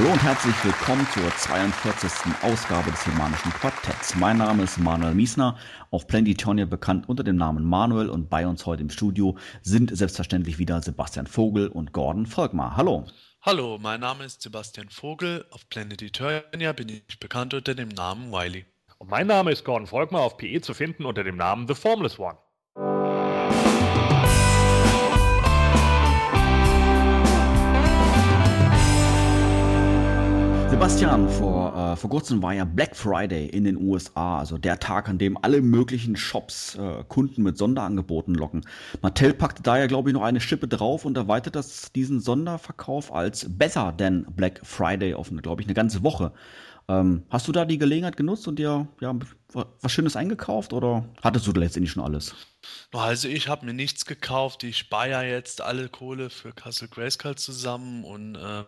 Hallo und herzlich willkommen zur 42. Ausgabe des Humanischen Quartetts. Mein Name ist Manuel Miesner, auf Planetonia bekannt unter dem Namen Manuel und bei uns heute im Studio sind selbstverständlich wieder Sebastian Vogel und Gordon Volkmar. Hallo. Hallo, mein Name ist Sebastian Vogel. Auf Planet Eternia bin ich bekannt unter dem Namen Wiley. Und mein Name ist Gordon Volkmar, auf PE zu finden unter dem Namen The Formless One. Sebastian, vor, äh, vor kurzem war ja Black Friday in den USA, also der Tag, an dem alle möglichen Shops äh, Kunden mit Sonderangeboten locken. Mattel packte da ja, glaube ich, noch eine Schippe drauf und erweitert das, diesen Sonderverkauf als Better Than Black Friday auf, glaube ich, eine ganze Woche. Ähm, hast du da die Gelegenheit genutzt und dir ja, was Schönes eingekauft oder hattest du letztendlich schon alles? Also ich habe mir nichts gekauft. Ich spare ja jetzt alle Kohle für Castle Grayskull zusammen und äh,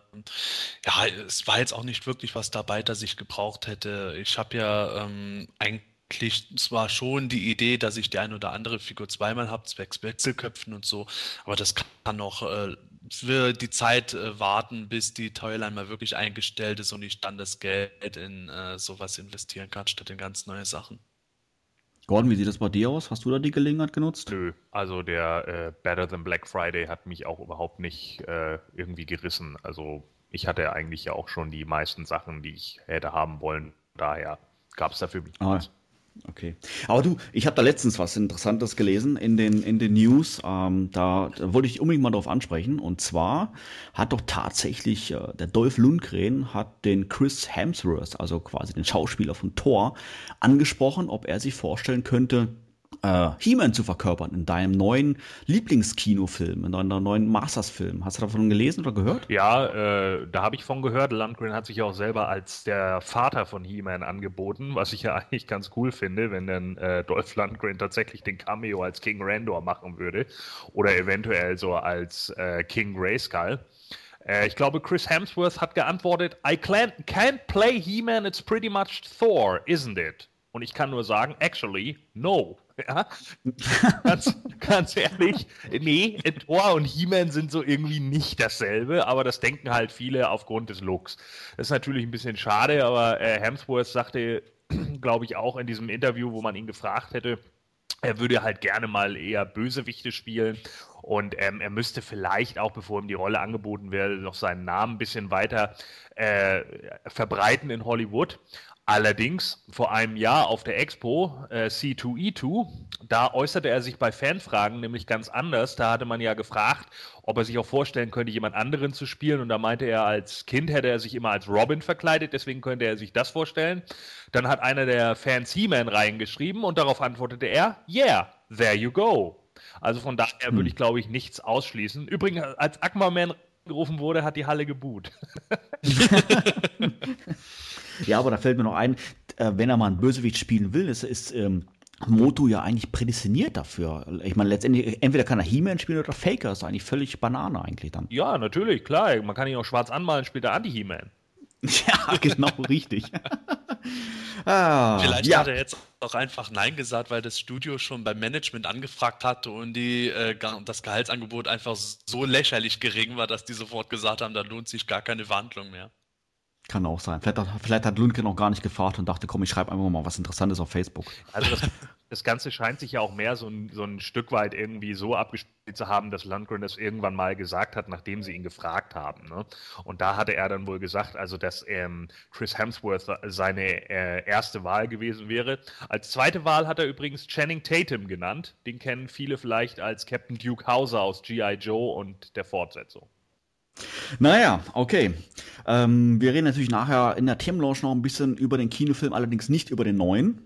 ja, es war jetzt auch nicht wirklich was dabei, das ich gebraucht hätte. Ich habe ja ähm, eigentlich zwar schon die Idee, dass ich die ein oder andere Figur zweimal habe, zwecks Wechselköpfen und so, aber das kann noch äh, die Zeit äh, warten, bis die Toyline mal wirklich eingestellt ist und ich dann das Geld in äh, sowas investieren kann, statt in ganz neue Sachen. Gordon, wie sieht das bei dir aus? Hast du da die Gelegenheit genutzt? Nö, also der äh, Better Than Black Friday hat mich auch überhaupt nicht äh, irgendwie gerissen. Also ich hatte eigentlich ja auch schon die meisten Sachen, die ich hätte haben wollen. Daher gab es dafür mich ah, Okay. Aber du, ich habe da letztens was Interessantes gelesen in den, in den News. Ähm, da, da, wollte ich unbedingt mal darauf ansprechen. Und zwar hat doch tatsächlich äh, der Dolph Lundgren hat den Chris Hemsworth, also quasi den Schauspieler von Thor, angesprochen, ob er sich vorstellen könnte, äh, He-Man zu verkörpern in deinem neuen Lieblingskinofilm, in deinem neuen Masters-Film. Hast du davon gelesen oder gehört? Ja, äh, da habe ich von gehört. Landgren hat sich auch selber als der Vater von He-Man angeboten, was ich ja eigentlich ganz cool finde, wenn dann äh, Dolph Lundgren tatsächlich den Cameo als King Randor machen würde oder eventuell so als äh, King Grayskull. Äh, ich glaube, Chris Hemsworth hat geantwortet, I can't, can't play He-Man, it's pretty much Thor, isn't it? Und ich kann nur sagen, actually, no. Ja? ganz, ganz ehrlich, nee, Thor und He-Man sind so irgendwie nicht dasselbe, aber das denken halt viele aufgrund des Looks. Das ist natürlich ein bisschen schade, aber äh, Hemsworth sagte, glaube ich, auch in diesem Interview, wo man ihn gefragt hätte, er würde halt gerne mal eher Bösewichte spielen und ähm, er müsste vielleicht auch, bevor ihm die Rolle angeboten werde, noch seinen Namen ein bisschen weiter äh, verbreiten in Hollywood. Allerdings vor einem Jahr auf der Expo äh, C2E2, da äußerte er sich bei Fanfragen nämlich ganz anders. Da hatte man ja gefragt, ob er sich auch vorstellen könnte, jemand anderen zu spielen. Und da meinte er, als Kind hätte er sich immer als Robin verkleidet, deswegen könnte er sich das vorstellen. Dann hat einer der Fans He-Man reingeschrieben und darauf antwortete er, yeah, there you go. Also von daher hm. würde ich, glaube ich, nichts ausschließen. Übrigens, als Aquaman gerufen wurde, hat die Halle geboot. Ja, aber da fällt mir noch ein, äh, wenn er mal einen Bösewicht spielen will, ist, ist ähm, Moto ja eigentlich prädestiniert dafür. Ich meine, letztendlich, entweder kann er He-Man spielen oder Faker, das ist eigentlich völlig Banane eigentlich dann. Ja, natürlich, klar. Man kann ihn auch schwarz anmalen, spielt er Anti-He-Man. Ja, genau, richtig. ah, Vielleicht ja. hat er jetzt auch einfach Nein gesagt, weil das Studio schon beim Management angefragt hatte und die, äh, das Gehaltsangebot einfach so lächerlich gering war, dass die sofort gesagt haben, da lohnt sich gar keine Verhandlung mehr. Kann auch sein. Vielleicht hat, vielleicht hat Lundgren auch gar nicht gefragt und dachte, komm, ich schreibe einfach mal was Interessantes auf Facebook. Also das, das, Ganze scheint sich ja auch mehr so ein, so ein Stück weit irgendwie so abgespielt zu haben, dass Lundgren das irgendwann mal gesagt hat, nachdem sie ihn gefragt haben. Ne? Und da hatte er dann wohl gesagt, also dass ähm, Chris Hemsworth seine äh, erste Wahl gewesen wäre. Als zweite Wahl hat er übrigens Channing Tatum genannt. Den kennen viele vielleicht als Captain Duke Hauser aus G.I. Joe und der Fortsetzung. Naja, okay. Ähm, wir reden natürlich nachher in der Themenlaunch noch ein bisschen über den Kinofilm, allerdings nicht über den neuen.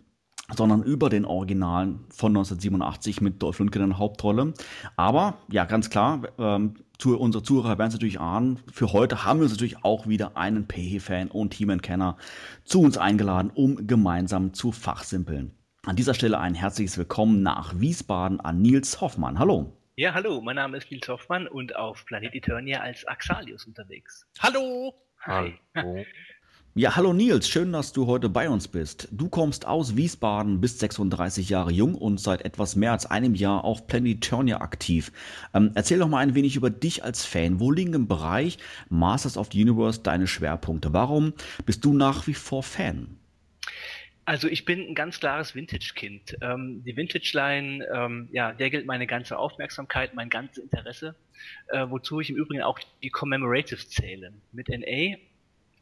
sondern über den Originalen von 1987 mit Dolph Lundgren in der Hauptrolle. Aber ja, ganz klar, ähm, zu, unsere Zuhörer werden es natürlich ahnen, für heute haben wir uns natürlich auch wieder einen PE-Fan und He-Man-Kenner zu uns eingeladen, um gemeinsam zu fachsimpeln. An dieser Stelle ein herzliches Willkommen nach Wiesbaden an Nils Hoffmann. Hallo. Ja, hallo, mein Name ist Nils Hoffmann und auf Planet Eternia als Axalius unterwegs. Hallo! Hi. Hallo. Ja, hallo Nils, schön, dass du heute bei uns bist. Du kommst aus Wiesbaden, bist 36 Jahre jung und seit etwas mehr als einem Jahr auf Planeturnia aktiv. Ähm, erzähl doch mal ein wenig über dich als Fan. Wo liegen im Bereich Masters of the Universe deine Schwerpunkte? Warum bist du nach wie vor Fan? Also ich bin ein ganz klares Vintage-Kind. Ähm, die Vintage-Line, ähm, ja, der gilt meine ganze Aufmerksamkeit, mein ganzes Interesse, äh, wozu ich im Übrigen auch die Commemoratives zähle. Mit NA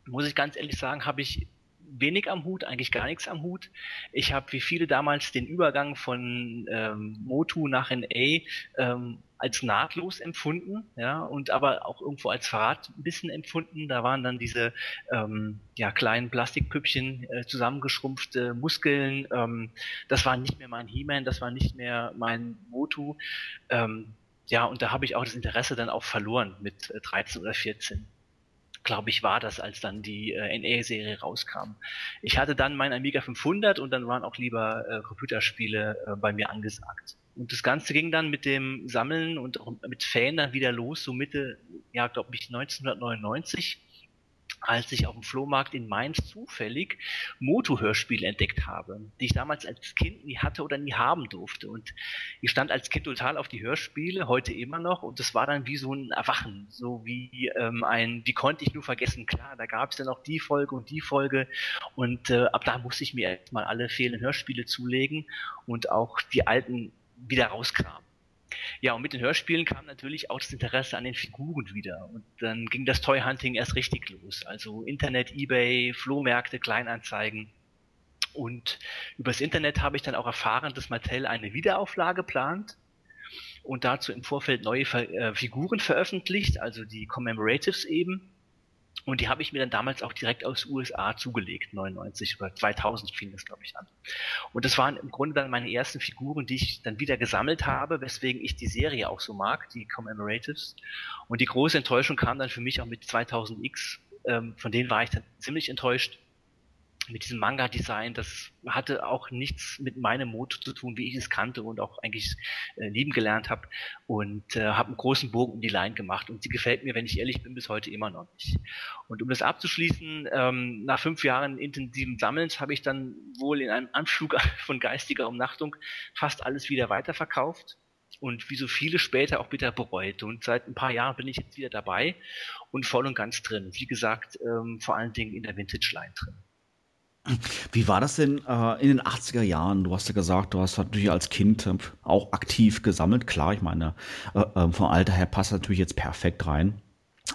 muss ich ganz ehrlich sagen, habe ich wenig am Hut, eigentlich gar nichts am Hut. Ich habe wie viele damals den Übergang von ähm, Motu nach NA ähm, als nahtlos empfunden, ja, und aber auch irgendwo als Verrat ein bisschen empfunden. Da waren dann diese ähm, ja, kleinen Plastikpüppchen, äh, zusammengeschrumpfte Muskeln. Ähm, das war nicht mehr mein He-Man, das war nicht mehr mein Motu. Ähm, ja, und da habe ich auch das Interesse dann auch verloren mit äh, 13 oder 14 glaube ich, war das, als dann die äh, NA-Serie rauskam. Ich hatte dann mein Amiga 500 und dann waren auch lieber äh, Computerspiele äh, bei mir angesagt. Und das Ganze ging dann mit dem Sammeln und auch mit Fan dann wieder los, so Mitte, ja, glaube ich, 1999 als ich auf dem Flohmarkt in Mainz zufällig Moto-Hörspiele entdeckt habe, die ich damals als Kind nie hatte oder nie haben durfte. Und ich stand als Kind total auf die Hörspiele, heute immer noch, und das war dann wie so ein Erwachen, so wie ähm, ein, wie konnte ich nur vergessen, klar, da gab es dann auch die Folge und die Folge. Und äh, ab da musste ich mir erstmal alle fehlenden Hörspiele zulegen und auch die alten wieder rauskramen. Ja, und mit den Hörspielen kam natürlich auch das Interesse an den Figuren wieder. Und dann ging das Toy Hunting erst richtig los. Also Internet, Ebay, Flohmärkte, Kleinanzeigen. Und übers Internet habe ich dann auch erfahren, dass Mattel eine Wiederauflage plant und dazu im Vorfeld neue äh, Figuren veröffentlicht, also die Commemoratives eben. Und die habe ich mir dann damals auch direkt aus USA zugelegt, 99 oder 2000 fing das, glaube ich, an. Und das waren im Grunde dann meine ersten Figuren, die ich dann wieder gesammelt habe, weswegen ich die Serie auch so mag, die Commemoratives. Und die große Enttäuschung kam dann für mich auch mit 2000X. Ähm, von denen war ich dann ziemlich enttäuscht, mit diesem Manga-Design, das hatte auch nichts mit meinem Motto zu tun, wie ich es kannte und auch eigentlich äh, lieben gelernt habe und äh, habe einen großen Bogen um die Line gemacht und sie gefällt mir, wenn ich ehrlich bin, bis heute immer noch nicht. Und um das abzuschließen, ähm, nach fünf Jahren intensiven Sammelns habe ich dann wohl in einem Anflug von geistiger Umnachtung fast alles wieder weiterverkauft und wie so viele später auch wieder bereut. Und seit ein paar Jahren bin ich jetzt wieder dabei und voll und ganz drin. Wie gesagt, ähm, vor allen Dingen in der Vintage-Line drin. Wie war das denn äh, in den 80er Jahren? Du hast ja gesagt, du hast natürlich als Kind äh, auch aktiv gesammelt. Klar, ich meine, äh, ähm, vom Alter her passt natürlich jetzt perfekt rein.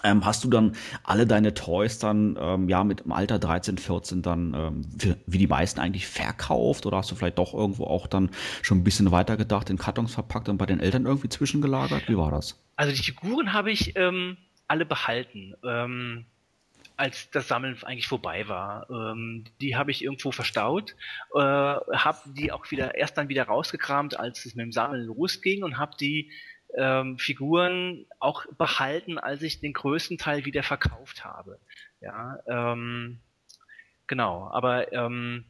Ähm, hast du dann alle deine Toys dann ähm, ja mit dem Alter 13, 14 dann ähm, wie, die meisten eigentlich verkauft oder hast du vielleicht doch irgendwo auch dann schon ein bisschen weiter gedacht, in Kartons verpackt und bei den Eltern irgendwie zwischengelagert? Wie war das? Also die Figuren habe ich ähm, alle behalten. Ähm, als das Sammeln eigentlich vorbei war. Ähm, die habe ich irgendwo verstaut, äh, habe die auch wieder erst dann wieder rausgekramt, als es mit dem Sammeln losging und habe die ähm, Figuren auch behalten, als ich den größten Teil wieder verkauft habe. Ja, ähm, genau. Aber ähm,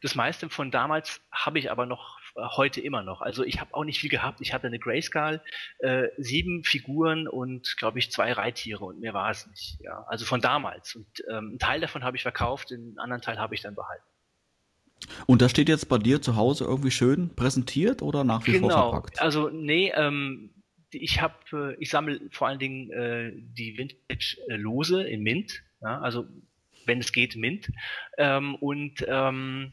das meiste von damals habe ich aber noch heute immer noch. Also ich habe auch nicht viel gehabt. Ich hatte eine Grayscale, äh, sieben Figuren und glaube ich zwei Reittiere und mehr war es nicht. Ja, also von damals. Und ähm, einen Teil davon habe ich verkauft, den anderen Teil habe ich dann behalten. Und das steht jetzt bei dir zu Hause irgendwie schön präsentiert oder nach wie genau. vor verpackt? Also nee, ähm, ich habe, ich sammle vor allen Dingen äh, die Vintage-Lose in Mint. Ja, also wenn es geht, Mint. Ähm, und ähm,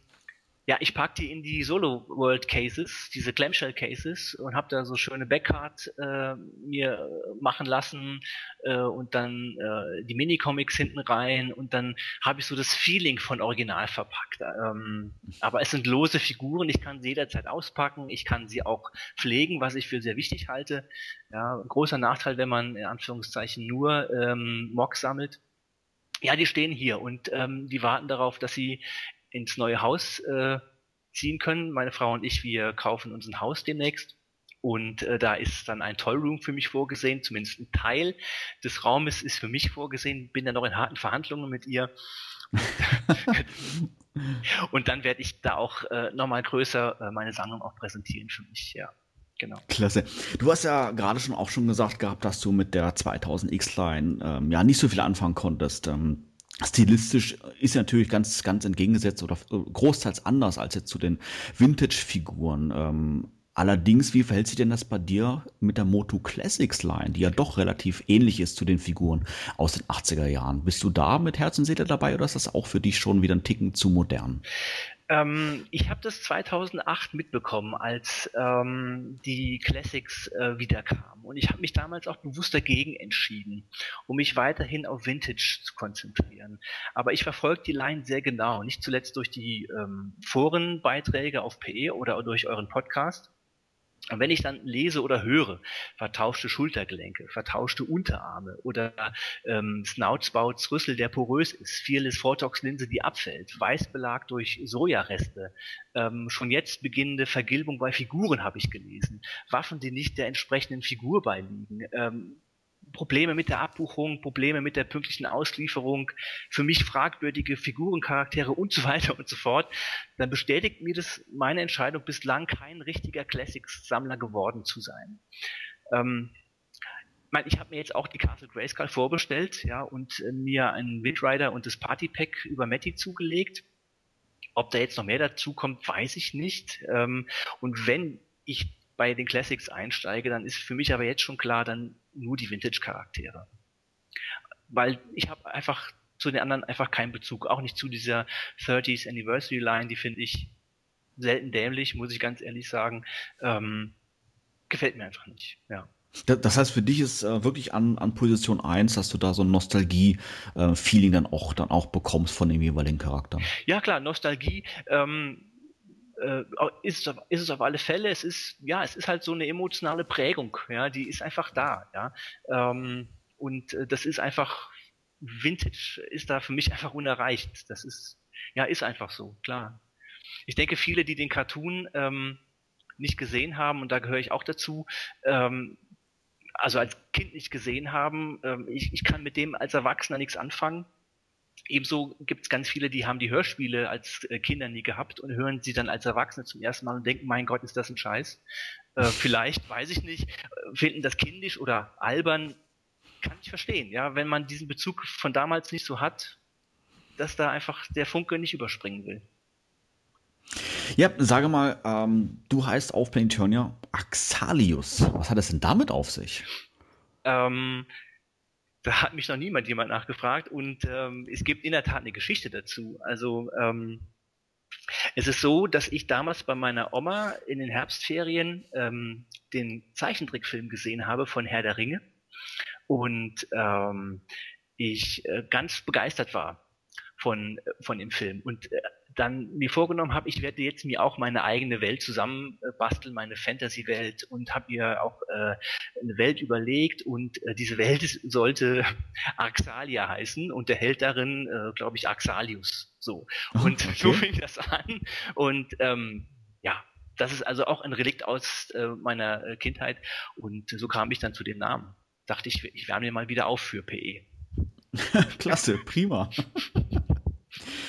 ja, ich pack die in die Solo World Cases, diese Clamshell Cases und habe da so schöne Backcard äh, mir machen lassen äh, und dann äh, die Mini-Comics hinten rein und dann habe ich so das Feeling von Original verpackt. Ähm, aber es sind lose Figuren, ich kann sie jederzeit auspacken, ich kann sie auch pflegen, was ich für sehr wichtig halte. Ja, großer Nachteil, wenn man in Anführungszeichen nur ähm, Mock sammelt. Ja, die stehen hier und ähm, die warten darauf, dass sie ins neue Haus äh, ziehen können. Meine Frau und ich, wir kaufen uns ein Haus demnächst. Und äh, da ist dann ein Tollroom für mich vorgesehen, zumindest ein Teil des Raumes ist für mich vorgesehen. Bin da noch in harten Verhandlungen mit ihr. und dann werde ich da auch äh, nochmal größer äh, meine Sammlung auch präsentieren für mich, ja. Genau. Klasse. Du hast ja gerade schon auch schon gesagt gehabt, dass du mit der 2000 X-Line ähm, ja nicht so viel anfangen konntest. Ähm, stilistisch ist natürlich ganz, ganz entgegengesetzt oder äh, großteils anders als jetzt zu den Vintage-Figuren. Ähm, Allerdings, wie verhält sich denn das bei dir mit der Moto Classics Line, die ja doch relativ ähnlich ist zu den Figuren aus den 80er Jahren? Bist du da mit Herz und Seele dabei oder ist das auch für dich schon wieder ein Ticken zu modern? Ähm, ich habe das 2008 mitbekommen, als ähm, die Classics äh, wiederkamen. Und ich habe mich damals auch bewusst dagegen entschieden, um mich weiterhin auf Vintage zu konzentrieren. Aber ich verfolge die Line sehr genau, nicht zuletzt durch die ähm, Forenbeiträge auf PE oder durch euren Podcast. Und wenn ich dann lese oder höre, vertauschte Schultergelenke, vertauschte Unterarme oder ähm, Snoutsbouts Rüssel, der porös ist, Fearless Vortox-Linse, die abfällt, Weißbelag durch Sojareste, ähm, schon jetzt beginnende Vergilbung bei Figuren habe ich gelesen, Waffen, die nicht der entsprechenden Figur beiliegen, ähm, Probleme mit der Abbuchung, Probleme mit der pünktlichen Auslieferung, für mich fragwürdige Figurencharaktere und so weiter und so fort, dann bestätigt mir das meine Entscheidung, bislang kein richtiger Classics-Sammler geworden zu sein. Ähm, ich habe mir jetzt auch die Castle Grayskull vorbestellt, ja, und äh, mir einen Windrider und das Party Pack über Matty zugelegt. Ob da jetzt noch mehr dazu kommt, weiß ich nicht. Ähm, und wenn ich bei den Classics einsteige, dann ist für mich aber jetzt schon klar, dann nur die Vintage-Charaktere. Weil ich habe einfach zu den anderen einfach keinen Bezug. Auch nicht zu dieser 30th Anniversary Line, die finde ich selten dämlich, muss ich ganz ehrlich sagen. Ähm, gefällt mir einfach nicht, ja. Das heißt, für dich ist äh, wirklich an, an Position 1, dass du da so ein Nostalgie-Feeling äh, dann auch dann auch bekommst von dem jeweiligen Charakter. Ja klar, Nostalgie. Ähm, äh, ist, ist es auf alle Fälle, es ist, ja, es ist halt so eine emotionale Prägung, ja, die ist einfach da, ja. Ähm, und äh, das ist einfach, Vintage ist da für mich einfach unerreicht. Das ist, ja, ist einfach so, klar. Ich denke, viele, die den Cartoon ähm, nicht gesehen haben, und da gehöre ich auch dazu, ähm, also als Kind nicht gesehen haben, ähm, ich, ich kann mit dem als Erwachsener nichts anfangen. Ebenso gibt es ganz viele, die haben die Hörspiele als äh, Kinder nie gehabt und hören sie dann als Erwachsene zum ersten Mal und denken, mein Gott, ist das ein Scheiß. Äh, vielleicht, weiß ich nicht, äh, finden das kindisch oder albern, kann ich verstehen. Ja, wenn man diesen Bezug von damals nicht so hat, dass da einfach der Funke nicht überspringen will. Ja, sage mal, ähm, du heißt auf Planetonia Axalius. Was hat es denn damit auf sich? Ähm, da hat mich noch niemand jemand nachgefragt und ähm, es gibt in der Tat eine Geschichte dazu. Also ähm, es ist so, dass ich damals bei meiner Oma in den Herbstferien ähm, den Zeichentrickfilm gesehen habe von Herr der Ringe und ähm, ich äh, ganz begeistert war von, von dem Film. Und äh, dann mir vorgenommen habe, ich werde jetzt mir auch meine eigene Welt zusammenbasteln, meine Fantasy-Welt und habe mir auch äh, eine Welt überlegt und äh, diese Welt sollte Axalia heißen und der Held darin, äh, glaube ich, Axalius. So. Und okay. so fing das an und ähm, ja, das ist also auch ein Relikt aus äh, meiner äh, Kindheit und so kam ich dann zu dem Namen. Dachte ich, ich wärme mir mal wieder auf für PE. Klasse, prima.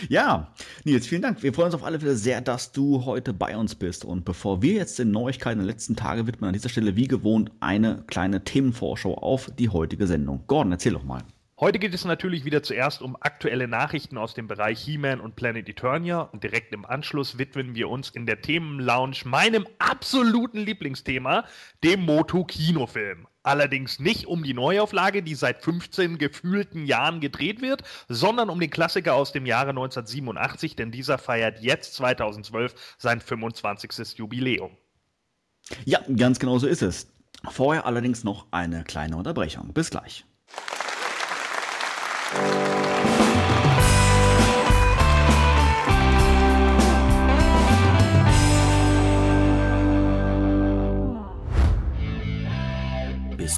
Ja, Nils, vielen Dank. Wir freuen uns auf alle Fälle sehr, dass du heute bei uns bist. Und bevor wir jetzt den Neuigkeiten der letzten Tage widmen, an dieser Stelle wie gewohnt eine kleine Themenvorschau auf die heutige Sendung. Gordon, erzähl doch mal. Heute geht es natürlich wieder zuerst um aktuelle Nachrichten aus dem Bereich He-Man und Planet Eternia und direkt im Anschluss widmen wir uns in der Themenlounge meinem absoluten Lieblingsthema, dem Moto-Kinofilm. Allerdings nicht um die Neuauflage, die seit 15 gefühlten Jahren gedreht wird, sondern um den Klassiker aus dem Jahre 1987, denn dieser feiert jetzt 2012 sein 25. Jubiläum. Ja, ganz genau so ist es. Vorher allerdings noch eine kleine Unterbrechung. Bis gleich.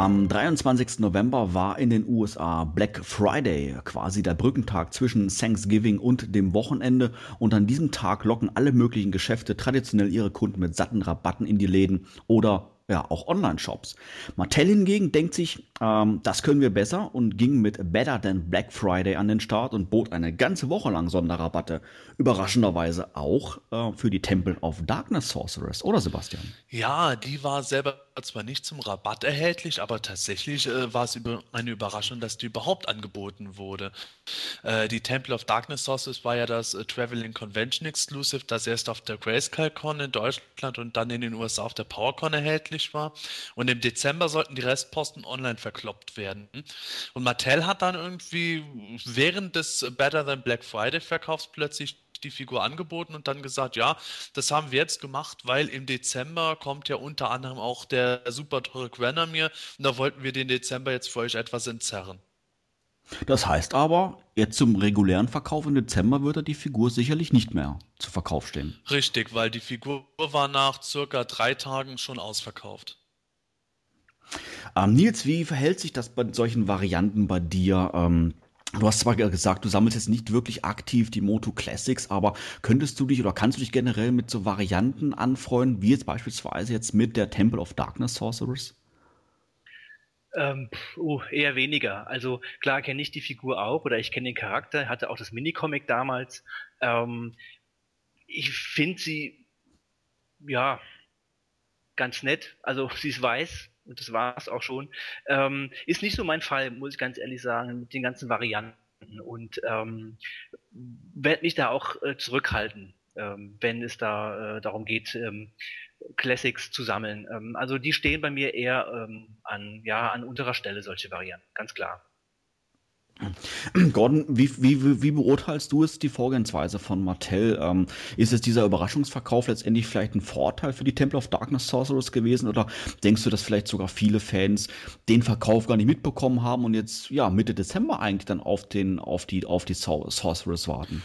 Am 23. November war in den USA Black Friday, quasi der Brückentag zwischen Thanksgiving und dem Wochenende. Und an diesem Tag locken alle möglichen Geschäfte traditionell ihre Kunden mit satten Rabatten in die Läden oder ja, auch Online-Shops. Mattel hingegen denkt sich, ähm, das können wir besser und ging mit Better Than Black Friday an den Start und bot eine ganze Woche lang Sonderrabatte. Überraschenderweise auch äh, für die Temple of Darkness Sorceress, oder Sebastian? Ja, die war selber zwar nicht zum Rabatt erhältlich, aber tatsächlich äh, war es über eine Überraschung, dass die überhaupt angeboten wurde. Äh, die Temple of Darkness Sorceress war ja das äh, Traveling Convention Exclusive, das erst auf der Grayscale Con in Deutschland und dann in den USA auf der PowerCon erhältlich war. Und im Dezember sollten die Restposten online verkloppt werden. Und Mattel hat dann irgendwie während des Better Than Black Friday Verkaufs plötzlich die Figur angeboten und dann gesagt, ja, das haben wir jetzt gemacht, weil im Dezember kommt ja unter anderem auch der super teure Granamir und da wollten wir den Dezember jetzt für euch etwas entzerren. Das heißt aber, jetzt zum regulären Verkauf im Dezember wird die Figur sicherlich nicht mehr zu Verkauf stehen. Richtig, weil die Figur war nach circa drei Tagen schon ausverkauft. Ähm, Nils, wie verhält sich das bei solchen Varianten bei dir? Ähm, Du hast zwar gesagt, du sammelst jetzt nicht wirklich aktiv die Moto Classics, aber könntest du dich oder kannst du dich generell mit so Varianten anfreunden, wie jetzt beispielsweise jetzt mit der Temple of Darkness Sorceress? Ähm, oh, eher weniger. Also klar kenne ich die Figur auch oder ich kenne den Charakter, hatte auch das Minicomic damals. Ähm, ich finde sie ja ganz nett. Also sie ist weiß, und das war es auch schon. Ähm, ist nicht so mein Fall, muss ich ganz ehrlich sagen, mit den ganzen Varianten. Und ähm, werde mich da auch äh, zurückhalten, ähm, wenn es da äh, darum geht, ähm, Classics zu sammeln. Ähm, also die stehen bei mir eher ähm, an, ja, an unterer Stelle, solche Varianten, ganz klar. Gordon, wie, wie, wie beurteilst du es, die Vorgehensweise von Mattel? Ähm, ist es dieser Überraschungsverkauf letztendlich vielleicht ein Vorteil für die Temple of Darkness Sorcerers gewesen oder denkst du, dass vielleicht sogar viele Fans den Verkauf gar nicht mitbekommen haben und jetzt ja Mitte Dezember eigentlich dann auf den auf die auf die Sorcerers warten?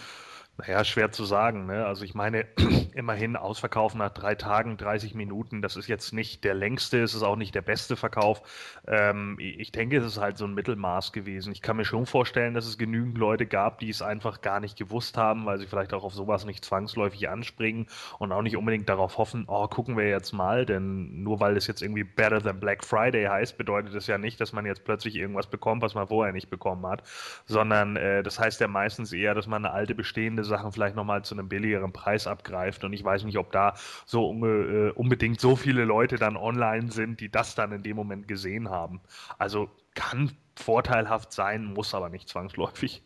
Naja, schwer zu sagen. Ne? Also ich meine, immerhin Ausverkauf nach drei Tagen, 30 Minuten, das ist jetzt nicht der längste, es ist auch nicht der beste Verkauf. Ähm, ich denke, es ist halt so ein Mittelmaß gewesen. Ich kann mir schon vorstellen, dass es genügend Leute gab, die es einfach gar nicht gewusst haben, weil sie vielleicht auch auf sowas nicht zwangsläufig anspringen und auch nicht unbedingt darauf hoffen, oh, gucken wir jetzt mal, denn nur weil es jetzt irgendwie Better Than Black Friday heißt, bedeutet es ja nicht, dass man jetzt plötzlich irgendwas bekommt, was man vorher nicht bekommen hat, sondern äh, das heißt ja meistens eher, dass man eine alte bestehende Sachen vielleicht nochmal zu einem billigeren Preis abgreift. Und ich weiß nicht, ob da so unge, äh, unbedingt so viele Leute dann online sind, die das dann in dem Moment gesehen haben. Also kann vorteilhaft sein, muss aber nicht zwangsläufig.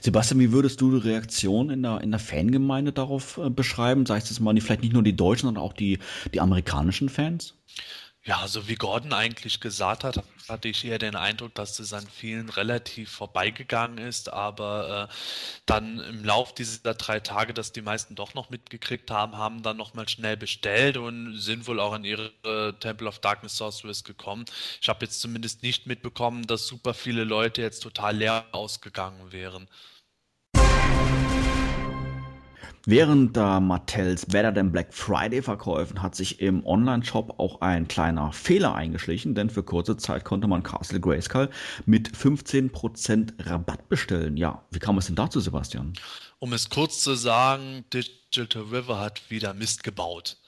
Sebastian, wie würdest du die Reaktion in der, in der Fangemeinde darauf äh, beschreiben? Du es mal, vielleicht nicht nur die deutschen, sondern auch die, die amerikanischen Fans? Ja, so wie Gordon eigentlich gesagt hat, hatte ich eher den Eindruck, dass das an vielen relativ vorbeigegangen ist, aber äh, dann im Lauf dieser drei Tage, dass die meisten doch noch mitgekriegt haben, haben dann nochmal schnell bestellt und sind wohl auch in ihre äh, Temple of Darkness Sorceress gekommen. Ich habe jetzt zumindest nicht mitbekommen, dass super viele Leute jetzt total leer ausgegangen wären. Während der Mattels Better Than Black Friday Verkäufen hat sich im Online-Shop auch ein kleiner Fehler eingeschlichen, denn für kurze Zeit konnte man Castle Grayskull mit 15% Rabatt bestellen. Ja, wie kam es denn dazu, Sebastian? Um es kurz zu sagen, Digital River hat wieder Mist gebaut.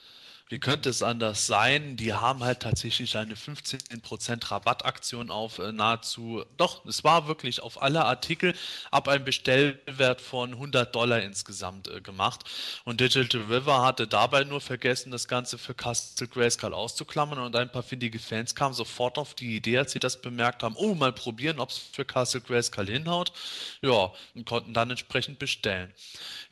Wie könnte es anders sein? Die haben halt tatsächlich eine 15% Rabattaktion auf äh, nahezu, doch, es war wirklich auf alle Artikel ab einem Bestellwert von 100 Dollar insgesamt äh, gemacht. Und Digital River hatte dabei nur vergessen, das Ganze für Castle Grayskull auszuklammern und ein paar findige Fans kamen sofort auf die Idee, als sie das bemerkt haben, oh, mal probieren, ob es für Castle Grayskull hinhaut. Ja, und konnten dann entsprechend bestellen.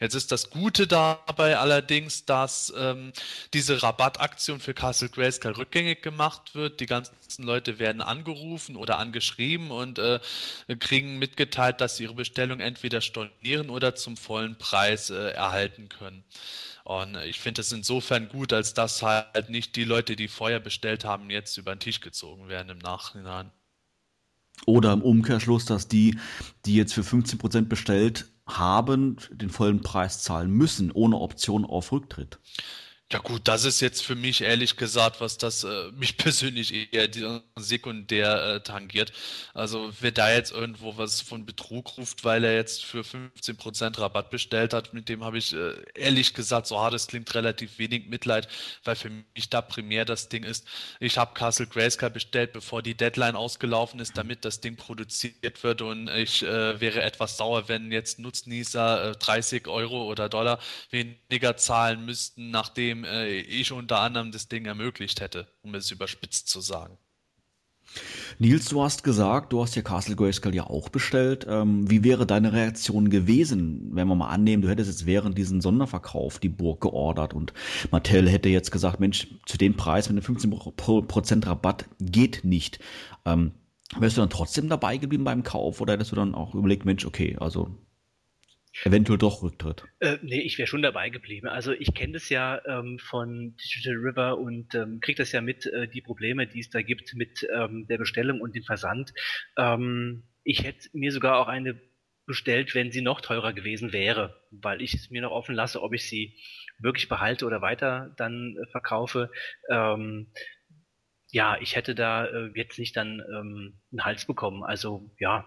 Jetzt ist das Gute dabei allerdings, dass ähm, diese Rabattaktion für Castle Grayskull rückgängig gemacht wird. Die ganzen Leute werden angerufen oder angeschrieben und äh, kriegen mitgeteilt, dass sie ihre Bestellung entweder stornieren oder zum vollen Preis äh, erhalten können. Und ich finde es insofern gut, als dass halt nicht die Leute, die vorher bestellt haben, jetzt über den Tisch gezogen werden im Nachhinein. Oder im Umkehrschluss, dass die, die jetzt für 15% bestellt haben, den vollen Preis zahlen müssen, ohne Option auf Rücktritt. Ja gut, das ist jetzt für mich ehrlich gesagt, was das äh, mich persönlich eher sekundär äh, tangiert. Also wer da jetzt irgendwo was von Betrug ruft, weil er jetzt für 15% Rabatt bestellt hat, mit dem habe ich äh, ehrlich gesagt, so hart es klingt, relativ wenig Mitleid, weil für mich da primär das Ding ist, ich habe Castle Grayskull bestellt, bevor die Deadline ausgelaufen ist, damit das Ding produziert wird und ich äh, wäre etwas sauer, wenn jetzt Nutznießer 30 äh, Euro oder Dollar weniger zahlen müssten, nachdem äh, ich unter anderem das Ding ermöglicht hätte, um es überspitzt zu sagen. Nils, du hast gesagt, du hast ja Castle Grayskull ja auch bestellt. Ähm, wie wäre deine Reaktion gewesen, wenn wir mal annehmen, du hättest jetzt während diesem Sonderverkauf die Burg geordert und Mattel hätte jetzt gesagt, Mensch, zu dem Preis mit einem 15% Rabatt geht nicht. Ähm, wärst du dann trotzdem dabei geblieben beim Kauf oder hättest du dann auch überlegt, Mensch, okay, also Eventuell doch Rücktritt. Äh, nee, ich wäre schon dabei geblieben. Also ich kenne das ja ähm, von Digital River und ähm, kriege das ja mit, äh, die Probleme, die es da gibt mit ähm, der Bestellung und dem Versand. Ähm, ich hätte mir sogar auch eine bestellt, wenn sie noch teurer gewesen wäre, weil ich es mir noch offen lasse, ob ich sie wirklich behalte oder weiter dann äh, verkaufe. Ähm, ja, ich hätte da äh, jetzt nicht dann ähm, einen Hals bekommen. Also ja,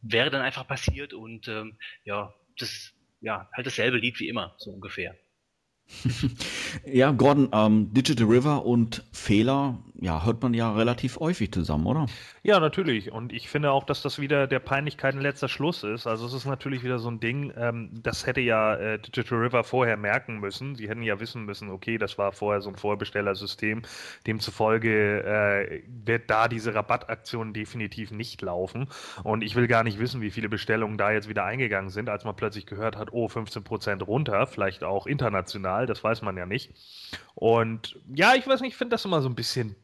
wäre dann einfach passiert und ähm, ja, das, ja, halt dasselbe Lied wie immer, so ungefähr. ja, Gordon, ähm, Digital River und Fehler, ja, hört man ja relativ häufig zusammen, oder? Ja, natürlich. Und ich finde auch, dass das wieder der Peinlichkeiten letzter Schluss ist. Also es ist natürlich wieder so ein Ding, ähm, das hätte ja äh, Digital River vorher merken müssen. Sie hätten ja wissen müssen, okay, das war vorher so ein Vorbestellersystem. Demzufolge äh, wird da diese Rabattaktion definitiv nicht laufen. Und ich will gar nicht wissen, wie viele Bestellungen da jetzt wieder eingegangen sind, als man plötzlich gehört hat, oh, 15% runter, vielleicht auch international, das weiß man ja nicht. Und ja, ich weiß nicht, ich finde das immer so ein bisschen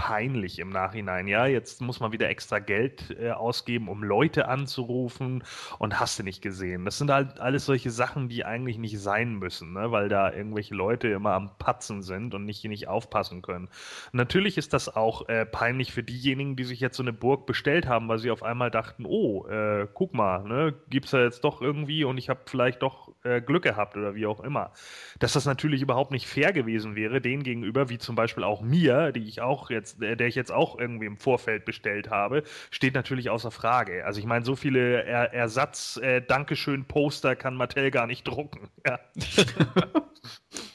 peinlich im Nachhinein. Ja, jetzt muss man wieder extra Geld äh, ausgeben, um Leute anzurufen und hast du nicht gesehen. Das sind halt alles solche Sachen, die eigentlich nicht sein müssen, ne? weil da irgendwelche Leute immer am Patzen sind und nicht, nicht aufpassen können. Natürlich ist das auch äh, peinlich für diejenigen, die sich jetzt so eine Burg bestellt haben, weil sie auf einmal dachten, oh, äh, guck mal, ne, gibt's da jetzt doch irgendwie und ich habe vielleicht doch äh, Glück gehabt oder wie auch immer. Dass das natürlich überhaupt nicht fair gewesen wäre, denen gegenüber, wie zum Beispiel auch mir, die ich auch jetzt jetzt, der ich jetzt auch irgendwie im Vorfeld bestellt habe, steht natürlich außer Frage. Also ich meine, so viele er Ersatz-Dankeschön-Poster äh, kann Mattel gar nicht drucken. Ja.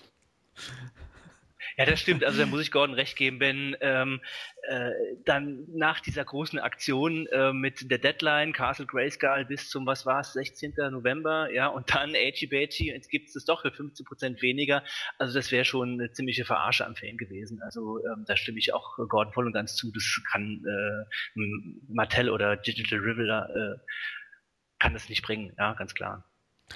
Ja, das stimmt. Also da muss ich Gordon recht geben, wenn ähm, äh, dann nach dieser großen Aktion äh, mit der Deadline Castle Grayskull bis zum, was war es, 16. November, ja, und dann Agey Bagey, jetzt gibt es doch für 15 Prozent weniger. Also das wäre schon eine ziemliche Verarsche am Fan gewesen. Also ähm, da stimme ich auch Gordon voll und ganz zu. Das kann äh, Mattel oder Digital River äh, kann das nicht bringen, ja, ganz klar.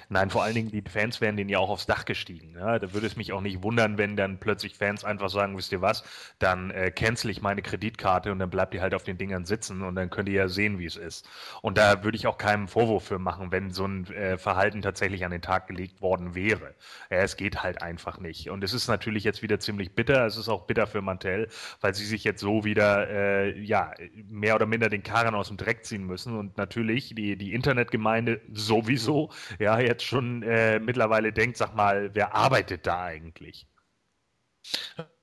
Nein, vor allen Dingen, die Fans wären denen ja auch aufs Dach gestiegen. Ja? Da würde es mich auch nicht wundern, wenn dann plötzlich Fans einfach sagen, wisst ihr was, dann äh, cancel ich meine Kreditkarte und dann bleibt die halt auf den Dingern sitzen und dann könnt ihr ja sehen, wie es ist. Und da würde ich auch keinen Vorwurf für machen, wenn so ein äh, Verhalten tatsächlich an den Tag gelegt worden wäre. Ja, es geht halt einfach nicht. Und es ist natürlich jetzt wieder ziemlich bitter. Es ist auch bitter für Mantel, weil sie sich jetzt so wieder, äh, ja, mehr oder minder den Karren aus dem Dreck ziehen müssen. Und natürlich die, die Internetgemeinde sowieso, ja, jetzt schon äh, mittlerweile denkt, sag mal, wer arbeitet da eigentlich?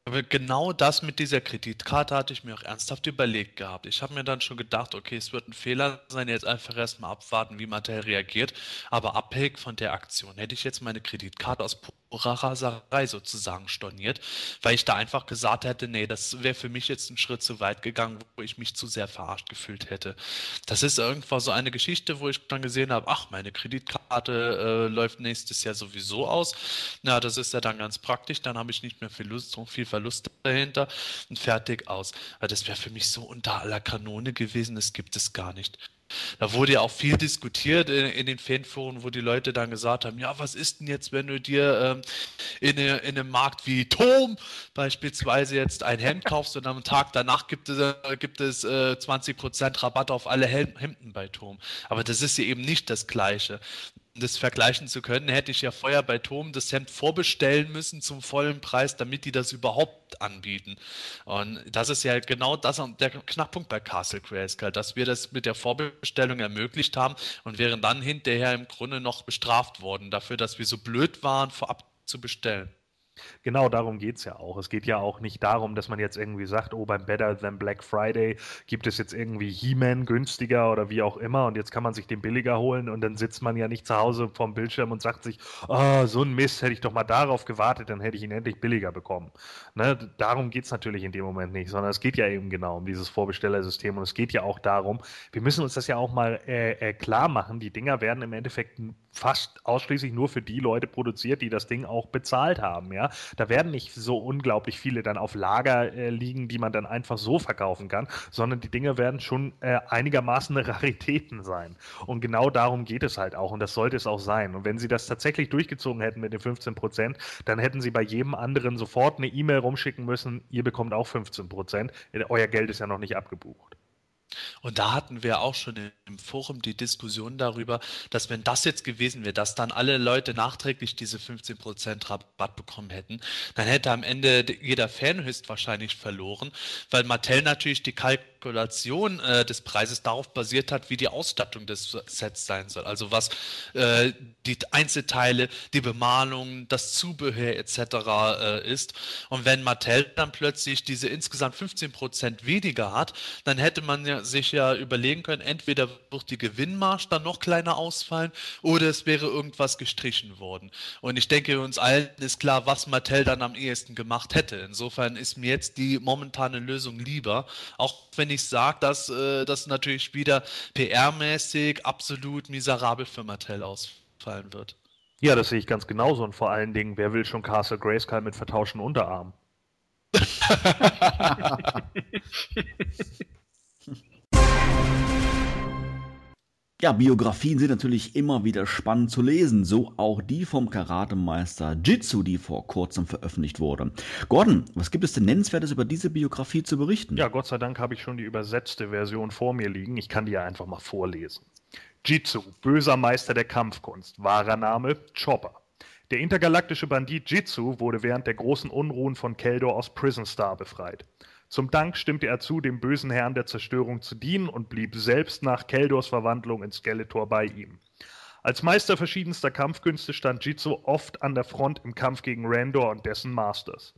Aber genau das mit dieser Kreditkarte hatte ich mir auch ernsthaft überlegt gehabt. Ich habe mir dann schon gedacht, okay, es wird ein Fehler sein, jetzt einfach erstmal abwarten, wie Mattel reagiert. Aber abhängig von der Aktion hätte ich jetzt meine Kreditkarte aus Raserei sozusagen storniert, weil ich da einfach gesagt hätte, nee, das wäre für mich jetzt ein Schritt zu weit gegangen, wo ich mich zu sehr verarscht gefühlt hätte. Das ist irgendwann so eine Geschichte, wo ich dann gesehen habe, ach, meine Kreditkarte äh, läuft nächstes Jahr sowieso aus. Na, das ist ja dann ganz praktisch, dann habe ich nicht mehr viel, Lust, viel Verlust dahinter und fertig aus. Weil das wäre für mich so unter aller Kanone gewesen, das gibt es gar nicht. Da wurde ja auch viel diskutiert in, in, den Fanforen, wo die Leute dann gesagt haben, ja, was ist denn jetzt, wenn du dir ähm, in, in, einem Markt wie Tom beispielsweise jetzt ein Hemd kaufst und am Tag danach gibt es, äh, gibt es äh, 20% Rabatt auf alle Hemden bei Tom. Aber das ist ja eben nicht das Gleiche das vergleichen zu können, hätte ich ja vorher bei Tom das Hemd vorbestellen müssen zum vollen Preis, damit die das überhaupt anbieten. Und das ist ja genau das der Knackpunkt bei Castle Grayskull, dass wir das mit der Vorbestellung ermöglicht haben und wären dann hinterher im Grunde noch bestraft worden dafür, dass wir so blöd waren, vorab zu bestellen. Genau darum geht es ja auch. Es geht ja auch nicht darum, dass man jetzt irgendwie sagt, oh, beim Better Than Black Friday gibt es jetzt irgendwie He-Man günstiger oder wie auch immer und jetzt kann man sich den billiger holen und dann sitzt man ja nicht zu Hause vorm Bildschirm und sagt sich, oh, so ein Mist, hätte ich doch mal darauf gewartet, dann hätte ich ihn endlich billiger bekommen. Ne? Darum geht es natürlich in dem Moment nicht, sondern es geht ja eben genau um dieses Vorbestellersystem und es geht ja auch darum, wir müssen uns das ja auch mal äh, äh, klar machen, die Dinger werden im Endeffekt fast ausschließlich nur für die Leute produziert, die das Ding auch bezahlt haben, ja. Da werden nicht so unglaublich viele dann auf Lager äh, liegen, die man dann einfach so verkaufen kann, sondern die Dinge werden schon äh, einigermaßen Raritäten sein. Und genau darum geht es halt auch und das sollte es auch sein. Und wenn sie das tatsächlich durchgezogen hätten mit den 15 Prozent, dann hätten sie bei jedem anderen sofort eine E-Mail rumschicken müssen, ihr bekommt auch 15 Prozent, euer Geld ist ja noch nicht abgebucht. Und da hatten wir auch schon im Forum die Diskussion darüber, dass wenn das jetzt gewesen wäre, dass dann alle Leute nachträglich diese 15% Rabatt bekommen hätten, dann hätte am Ende jeder Fan höchstwahrscheinlich verloren, weil Mattel natürlich die Kalkulation äh, des Preises darauf basiert hat, wie die Ausstattung des Sets sein soll. Also was äh, die Einzelteile, die Bemalung, das Zubehör etc. Äh, ist. Und wenn Mattel dann plötzlich diese insgesamt 15% weniger hat, dann hätte man ja sich ja überlegen können, entweder wird die Gewinnmarge dann noch kleiner ausfallen oder es wäre irgendwas gestrichen worden. Und ich denke, uns allen ist klar, was Mattel dann am ehesten gemacht hätte. Insofern ist mir jetzt die momentane Lösung lieber, auch wenn ich sage, dass äh, das natürlich wieder PR-mäßig absolut miserabel für Mattel ausfallen wird. Ja, das sehe ich ganz genauso. Und vor allen Dingen, wer will schon Castle Grayskull mit vertauschten Unterarmen? Ja, Biografien sind natürlich immer wieder spannend zu lesen, so auch die vom Karatemeister Jitsu, die vor kurzem veröffentlicht wurde. Gordon, was gibt es denn Nennenswertes über diese Biografie zu berichten? Ja, Gott sei Dank habe ich schon die übersetzte Version vor mir liegen. Ich kann die ja einfach mal vorlesen. Jitsu, böser Meister der Kampfkunst, wahrer Name Chopper. Der intergalaktische Bandit Jitsu wurde während der großen Unruhen von Keldor aus Prison Star befreit. Zum Dank stimmte er zu, dem bösen Herrn der Zerstörung zu dienen und blieb selbst nach Keldors Verwandlung in Skeletor bei ihm. Als Meister verschiedenster Kampfkünste stand Jitsu oft an der Front im Kampf gegen Randor und dessen Masters.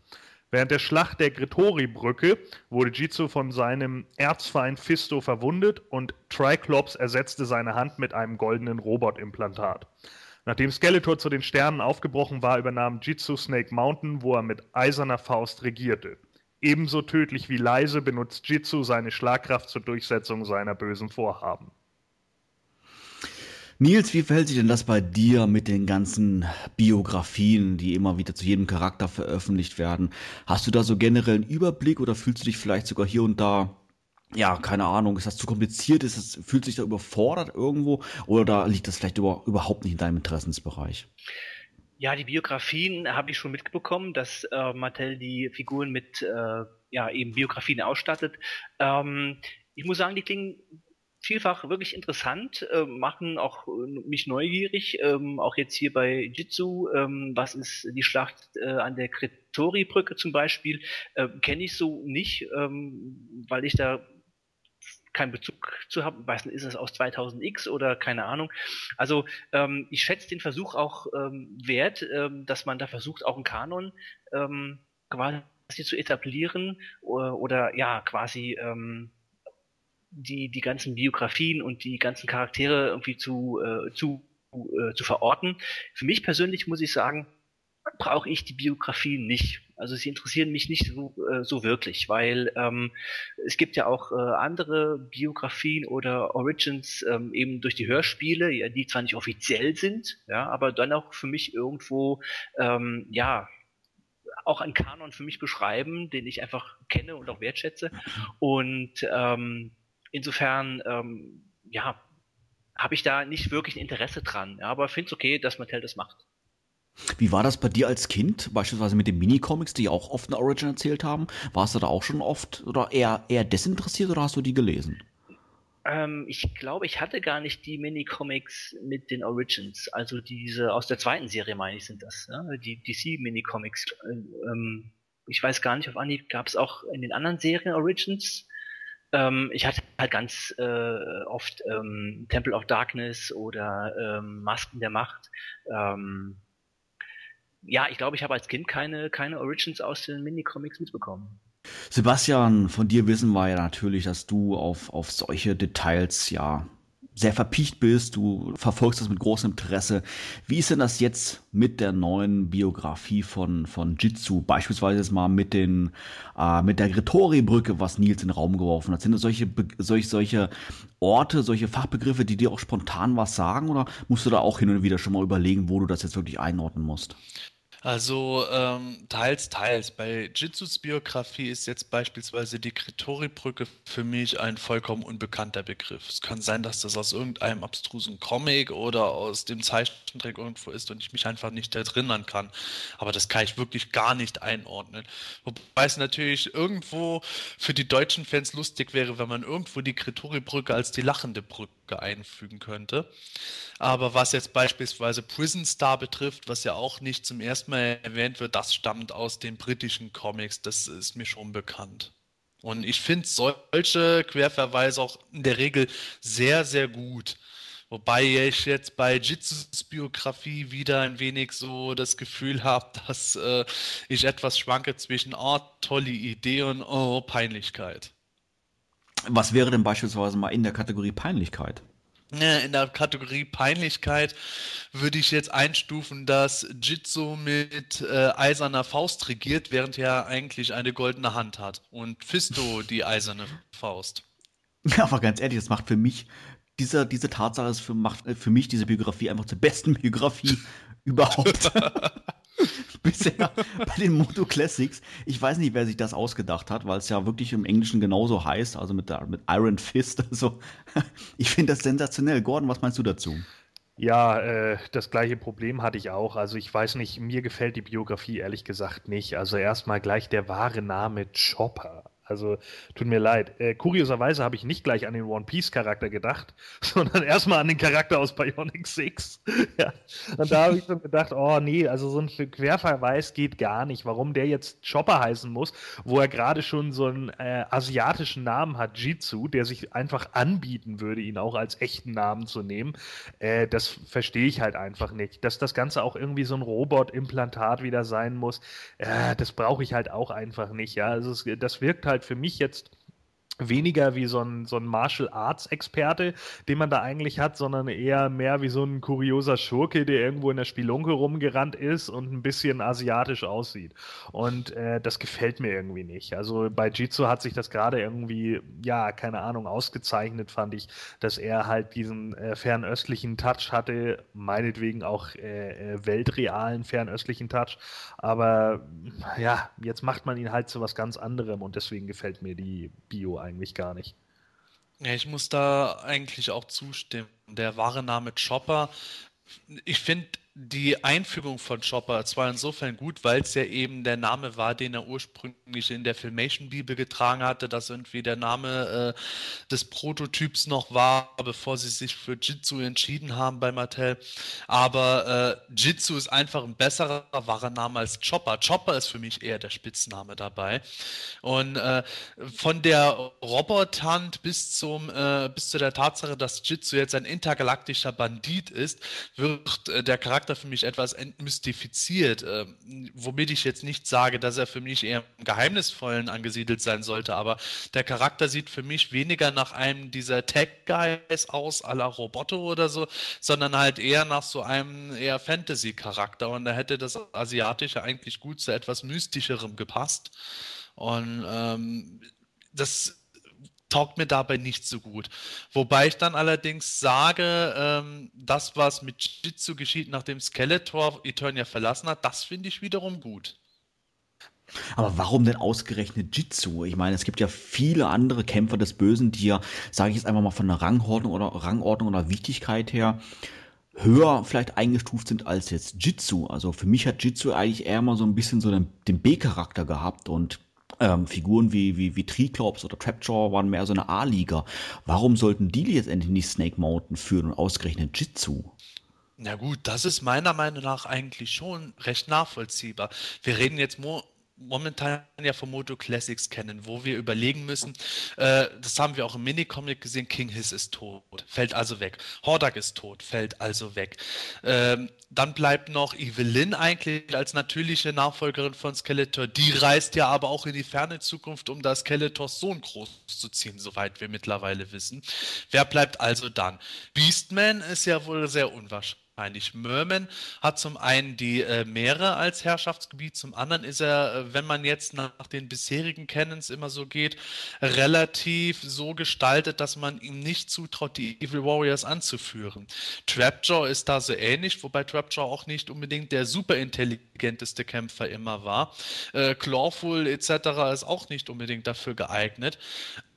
Während der Schlacht der Gretori-Brücke wurde Jitsu von seinem Erzfeind Fisto verwundet und Triclops ersetzte seine Hand mit einem goldenen Robotimplantat. Nachdem Skeletor zu den Sternen aufgebrochen war, übernahm Jitsu Snake Mountain, wo er mit eiserner Faust regierte. Ebenso tödlich wie leise benutzt Jitsu seine Schlagkraft zur Durchsetzung seiner bösen Vorhaben. Nils, wie verhält sich denn das bei dir mit den ganzen Biografien, die immer wieder zu jedem Charakter veröffentlicht werden? Hast du da so generell einen Überblick oder fühlst du dich vielleicht sogar hier und da, ja, keine Ahnung, ist das zu kompliziert, ist das, fühlt sich da überfordert irgendwo oder liegt das vielleicht über, überhaupt nicht in deinem Interessensbereich? Ja, die Biografien habe ich schon mitbekommen, dass äh, Mattel die Figuren mit äh, ja eben Biografien ausstattet. Ähm, ich muss sagen, die klingen vielfach wirklich interessant, äh, machen auch äh, mich neugierig. Ähm, auch jetzt hier bei Jitsu, ähm, was ist die Schlacht äh, an der Kretori-Brücke zum Beispiel, äh, kenne ich so nicht, ähm, weil ich da keinen Bezug zu haben. Weiß nicht, ist es aus 2000X oder keine Ahnung. Also ähm, ich schätze den Versuch auch ähm, wert, ähm, dass man da versucht, auch einen Kanon ähm, quasi zu etablieren oder, oder ja, quasi ähm, die, die ganzen Biografien und die ganzen Charaktere irgendwie zu, äh, zu, äh, zu verorten. Für mich persönlich muss ich sagen, brauche ich die Biografie nicht. Also sie interessieren mich nicht so, äh, so wirklich, weil ähm, es gibt ja auch äh, andere Biografien oder Origins ähm, eben durch die Hörspiele, ja, die zwar nicht offiziell sind, ja, aber dann auch für mich irgendwo ähm, ja auch einen Kanon für mich beschreiben, den ich einfach kenne und auch wertschätze. Und ähm, insofern ähm, ja habe ich da nicht wirklich ein Interesse dran, ja, aber finde es okay, dass Mattel das macht. Wie war das bei dir als Kind, beispielsweise mit den Minicomics, die auch oft eine Origin erzählt haben? Warst du da auch schon oft oder eher, eher desinteressiert oder hast du die gelesen? Ähm, ich glaube, ich hatte gar nicht die Minicomics mit den Origins. Also diese aus der zweiten Serie, meine ich, sind das. Ja? Die DC-Minicomics. Ähm, ich weiß gar nicht, auf Anhieb gab es auch in den anderen Serien Origins. Ähm, ich hatte halt ganz äh, oft ähm, Temple of Darkness oder ähm, Masken der Macht. Ähm, ja, ich glaube, ich habe als Kind keine, keine Origins aus den Minicomics mitbekommen. Sebastian, von dir wissen wir ja natürlich, dass du auf, auf solche Details ja sehr verpicht bist, du verfolgst das mit großem Interesse. Wie ist denn das jetzt mit der neuen Biografie von, von Jitsu? Beispielsweise jetzt mal mit den, äh, mit der Gretori-Brücke, was Nils in den Raum geworfen hat. Sind das solche, solche, solche Orte, solche Fachbegriffe, die dir auch spontan was sagen oder musst du da auch hin und wieder schon mal überlegen, wo du das jetzt wirklich einordnen musst? Also ähm, teils, teils. Bei Jitsus Biografie ist jetzt beispielsweise die Kritori-Brücke für mich ein vollkommen unbekannter Begriff. Es kann sein, dass das aus irgendeinem abstrusen Comic oder aus dem Zeichentrick irgendwo ist und ich mich einfach nicht erinnern kann. Aber das kann ich wirklich gar nicht einordnen. Wobei es natürlich irgendwo für die deutschen Fans lustig wäre, wenn man irgendwo die Kritori-Brücke als die lachende Brücke einfügen könnte. Aber was jetzt beispielsweise Prison Star betrifft, was ja auch nicht zum ersten Mal erwähnt wird, das stammt aus den britischen Comics, das ist mir schon bekannt. Und ich finde solche Querverweise auch in der Regel sehr, sehr gut. Wobei ich jetzt bei Jitsus Biografie wieder ein wenig so das Gefühl habe, dass äh, ich etwas schwanke zwischen, oh, tolle Idee und oh, Peinlichkeit. Was wäre denn beispielsweise mal in der Kategorie Peinlichkeit? In der Kategorie Peinlichkeit würde ich jetzt einstufen, dass Jitsu mit äh, eiserner Faust regiert, während er eigentlich eine goldene Hand hat. Und Fisto die eiserne Faust. Aber ganz ehrlich, das macht für mich, dieser, diese Tatsache ist für, macht für mich diese Biografie einfach zur besten Biografie überhaupt. bisher bei den Moto Classics. Ich weiß nicht, wer sich das ausgedacht hat, weil es ja wirklich im Englischen genauso heißt, also mit, der, mit Iron Fist. Also, ich finde das sensationell. Gordon, was meinst du dazu? Ja, äh, das gleiche Problem hatte ich auch. Also ich weiß nicht, mir gefällt die Biografie ehrlich gesagt nicht. Also erstmal gleich der wahre Name Chopper. Also tut mir leid. Äh, kurioserweise habe ich nicht gleich an den One Piece Charakter gedacht, sondern erstmal an den Charakter aus Bionic 6. ja. Und da habe ich schon gedacht, oh nee, also so ein Querverweis geht gar nicht. Warum der jetzt Chopper heißen muss, wo er gerade schon so einen äh, asiatischen Namen hat, Jitsu, der sich einfach anbieten würde, ihn auch als echten Namen zu nehmen, äh, das verstehe ich halt einfach nicht. Dass das Ganze auch irgendwie so ein Robot-Implantat wieder sein muss, äh, das brauche ich halt auch einfach nicht. Ja, also es, das wirkt halt halt für mich jetzt weniger wie so ein, so ein Martial Arts Experte, den man da eigentlich hat, sondern eher mehr wie so ein kurioser Schurke, der irgendwo in der Spielunke rumgerannt ist und ein bisschen asiatisch aussieht. Und äh, das gefällt mir irgendwie nicht. Also bei Jitsu hat sich das gerade irgendwie, ja, keine Ahnung, ausgezeichnet, fand ich, dass er halt diesen äh, fernöstlichen Touch hatte, meinetwegen auch äh, äh weltrealen fernöstlichen Touch. Aber ja, jetzt macht man ihn halt zu was ganz anderem und deswegen gefällt mir die Bio eigentlich eigentlich gar nicht. Ja, ich muss da eigentlich auch zustimmen. Der wahre Name Chopper, ich finde, die Einfügung von Chopper zwar insofern gut, weil es ja eben der Name war, den er ursprünglich in der Filmation-Bibel getragen hatte, dass irgendwie der Name äh, des Prototyps noch war, bevor sie sich für Jitsu entschieden haben bei Mattel. Aber äh, Jitsu ist einfach ein besserer, wahrer Name als Chopper. Chopper ist für mich eher der Spitzname dabei. Und äh, von der Roboterhand bis zum äh, bis zu der Tatsache, dass Jitsu jetzt ein intergalaktischer Bandit ist, wird äh, der Charakter Charakter für mich etwas entmystifiziert, äh, womit ich jetzt nicht sage, dass er für mich eher im Geheimnisvollen angesiedelt sein sollte, aber der Charakter sieht für mich weniger nach einem dieser Tech-Guys aus, à la Roboto oder so, sondern halt eher nach so einem eher Fantasy-Charakter und da hätte das Asiatische eigentlich gut zu etwas Mystischerem gepasst. Und ähm, das taugt mir dabei nicht so gut. Wobei ich dann allerdings sage, ähm, das, was mit Jitsu geschieht, nachdem Skeletor Eternia verlassen hat, das finde ich wiederum gut. Aber warum denn ausgerechnet Jitsu? Ich meine, es gibt ja viele andere Kämpfer des Bösen, die ja, sage ich jetzt einfach mal von der Rangordnung oder Rangordnung oder Wichtigkeit her, höher vielleicht eingestuft sind als jetzt Jitsu. Also für mich hat Jitsu eigentlich eher mal so ein bisschen so den, den B-Charakter gehabt und ähm, Figuren wie, wie, wie Triclops oder Trapjaw waren mehr so eine A-Liga. Warum sollten die jetzt endlich nicht Snake Mountain führen und ausgerechnet Jitsu? Na gut, das ist meiner Meinung nach eigentlich schon recht nachvollziehbar. Wir reden jetzt mo momentan ja von Moto Classics kennen, wo wir überlegen müssen, äh, das haben wir auch im Minicomic gesehen, King Hiss ist tot, fällt also weg. Hordak ist tot, fällt also weg. Ähm, dann bleibt noch Evelyn eigentlich als natürliche Nachfolgerin von Skeletor. Die reist ja aber auch in die ferne Zukunft, um da Skeletors Sohn groß zu ziehen, soweit wir mittlerweile wissen. Wer bleibt also dann? Beastman ist ja wohl sehr unwahrscheinlich wahrscheinlich. Merman hat zum einen die äh, Meere als Herrschaftsgebiet, zum anderen ist er, äh, wenn man jetzt nach, nach den bisherigen Canons immer so geht, relativ so gestaltet, dass man ihm nicht zutraut, die Evil Warriors anzuführen. Trapjaw ist da so ähnlich, wobei Trapjaw auch nicht unbedingt der superintelligenteste Kämpfer immer war. Äh, Clawful etc. ist auch nicht unbedingt dafür geeignet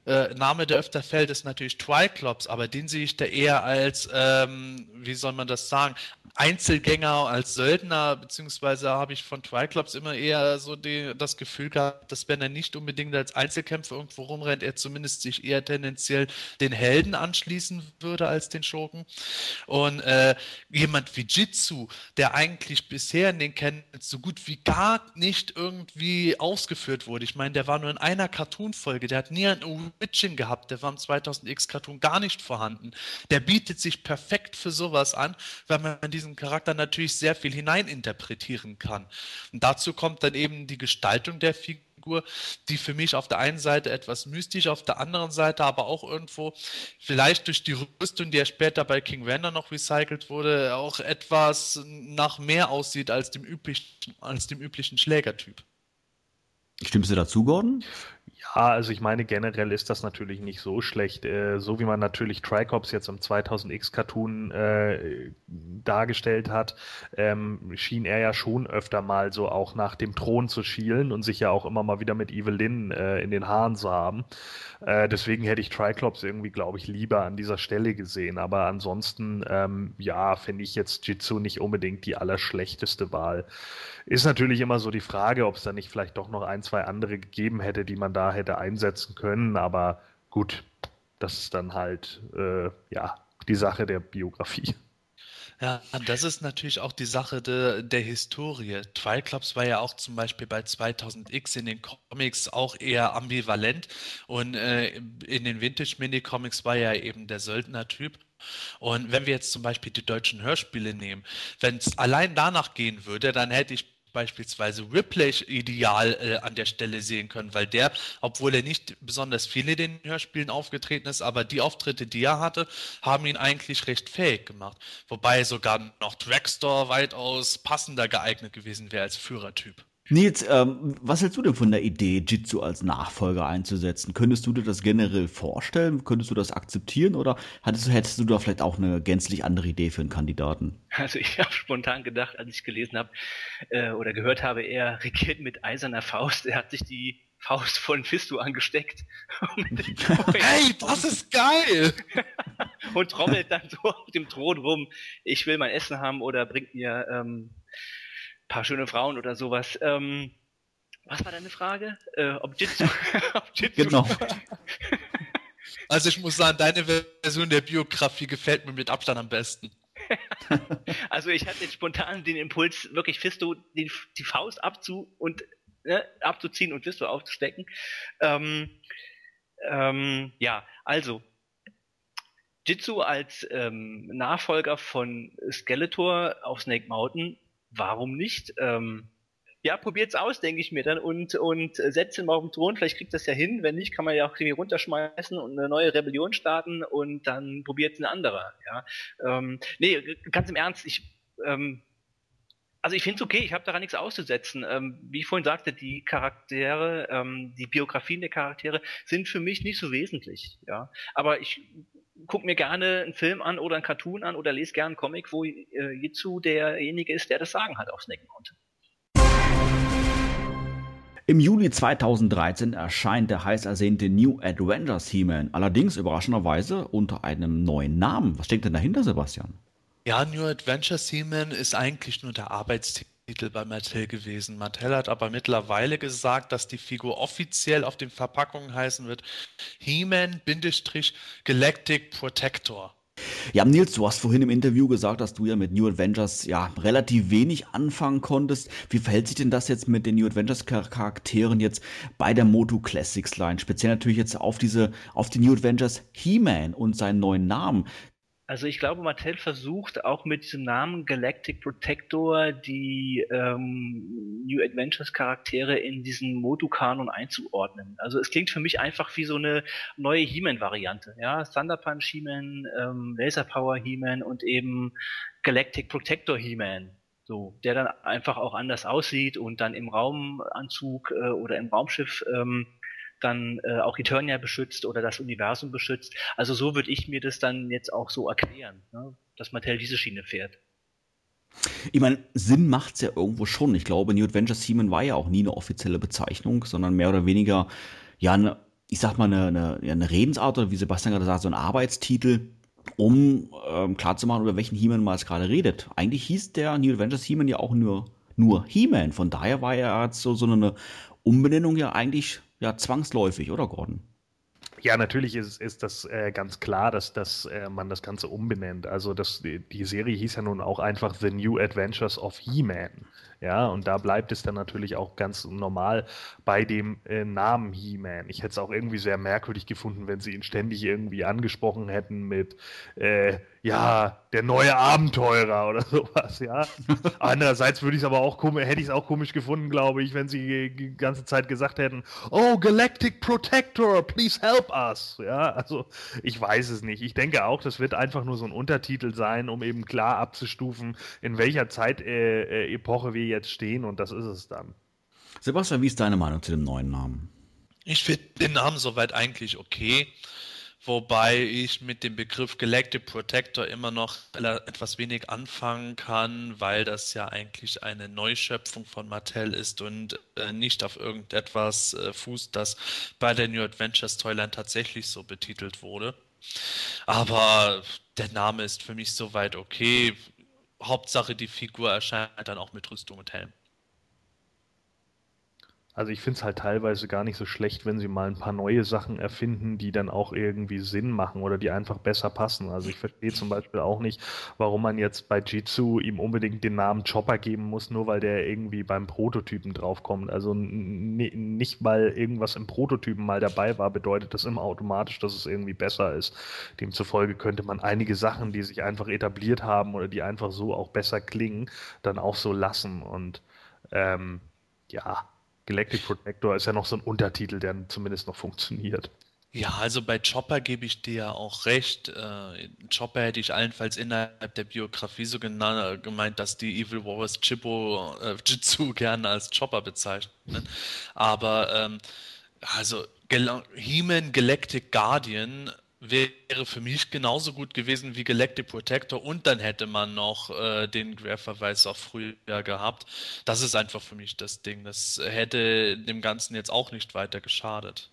äh, Name, der öfter fällt, ist natürlich Triclops, aber den sehe ich da eher als, ähm, wie soll man das sagen, Einzelgänger als Söldner, beziehungsweise habe ich von Triclops immer eher so die, das Gefühl gehabt, dass wenn er nicht unbedingt als Einzelkämpfer irgendwo rumrennt, er zumindest sich eher tendenziell den Helden anschließen würde als den Schurken. Und äh, jemand wie Jitsu, der eigentlich bisher in den Kennen so gut wie gar nicht irgendwie ausgeführt wurde. Ich meine, der war nur in einer Cartoon-Folge, der hat nie ein Witching gehabt, der war im 2000X-Cartoon gar nicht vorhanden. Der bietet sich perfekt für sowas an, weil man diese diesen Charakter natürlich sehr viel hineininterpretieren kann. Und dazu kommt dann eben die Gestaltung der Figur, die für mich auf der einen Seite etwas mystisch, auf der anderen Seite aber auch irgendwo, vielleicht durch die Rüstung, die ja später bei King Render noch recycelt wurde, auch etwas nach mehr aussieht als dem üblichen, als dem üblichen Schlägertyp. Stimmst du dazu, Gordon? Ja, also ich meine, generell ist das natürlich nicht so schlecht. Äh, so wie man natürlich Tricops jetzt im 2000X Cartoon äh, dargestellt hat, ähm, schien er ja schon öfter mal so auch nach dem Thron zu schielen und sich ja auch immer mal wieder mit Evelyn äh, in den Haaren zu haben. Äh, deswegen hätte ich Triclops irgendwie, glaube ich, lieber an dieser Stelle gesehen. Aber ansonsten, ähm, ja, finde ich jetzt Jitsu nicht unbedingt die allerschlechteste Wahl. Ist natürlich immer so die Frage, ob es da nicht vielleicht doch noch ein, zwei andere gegeben hätte, die man da hätte einsetzen können. Aber gut, das ist dann halt, äh, ja, die Sache der Biografie. Ja, das ist natürlich auch die Sache de, der Historie. Triclops war ja auch zum Beispiel bei 2000X in den Comics auch eher ambivalent und äh, in den Vintage-Mini-Comics war er eben der Söldner-Typ. Und wenn wir jetzt zum Beispiel die deutschen Hörspiele nehmen, wenn es allein danach gehen würde, dann hätte ich beispielsweise Ripley ideal äh, an der Stelle sehen können, weil der, obwohl er nicht besonders viel in den Hörspielen aufgetreten ist, aber die Auftritte, die er hatte, haben ihn eigentlich recht fähig gemacht. Wobei sogar noch Dragstore weitaus passender geeignet gewesen wäre als Führertyp. Nils, ähm, was hältst du denn von der Idee, Jitsu als Nachfolger einzusetzen? Könntest du dir das generell vorstellen? Könntest du das akzeptieren oder hattest, hättest du da vielleicht auch eine gänzlich andere Idee für einen Kandidaten? Also ich habe spontan gedacht, als ich gelesen habe äh, oder gehört habe, er regiert mit eiserner Faust. Er hat sich die Faust von Fisto angesteckt. hey, das ist geil! und trommelt dann so auf dem Thron rum, ich will mein Essen haben oder bringt mir ähm, paar schöne Frauen oder sowas. Ähm, was war deine Frage? Äh, ob Jitsu, ob Jitsu genau. also ich muss sagen, deine Version der Biografie gefällt mir mit Abstand am besten. also ich hatte jetzt spontan den Impuls, wirklich Fisto die, die Faust abzu und ne, abzuziehen und Fisto aufzustecken. Ähm, ähm, ja, also Jitsu als ähm, Nachfolger von Skeletor auf Snake Mountain, warum nicht? Ähm, ja, probiert's aus, denke ich mir dann und und setzt ihn mal auf den Thron. Vielleicht kriegt das ja hin. Wenn nicht, kann man ja auch irgendwie runterschmeißen und eine neue Rebellion starten und dann probiert ein anderer. Ja, ähm, nee, ganz im Ernst. Ich ähm, also ich finde es okay, ich habe daran nichts auszusetzen. Ähm, wie ich vorhin sagte, die Charaktere, ähm, die Biografien der Charaktere sind für mich nicht so wesentlich. Ja, aber ich gucke mir gerne einen Film an oder einen Cartoon an oder lese gerne einen Comic, wo äh, Jitsu derjenige ist, der das Sagen hat auf Snake Mountain. Im Juli 2013 erscheint der heiß ersehnte New Adventures He-Man, allerdings überraschenderweise unter einem neuen Namen. Was steckt denn dahinter, Sebastian? Ja, New Adventures He-Man ist eigentlich nur der Arbeitstitel bei Mattel gewesen. Mattel hat aber mittlerweile gesagt, dass die Figur offiziell auf den Verpackungen heißen wird He-Man-Galactic Protector. Ja, Nils, du hast vorhin im Interview gesagt, dass du ja mit New Adventures ja relativ wenig anfangen konntest. Wie verhält sich denn das jetzt mit den New Adventures Charakteren jetzt bei der Moto Classics Line? Speziell natürlich jetzt auf diese, auf die New Adventures He-Man und seinen neuen Namen. Also ich glaube, Mattel versucht auch mit diesem Namen Galactic Protector die ähm, New Adventures Charaktere in diesen Motu-Kanon einzuordnen. Also es klingt für mich einfach wie so eine neue He-Man-Variante. Ja, Thunder Punch He-Man, ähm, Laser Power He-Man und eben Galactic Protector He-Man. So, der dann einfach auch anders aussieht und dann im Raumanzug äh, oder im Raumschiff ähm, dann äh, auch Eternia beschützt oder das Universum beschützt. Also so würde ich mir das dann jetzt auch so erklären, ne? dass Mattel diese Schiene fährt. Ich meine, Sinn macht es ja irgendwo schon. Ich glaube, New Adventure Seaman war ja auch nie eine offizielle Bezeichnung, sondern mehr oder weniger, ja, eine, ich sag mal, eine, eine, eine Redensart oder wie Sebastian gerade sagt, so ein Arbeitstitel, um ähm, klarzumachen, über welchen He-Man man jetzt gerade redet. Eigentlich hieß der New Adventure He-Man ja auch nur, nur He-Man. Von daher war er so, so eine Umbenennung ja eigentlich ja zwangsläufig, oder Gordon? Ja, natürlich ist, ist das äh, ganz klar, dass, dass äh, man das Ganze umbenennt. Also das, die, die Serie hieß ja nun auch einfach The New Adventures of He-Man. Ja, und da bleibt es dann natürlich auch ganz normal bei dem äh, Namen He-Man. Ich hätte es auch irgendwie sehr merkwürdig gefunden, wenn sie ihn ständig irgendwie angesprochen hätten mit, äh, ja, der neue Abenteurer oder sowas, ja. Andererseits würde ich es aber auch hätte ich es auch komisch gefunden, glaube ich, wenn sie die ganze Zeit gesagt hätten, oh, Galactic Protector, please help us. Ja, also ich weiß es nicht. Ich denke auch, das wird einfach nur so ein Untertitel sein, um eben klar abzustufen, in welcher Zeitepoche äh, wir jetzt stehen und das ist es dann. Sebastian, wie ist deine Meinung zu dem neuen Namen? Ich finde den Namen soweit eigentlich okay, wobei ich mit dem Begriff Galactic Protector immer noch etwas wenig anfangen kann, weil das ja eigentlich eine Neuschöpfung von Mattel ist und äh, nicht auf irgendetwas äh, fußt, das bei der New Adventures Toyland tatsächlich so betitelt wurde. Aber der Name ist für mich soweit okay. Hauptsache die Figur erscheint dann auch mit Rüstung und Helm. Also ich finde es halt teilweise gar nicht so schlecht, wenn sie mal ein paar neue Sachen erfinden, die dann auch irgendwie Sinn machen oder die einfach besser passen. Also ich verstehe zum Beispiel auch nicht, warum man jetzt bei Jitsu ihm unbedingt den Namen Chopper geben muss, nur weil der irgendwie beim Prototypen draufkommt. Also nicht weil irgendwas im Prototypen mal dabei war, bedeutet das immer automatisch, dass es irgendwie besser ist. Demzufolge könnte man einige Sachen, die sich einfach etabliert haben oder die einfach so auch besser klingen, dann auch so lassen. Und ähm, ja, Galactic Protector ist ja noch so ein Untertitel, der zumindest noch funktioniert. Ja, also bei Chopper gebe ich dir ja auch recht. Äh, Chopper hätte ich allenfalls innerhalb der Biografie so genannt, gemeint, dass die Evil Warriors Chippo, äh, Jitsu gerne als Chopper bezeichnen. Aber ähm, also He-Man Galactic Guardian wäre für mich genauso gut gewesen wie Galactic Protector und dann hätte man noch äh, den Querverweis auf früher gehabt. Das ist einfach für mich das Ding. Das hätte dem Ganzen jetzt auch nicht weiter geschadet.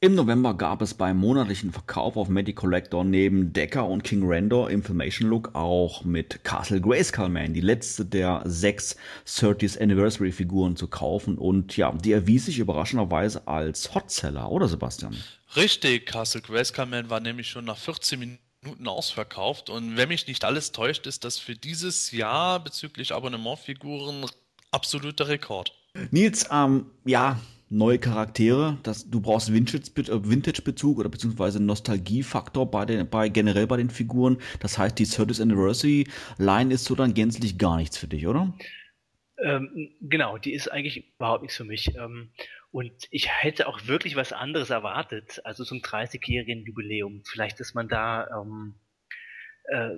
Im November gab es beim monatlichen Verkauf auf Medi Collector neben Decker und King Randor Information Look auch mit Castle Grayskull Man die letzte der sechs 30th Anniversary Figuren zu kaufen und ja, die erwies sich überraschenderweise als Hotseller, oder Sebastian? Richtig, Castle Grayskull Man war nämlich schon nach 14 Minuten ausverkauft und wenn mich nicht alles täuscht, ist das für dieses Jahr bezüglich Abonnementfiguren absoluter Rekord. Nils, ähm, ja, neue Charaktere, das, du brauchst Vintage-Bezug Vintage oder beziehungsweise Nostalgiefaktor bei, den, bei generell bei den Figuren. Das heißt, die 30th Anniversary Line ist so dann gänzlich gar nichts für dich, oder? Ähm, genau, die ist eigentlich überhaupt nichts für mich. Ähm, und ich hätte auch wirklich was anderes erwartet, also zum 30-jährigen Jubiläum. Vielleicht, dass man da ähm, äh,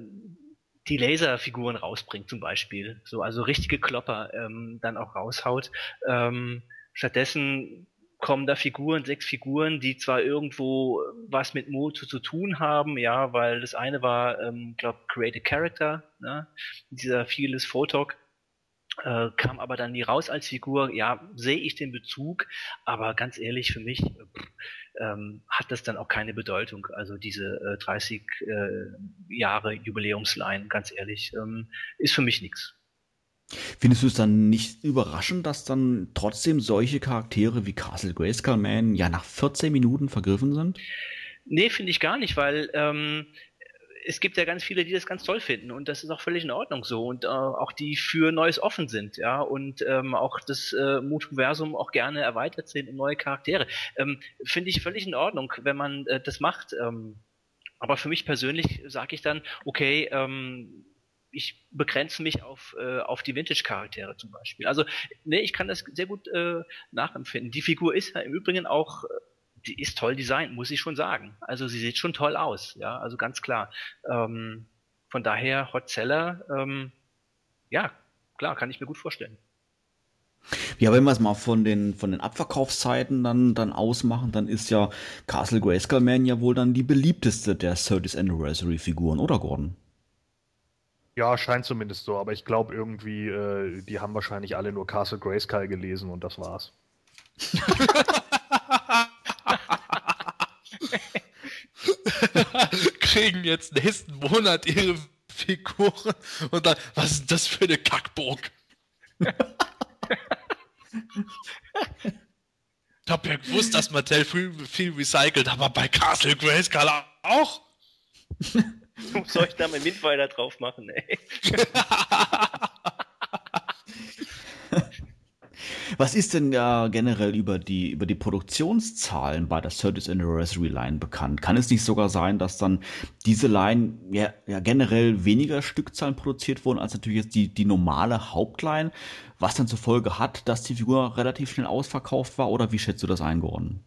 die Laserfiguren rausbringt zum Beispiel. So, also richtige Klopper ähm, dann auch raushaut. Ähm, stattdessen kommen da Figuren, sechs Figuren, die zwar irgendwo was mit Moto zu tun haben, ja, weil das eine war, ähm, glaube Create a Character, ne? dieser Fearless Photog, äh, kam aber dann nie raus als Figur. Ja, sehe ich den Bezug, aber ganz ehrlich, für mich pff, ähm, hat das dann auch keine Bedeutung. Also diese äh, 30 äh, Jahre Jubiläumsline, ganz ehrlich, ähm, ist für mich nichts. Findest du es dann nicht überraschend, dass dann trotzdem solche Charaktere wie Castle Grayskull Man ja nach 14 Minuten vergriffen sind? Nee, finde ich gar nicht, weil ähm, es gibt ja ganz viele, die das ganz toll finden und das ist auch völlig in Ordnung so und äh, auch die für Neues offen sind, ja und ähm, auch das äh, Multiversum auch gerne erweitert sind um neue Charaktere. Ähm, Finde ich völlig in Ordnung, wenn man äh, das macht. Ähm, aber für mich persönlich sage ich dann, okay, ähm, ich begrenze mich auf, äh, auf die Vintage-Charaktere zum Beispiel. Also, nee, ich kann das sehr gut äh, nachempfinden. Die Figur ist ja im Übrigen auch die ist toll designt, muss ich schon sagen. Also sie sieht schon toll aus, ja, also ganz klar. Ähm, von daher Hot Seller, ähm, ja, klar, kann ich mir gut vorstellen. Ja, wenn wir es mal von den, von den Abverkaufszeiten dann, dann ausmachen, dann ist ja Castle Grayskull Man ja wohl dann die beliebteste der 30th Anniversary Figuren, oder Gordon? Ja, scheint zumindest so, aber ich glaube irgendwie, äh, die haben wahrscheinlich alle nur Castle Grayskull gelesen und das war's. kriegen jetzt nächsten Monat ihre Figuren und dann, was ist das für eine Kackburg? ich hab ja gewusst, dass Mattel viel, viel recycelt, aber bei Castle Grayskull auch. Soll ich da meinen Windweiler drauf machen, ey? Was ist denn ja generell über die, über die Produktionszahlen bei der 30th Anniversary Line bekannt? Kann es nicht sogar sein, dass dann diese Line ja, ja generell weniger Stückzahlen produziert wurden als natürlich jetzt die, die normale Hauptline, was dann zur Folge hat, dass die Figur relativ schnell ausverkauft war? Oder wie schätzt du das eingeordnet?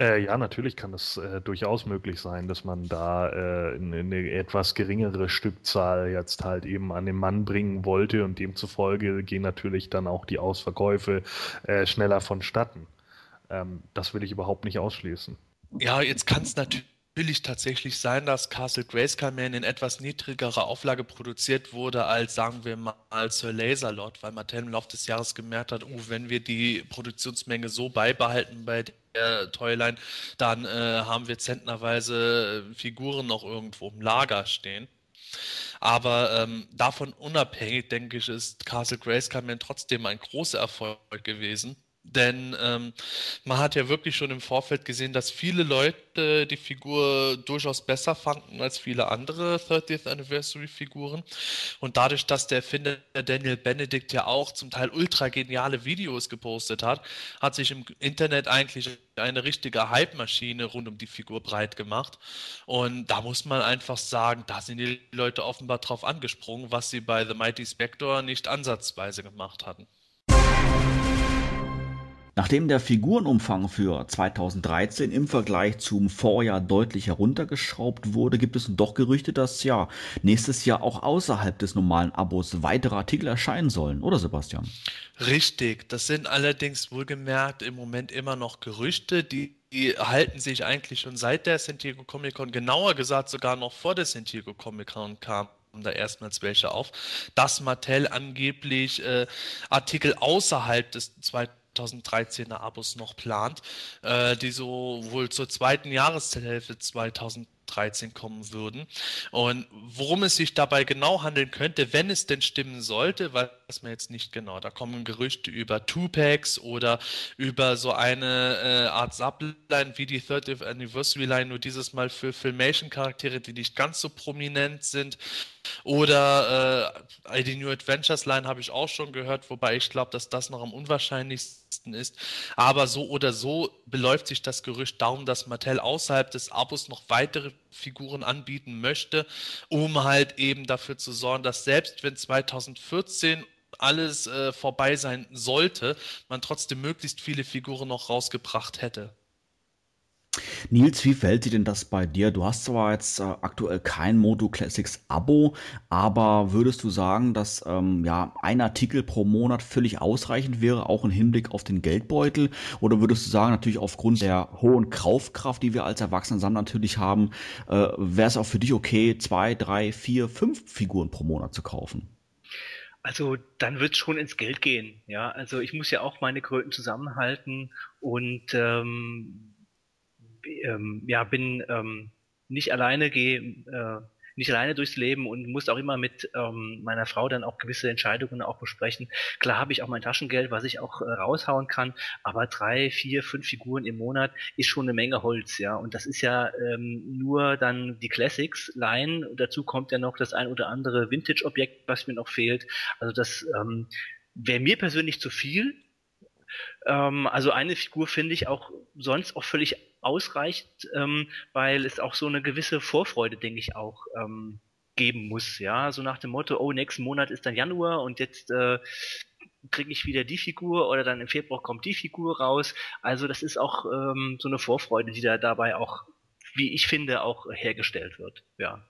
Äh, ja, natürlich kann es äh, durchaus möglich sein, dass man da äh, eine, etwas geringere Stückzahl jetzt halt eben an den Mann bringen wollte und demzufolge gehen natürlich dann auch die Ausverkäufe äh, schneller vonstatten. Ähm, das will ich überhaupt nicht ausschließen. Ja, jetzt kann es natürlich natürlich tatsächlich sein, dass Castle Grayskull Man in etwas niedrigerer Auflage produziert wurde als, sagen wir mal, Sir Laserlord, weil Mattel im Laufe des Jahres gemerkt hat, oh, wenn wir die Produktionsmenge so beibehalten bei der Toyline, dann äh, haben wir zentnerweise Figuren noch irgendwo im Lager stehen. Aber ähm, davon unabhängig, denke ich, ist Castle Grayskull Man trotzdem ein großer Erfolg gewesen. Denn ähm, man hat ja wirklich schon im Vorfeld gesehen, dass viele Leute die Figur durchaus besser fanden als viele andere 30th Anniversary Figuren. Und dadurch, dass der Erfinder Daniel Benedict ja auch zum Teil ultra geniale Videos gepostet hat, hat sich im Internet eigentlich eine richtige Hype-Maschine rund um die Figur breit gemacht. Und da muss man einfach sagen, da sind die Leute offenbar drauf angesprungen, was sie bei The Mighty Spectre nicht ansatzweise gemacht hatten. Nachdem der Figurenumfang für 2013 im Vergleich zum Vorjahr deutlich heruntergeschraubt wurde, gibt es doch Gerüchte, dass ja nächstes Jahr auch außerhalb des normalen Abos weitere Artikel erscheinen sollen, oder Sebastian? Richtig, das sind allerdings wohlgemerkt im Moment immer noch Gerüchte, die die halten sich eigentlich schon seit der San Diego Comic Con, genauer gesagt sogar noch vor der San Diego Comic Con kam da erstmals welche auf, dass Mattel angeblich äh, Artikel außerhalb des 2013er Abos noch plant, äh, die so wohl zur zweiten Jahreshälfte 2013 2013 kommen würden. Und worum es sich dabei genau handeln könnte, wenn es denn stimmen sollte, weiß man jetzt nicht genau. Da kommen Gerüchte über Two-Packs oder über so eine äh, Art Subline wie die 30th Anniversary Line, nur dieses Mal für Filmation-Charaktere, die nicht ganz so prominent sind. Oder äh, die New Adventures Line habe ich auch schon gehört, wobei ich glaube, dass das noch am unwahrscheinlichsten ist. Aber so oder so beläuft sich das Gerücht darum, dass Mattel außerhalb des Abos noch weitere Figuren anbieten möchte, um halt eben dafür zu sorgen, dass selbst wenn 2014 alles äh, vorbei sein sollte, man trotzdem möglichst viele Figuren noch rausgebracht hätte. Nils, wie fällt dir denn das bei dir? Du hast zwar jetzt äh, aktuell kein Moto Classics Abo, aber würdest du sagen, dass ähm, ja ein Artikel pro Monat völlig ausreichend wäre, auch im Hinblick auf den Geldbeutel? Oder würdest du sagen, natürlich aufgrund der hohen Kaufkraft, die wir als Erwachsenen natürlich haben, äh, wäre es auch für dich okay, zwei, drei, vier, fünf Figuren pro Monat zu kaufen? Also dann wird es schon ins Geld gehen. Ja, also ich muss ja auch meine Kröten zusammenhalten und ähm, ähm, ja, bin ähm, nicht alleine, gehe äh, nicht alleine durchs Leben und muss auch immer mit ähm, meiner Frau dann auch gewisse Entscheidungen auch besprechen. Klar habe ich auch mein Taschengeld, was ich auch äh, raushauen kann, aber drei, vier, fünf Figuren im Monat ist schon eine Menge Holz, ja. Und das ist ja ähm, nur dann die Classics Line. Dazu kommt ja noch das ein oder andere Vintage-Objekt, was mir noch fehlt. Also das ähm, wäre mir persönlich zu viel. Ähm, also eine Figur finde ich auch sonst auch völlig ausreicht, ähm, weil es auch so eine gewisse Vorfreude, denke ich, auch ähm, geben muss. Ja, so nach dem Motto, oh, nächsten Monat ist dann Januar und jetzt äh, kriege ich wieder die Figur oder dann im Februar kommt die Figur raus. Also das ist auch ähm, so eine Vorfreude, die da dabei auch, wie ich finde, auch hergestellt wird. Ja.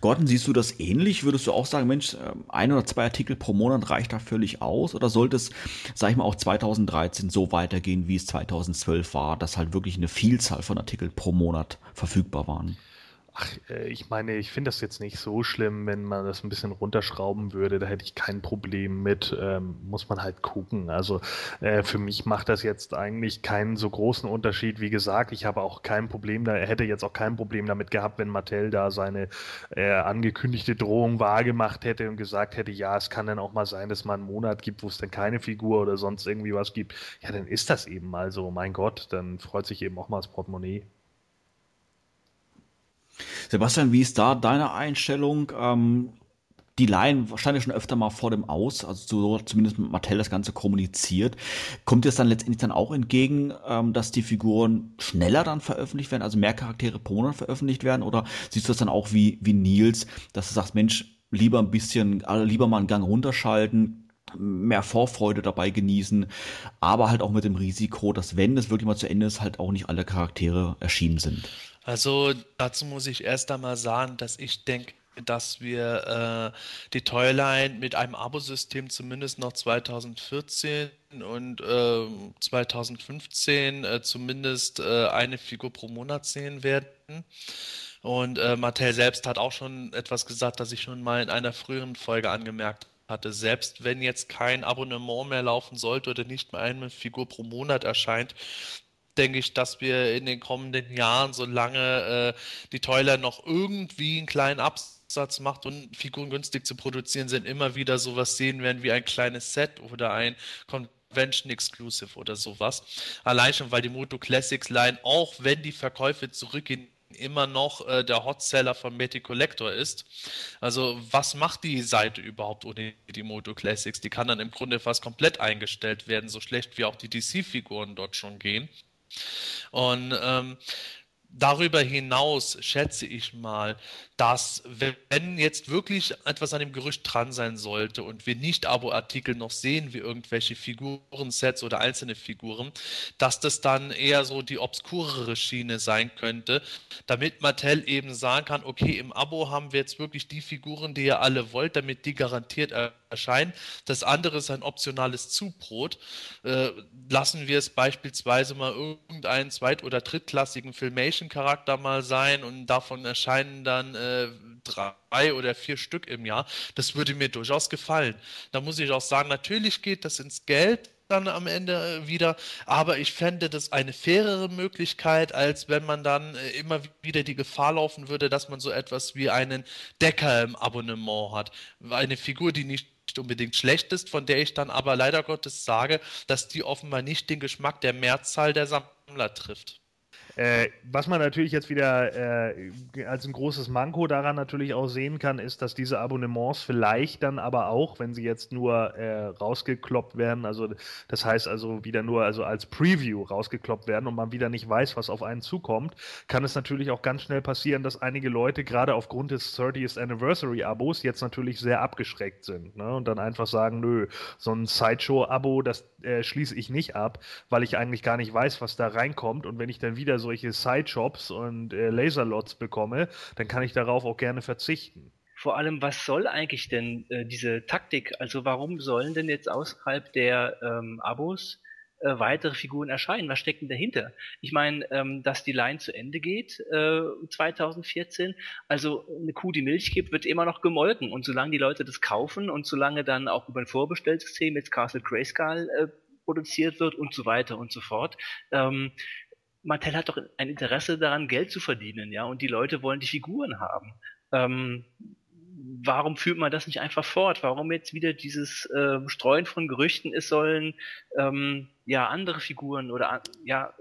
Gordon, siehst du das ähnlich? Würdest du auch sagen, Mensch, ähm, ein oder zwei Artikel pro Monat reicht da völlig aus? Oder sollte es, sag ich mal, auch 2013 so weitergehen, wie es 2012 war, dass halt wirklich eine Vielzahl von Artikeln pro Monat verfügbar waren? Ach, äh, ich meine, ich finde das jetzt nicht so schlimm, wenn man das ein bisschen runterschrauben würde. Da hätte ich kein Problem mit. Ähm, muss man halt gucken. Also äh, für mich macht das jetzt eigentlich keinen so großen Unterschied. Wie gesagt, ich habe auch kein Problem, da hätte jetzt auch kein Problem damit gehabt, wenn Mattel da seine äh, angekündigte Drohung wahrgemacht hätte und gesagt hätte, ja, es kann dann auch mal sein, dass man einen Monat gibt, wo es dann keine Figur oder sonst irgendwie was gibt. Ja, dann ist das eben mal so. Mein Gott, dann freut sich eben auch mal das Portemonnaie. Sebastian, wie ist da deine Einstellung? Ähm, die Laien wahrscheinlich schon öfter mal vor dem Aus, also so zumindest mit Mattel das Ganze kommuniziert. Kommt es dann letztendlich dann auch entgegen, ähm, dass die Figuren schneller dann veröffentlicht werden, also mehr Charaktere pro Monat veröffentlicht werden? Oder siehst du das dann auch wie, wie Nils, dass du sagst, Mensch, lieber ein bisschen, also lieber mal einen Gang runterschalten, mehr Vorfreude dabei genießen, aber halt auch mit dem Risiko, dass wenn es wirklich mal zu Ende ist, halt auch nicht alle Charaktere erschienen sind. Also dazu muss ich erst einmal sagen, dass ich denke, dass wir äh, die Toyline mit einem Abosystem zumindest noch 2014 und äh, 2015 äh, zumindest äh, eine Figur pro Monat sehen werden. Und äh, Mattel selbst hat auch schon etwas gesagt, das ich schon mal in einer früheren Folge angemerkt hatte. Selbst wenn jetzt kein Abonnement mehr laufen sollte oder nicht mehr eine Figur pro Monat erscheint, denke ich, dass wir in den kommenden Jahren, solange äh, die Toiler noch irgendwie einen kleinen Absatz macht und Figuren günstig zu produzieren sind, immer wieder sowas sehen werden wie ein kleines Set oder ein Convention Exclusive oder sowas. Allein schon, weil die Moto Classics Line, auch wenn die Verkäufe zurückgehen, immer noch äh, der Hotseller von Meti Collector ist. Also was macht die Seite überhaupt ohne die Moto Classics? Die kann dann im Grunde fast komplett eingestellt werden, so schlecht wie auch die DC-Figuren dort schon gehen. Und ähm, darüber hinaus schätze ich mal, dass wenn jetzt wirklich etwas an dem Gerücht dran sein sollte und wir nicht Abo-Artikel noch sehen wie irgendwelche Figurensets oder einzelne Figuren, dass das dann eher so die obskurere Schiene sein könnte, damit Mattel eben sagen kann, okay, im Abo haben wir jetzt wirklich die Figuren, die ihr alle wollt, damit die garantiert erscheinen. Das andere ist ein optionales Zubrot. Äh, lassen wir es beispielsweise mal irgendeinen zweit- oder drittklassigen Filmation-Charakter mal sein und davon erscheinen dann äh, äh, drei oder vier Stück im Jahr. Das würde mir durchaus gefallen. Da muss ich auch sagen, natürlich geht das ins Geld, dann am Ende äh, wieder, aber ich fände das eine fairere Möglichkeit, als wenn man dann äh, immer wieder die Gefahr laufen würde, dass man so etwas wie einen Decker im Abonnement hat. Eine Figur, die nicht unbedingt schlecht ist, von der ich dann aber leider Gottes sage, dass die offenbar nicht den Geschmack der Mehrzahl der Sammler trifft. Äh, was man natürlich jetzt wieder äh, als ein großes Manko daran natürlich auch sehen kann, ist, dass diese Abonnements vielleicht dann aber auch, wenn sie jetzt nur äh, rausgekloppt werden, also das heißt also wieder nur also als Preview rausgekloppt werden und man wieder nicht weiß, was auf einen zukommt, kann es natürlich auch ganz schnell passieren, dass einige Leute gerade aufgrund des 30th Anniversary Abos jetzt natürlich sehr abgeschreckt sind ne? und dann einfach sagen, nö, so ein Sideshow-Abo, das äh, schließe ich nicht ab, weil ich eigentlich gar nicht weiß, was da reinkommt und wenn ich dann wieder so solche Sideshops und äh, Laserlots bekomme, dann kann ich darauf auch gerne verzichten. Vor allem, was soll eigentlich denn äh, diese Taktik? Also warum sollen denn jetzt außerhalb der ähm, Abos äh, weitere Figuren erscheinen? Was steckt denn dahinter? Ich meine, ähm, dass die Line zu Ende geht äh, 2014, also eine Kuh, die Milch gibt, wird immer noch gemolken. Und solange die Leute das kaufen und solange dann auch über ein Vorbestellsystem jetzt Castle Grayskull äh, produziert wird und so weiter und so fort, ähm, Mattel hat doch ein Interesse daran, Geld zu verdienen, ja, und die Leute wollen die Figuren haben. Ähm, warum führt man das nicht einfach fort? Warum jetzt wieder dieses äh, Streuen von Gerüchten, es sollen ähm, ja andere Figuren oder ja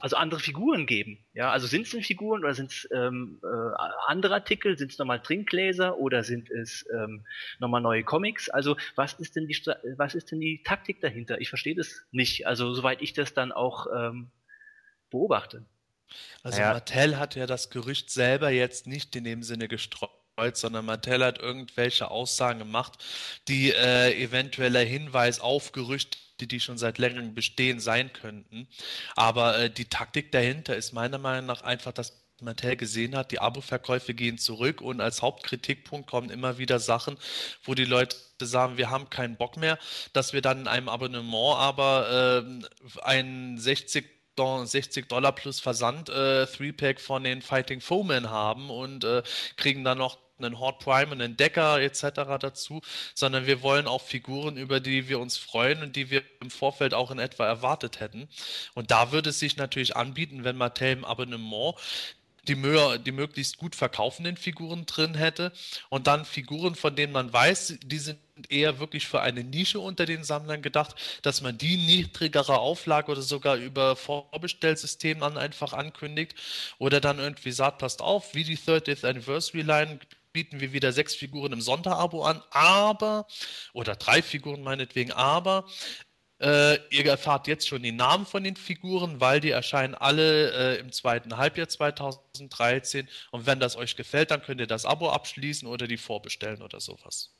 also andere Figuren geben? Ja, also sind es denn Figuren oder sind es ähm, äh, andere Artikel? Sind es nochmal Trinkgläser oder sind es ähm, nochmal neue Comics? Also was ist denn die was ist denn die Taktik dahinter? Ich verstehe das nicht. Also soweit ich das dann auch ähm, beobachte. Also ja. Mattel hat ja das Gerücht selber jetzt nicht in dem Sinne gestreut sondern Mattel hat irgendwelche Aussagen gemacht, die äh, eventueller Hinweis auf Gerüchte, die schon seit längerem bestehen, sein könnten. Aber äh, die Taktik dahinter ist meiner Meinung nach einfach, dass Mattel gesehen hat, die Abo-Verkäufe gehen zurück und als Hauptkritikpunkt kommen immer wieder Sachen, wo die Leute sagen, wir haben keinen Bock mehr, dass wir dann in einem Abonnement aber äh, ein 60 60 Dollar plus Versand äh, 3-Pack von den Fighting Foemen haben und äh, kriegen dann noch einen Horde Prime und einen Decker etc. dazu, sondern wir wollen auch Figuren, über die wir uns freuen und die wir im Vorfeld auch in etwa erwartet hätten. Und da würde es sich natürlich anbieten, wenn Mattel im Abonnement die, die möglichst gut verkaufenden Figuren drin hätte. Und dann Figuren, von denen man weiß, die sind eher wirklich für eine Nische unter den Sammlern gedacht, dass man die niedrigere Auflage oder sogar über Vorbestellsystem dann einfach ankündigt. Oder dann irgendwie sagt, passt auf, wie die 30th Anniversary Line bieten wir wieder sechs Figuren im Sonderabo an, aber, oder drei Figuren meinetwegen, aber äh, ihr erfahrt jetzt schon die Namen von den Figuren, weil die erscheinen alle äh, im zweiten Halbjahr 2013. Und wenn das euch gefällt, dann könnt ihr das Abo abschließen oder die vorbestellen oder sowas.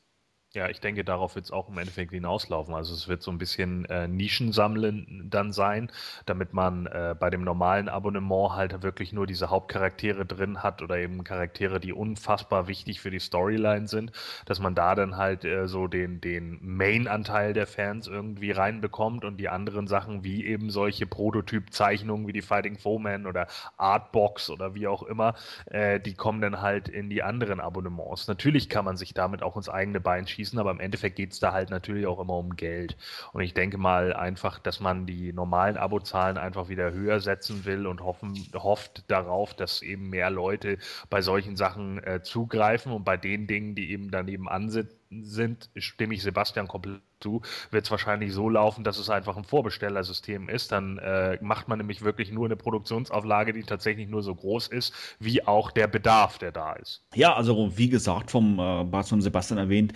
Ja, ich denke, darauf wird es auch im Endeffekt hinauslaufen. Also es wird so ein bisschen äh, Nischensammeln dann sein, damit man äh, bei dem normalen Abonnement halt wirklich nur diese Hauptcharaktere drin hat oder eben Charaktere, die unfassbar wichtig für die Storyline sind, dass man da dann halt äh, so den, den Main-Anteil der Fans irgendwie reinbekommt und die anderen Sachen wie eben solche Prototyp-Zeichnungen wie die Fighting Foeman oder Artbox oder wie auch immer, äh, die kommen dann halt in die anderen Abonnements. Natürlich kann man sich damit auch ins eigene Bein schießen schießen, aber im Endeffekt geht es da halt natürlich auch immer um Geld. Und ich denke mal einfach, dass man die normalen Abozahlen einfach wieder höher setzen will und hoffen, hofft darauf, dass eben mehr Leute bei solchen Sachen äh, zugreifen und bei den Dingen, die eben daneben ansitzen, sind, stimme ich Sebastian komplett zu, wird es wahrscheinlich so laufen, dass es einfach ein Vorbestellersystem ist. Dann äh, macht man nämlich wirklich nur eine Produktionsauflage, die tatsächlich nur so groß ist, wie auch der Bedarf, der da ist. Ja, also wie gesagt, vom äh, und Sebastian erwähnt,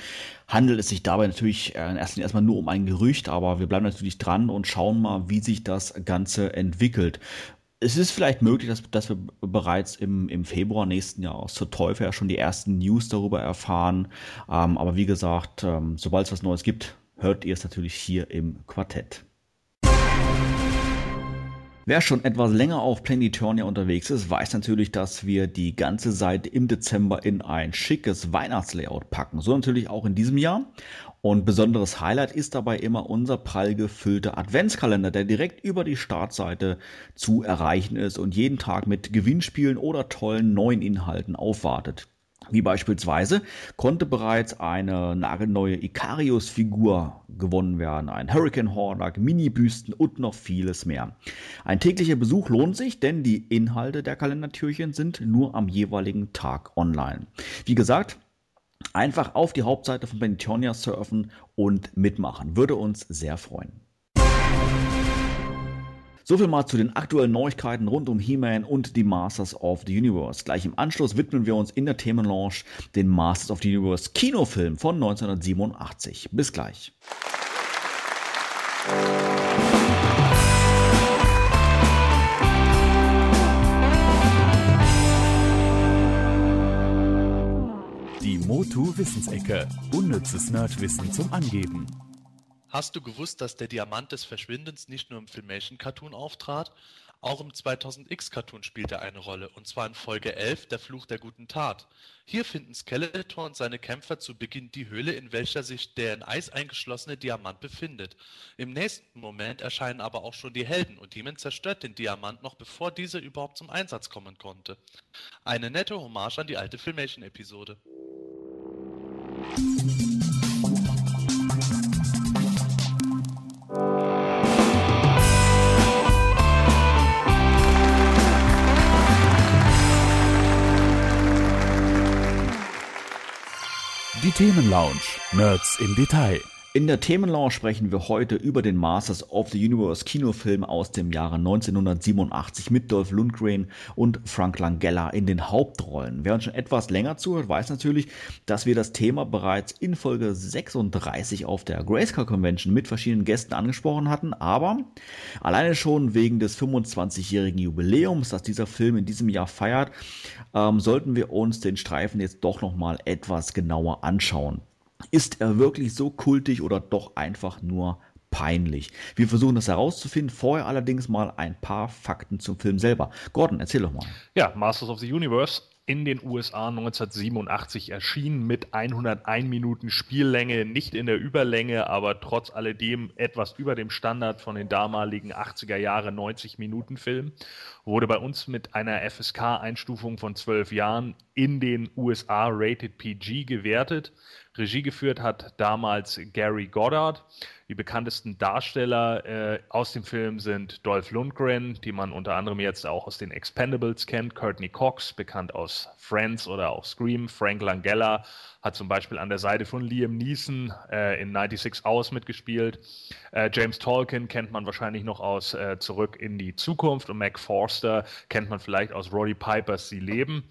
handelt es sich dabei natürlich äh, Linie erstmal nur um ein Gerücht, aber wir bleiben natürlich dran und schauen mal, wie sich das Ganze entwickelt es ist vielleicht möglich, dass, dass wir bereits im, im Februar nächsten Jahres zur Teufel ja schon die ersten News darüber erfahren. Ähm, aber wie gesagt, ähm, sobald es was Neues gibt, hört ihr es natürlich hier im Quartett. Wer schon etwas länger auf Planetonia unterwegs ist, weiß natürlich, dass wir die ganze Seite im Dezember in ein schickes Weihnachtslayout packen. So natürlich auch in diesem Jahr. Und besonderes Highlight ist dabei immer unser prall gefüllter Adventskalender, der direkt über die Startseite zu erreichen ist und jeden Tag mit Gewinnspielen oder tollen neuen Inhalten aufwartet. Wie beispielsweise konnte bereits eine nagelneue Ikarius-Figur gewonnen werden, ein Hurricane Hordak, Mini-Büsten und noch vieles mehr. Ein täglicher Besuch lohnt sich, denn die Inhalte der Kalendertürchen sind nur am jeweiligen Tag online. Wie gesagt, einfach auf die Hauptseite von Benitonia surfen und mitmachen. Würde uns sehr freuen. So viel mal zu den aktuellen Neuigkeiten rund um He-Man und die Masters of the Universe. Gleich im Anschluss widmen wir uns in der Themenlaunch den Masters of the Universe Kinofilm von 1987. Bis gleich. Die Motu Wissensecke. Unnützes Nerdwissen zum Angeben. Hast du gewusst, dass der Diamant des Verschwindens nicht nur im Filmation-Cartoon auftrat? Auch im 2000X-Cartoon spielt er eine Rolle, und zwar in Folge 11, Der Fluch der guten Tat. Hier finden Skeletor und seine Kämpfer zu Beginn die Höhle, in welcher sich der in Eis eingeschlossene Diamant befindet. Im nächsten Moment erscheinen aber auch schon die Helden, und Demon zerstört den Diamant noch bevor dieser überhaupt zum Einsatz kommen konnte. Eine nette Hommage an die alte Filmation-Episode. Die Themenlounge. Nerds im Detail. In der Themenlaunch sprechen wir heute über den Masters of the Universe Kinofilm aus dem Jahre 1987 mit Dolph Lundgren und Frank Langella in den Hauptrollen. Wer uns schon etwas länger zuhört, weiß natürlich, dass wir das Thema bereits in Folge 36 auf der Grayscale Convention mit verschiedenen Gästen angesprochen hatten, aber alleine schon wegen des 25-jährigen Jubiläums, das dieser Film in diesem Jahr feiert, ähm, sollten wir uns den Streifen jetzt doch nochmal etwas genauer anschauen. Ist er wirklich so kultig oder doch einfach nur peinlich? Wir versuchen das herauszufinden. Vorher allerdings mal ein paar Fakten zum Film selber. Gordon, erzähl doch mal. Ja, Masters of the Universe in den USA 1987 erschienen mit 101 Minuten Spiellänge, nicht in der Überlänge, aber trotz alledem etwas über dem Standard von den damaligen 80er Jahre 90 Minuten Film, wurde bei uns mit einer FSK-Einstufung von 12 Jahren in den USA Rated PG gewertet. Regie geführt hat damals Gary Goddard. Die bekanntesten Darsteller äh, aus dem Film sind Dolph Lundgren, die man unter anderem jetzt auch aus den Expendables kennt, Courtney Cox, bekannt aus Friends oder auch Scream, Frank Langella hat zum Beispiel an der Seite von Liam Neeson äh, in 96 Hours mitgespielt. Äh, James Tolkien kennt man wahrscheinlich noch aus äh, Zurück in die Zukunft und Mac Forster kennt man vielleicht aus Roddy Pipers Sie leben.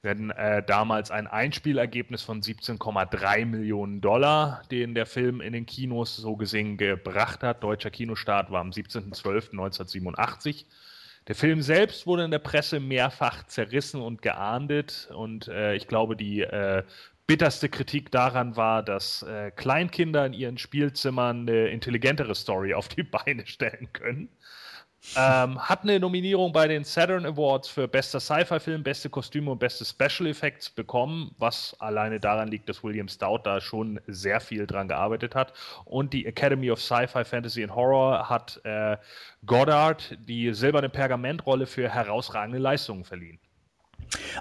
Wir äh, damals ein Einspielergebnis von 17,3 Millionen Dollar, den der Film in den Kinos so gesehen gebracht hat. Deutscher Kinostart war am 17.12.1987. Der Film selbst wurde in der Presse mehrfach zerrissen und geahndet und äh, ich glaube, die äh, bitterste Kritik daran war, dass äh, Kleinkinder in ihren Spielzimmern eine intelligentere Story auf die Beine stellen können. Ähm, hat eine Nominierung bei den Saturn Awards für bester Sci-Fi-Film, beste Kostüme und beste Special Effects bekommen, was alleine daran liegt, dass William Stout da schon sehr viel dran gearbeitet hat. Und die Academy of Sci-Fi, Fantasy and Horror hat äh, Goddard die silberne Pergamentrolle für herausragende Leistungen verliehen.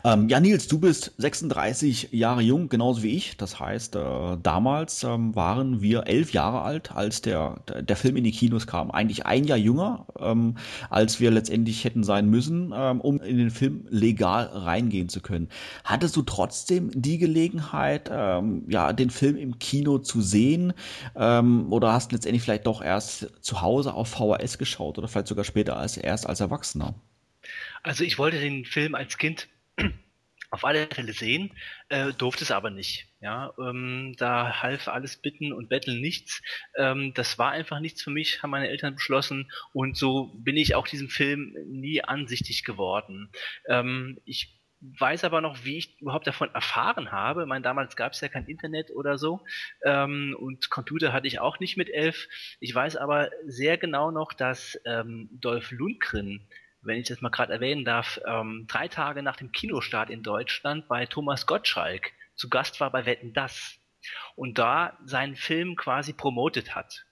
Ähm, ja, Nils, du bist 36 Jahre jung, genauso wie ich. Das heißt, äh, damals ähm, waren wir elf Jahre alt, als der, der Film in die Kinos kam. Eigentlich ein Jahr jünger, ähm, als wir letztendlich hätten sein müssen, ähm, um in den Film legal reingehen zu können. Hattest du trotzdem die Gelegenheit, ähm, ja, den Film im Kino zu sehen? Ähm, oder hast du letztendlich vielleicht doch erst zu Hause auf VHS geschaut oder vielleicht sogar später als erst als Erwachsener? Also ich wollte den Film als Kind auf alle Fälle sehen, äh, durfte es aber nicht. Ja, ähm, da half alles Bitten und Betteln nichts. Ähm, das war einfach nichts für mich, haben meine Eltern beschlossen und so bin ich auch diesem Film nie ansichtig geworden. Ähm, ich weiß aber noch, wie ich überhaupt davon erfahren habe. Ich meine, damals gab es ja kein Internet oder so ähm, und Computer hatte ich auch nicht mit elf. Ich weiß aber sehr genau noch, dass ähm, Dolph Lundgren wenn ich das mal gerade erwähnen darf, ähm, drei Tage nach dem Kinostart in Deutschland bei Thomas Gottschalk zu Gast war bei Wetten Das und da seinen Film quasi promotet hat.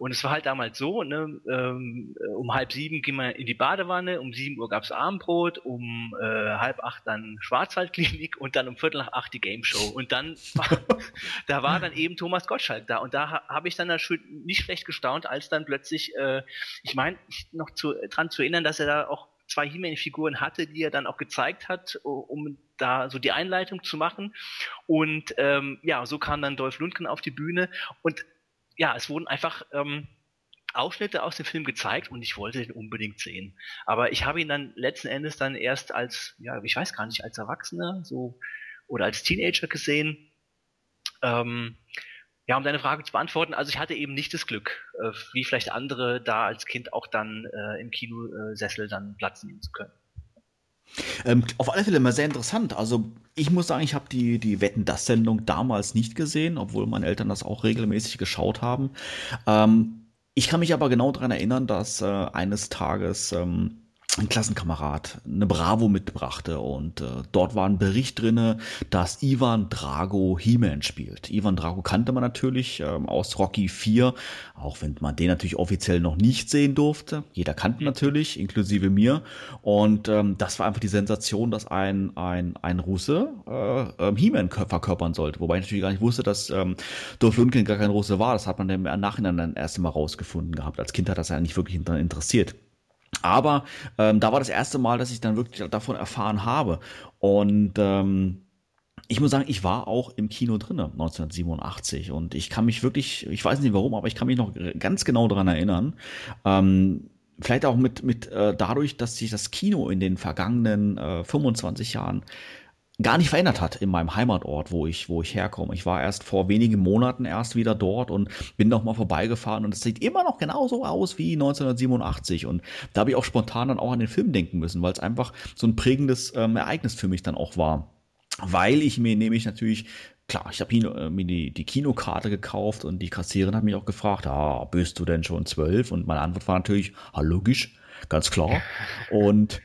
Und es war halt damals so, ne, ähm, um halb sieben ging man in die Badewanne, um sieben Uhr gab's Abendbrot, um äh, halb acht dann Schwarzwaldklinik und dann um viertel nach acht die Game Show. Und dann war, da war dann eben Thomas Gottschalk da. Und da ha, habe ich dann nicht schlecht gestaunt, als dann plötzlich, äh, ich meine, noch zu, dran zu erinnern, dass er da auch zwei He-Man-Figuren hatte, die er dann auch gezeigt hat, um da so die Einleitung zu machen. Und ähm, ja, so kam dann Dolph Lundgren auf die Bühne und ja, es wurden einfach ähm, Ausschnitte aus dem Film gezeigt und ich wollte ihn unbedingt sehen. Aber ich habe ihn dann letzten Endes dann erst als, ja, ich weiß gar nicht, als Erwachsener so oder als Teenager gesehen. Ähm, ja, um deine Frage zu beantworten, also ich hatte eben nicht das Glück, äh, wie vielleicht andere, da als Kind auch dann äh, im Kinosessel dann Platz nehmen zu können. Ähm, auf alle Fälle immer sehr interessant. Also ich muss sagen, ich habe die, die Wetten das Sendung damals nicht gesehen, obwohl meine Eltern das auch regelmäßig geschaut haben. Ähm, ich kann mich aber genau daran erinnern, dass äh, eines Tages ähm, ein Klassenkamerad eine Bravo mitbrachte und äh, dort war ein Bericht drinne, dass Ivan Drago He-Man spielt. Ivan Drago kannte man natürlich ähm, aus Rocky 4, auch wenn man den natürlich offiziell noch nicht sehen durfte. Jeder kannte natürlich, inklusive mir. Und ähm, das war einfach die Sensation, dass ein, ein, ein Russe äh, ähm, He-Man verkörpern sollte. Wobei ich natürlich gar nicht wusste, dass ähm, Dolph Lundgren gar kein Russe war. Das hat man im Nachhinein dann erst einmal rausgefunden gehabt. Als Kind hat das ja nicht wirklich interessiert. Aber ähm, da war das erste Mal, dass ich dann wirklich davon erfahren habe. Und ähm, ich muss sagen, ich war auch im Kino drinne 1987 und ich kann mich wirklich, ich weiß nicht warum, aber ich kann mich noch ganz genau daran erinnern. Ähm, vielleicht auch mit, mit äh, dadurch, dass sich das Kino in den vergangenen äh, 25 Jahren gar nicht verändert hat in meinem Heimatort, wo ich, wo ich herkomme. Ich war erst vor wenigen Monaten erst wieder dort und bin noch mal vorbeigefahren und es sieht immer noch genauso aus wie 1987 und da habe ich auch spontan dann auch an den Film denken müssen, weil es einfach so ein prägendes ähm, Ereignis für mich dann auch war. Weil ich mir nämlich natürlich klar, ich habe äh, mir die, die Kinokarte gekauft und die Kassiererin hat mich auch gefragt, ah, bist du denn schon zwölf? Und meine Antwort war natürlich, ah, logisch, ganz klar. Und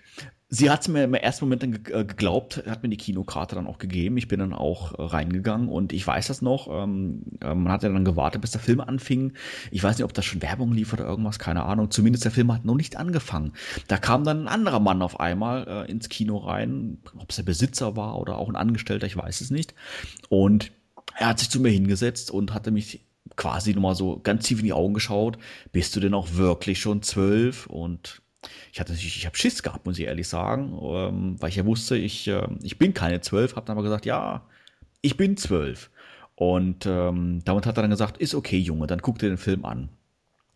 Sie hat es mir im ersten Moment dann äh, geglaubt, hat mir die Kinokarte dann auch gegeben. Ich bin dann auch äh, reingegangen und ich weiß das noch. Ähm, äh, man hat ja dann gewartet, bis der Film anfing. Ich weiß nicht, ob das schon Werbung lief oder irgendwas, keine Ahnung. Zumindest der Film hat noch nicht angefangen. Da kam dann ein anderer Mann auf einmal äh, ins Kino rein. Ob es der Besitzer war oder auch ein Angestellter, ich weiß es nicht. Und er hat sich zu mir hingesetzt und hatte mich quasi nochmal so ganz tief in die Augen geschaut. Bist du denn auch wirklich schon zwölf? Und ich hatte natürlich, ich habe Schiss gehabt, muss ich ehrlich sagen, ähm, weil ich ja wusste, ich, äh, ich bin keine zwölf, habe dann aber gesagt, ja, ich bin zwölf. Und ähm, damit hat er dann gesagt, ist okay, Junge, dann guck dir den Film an.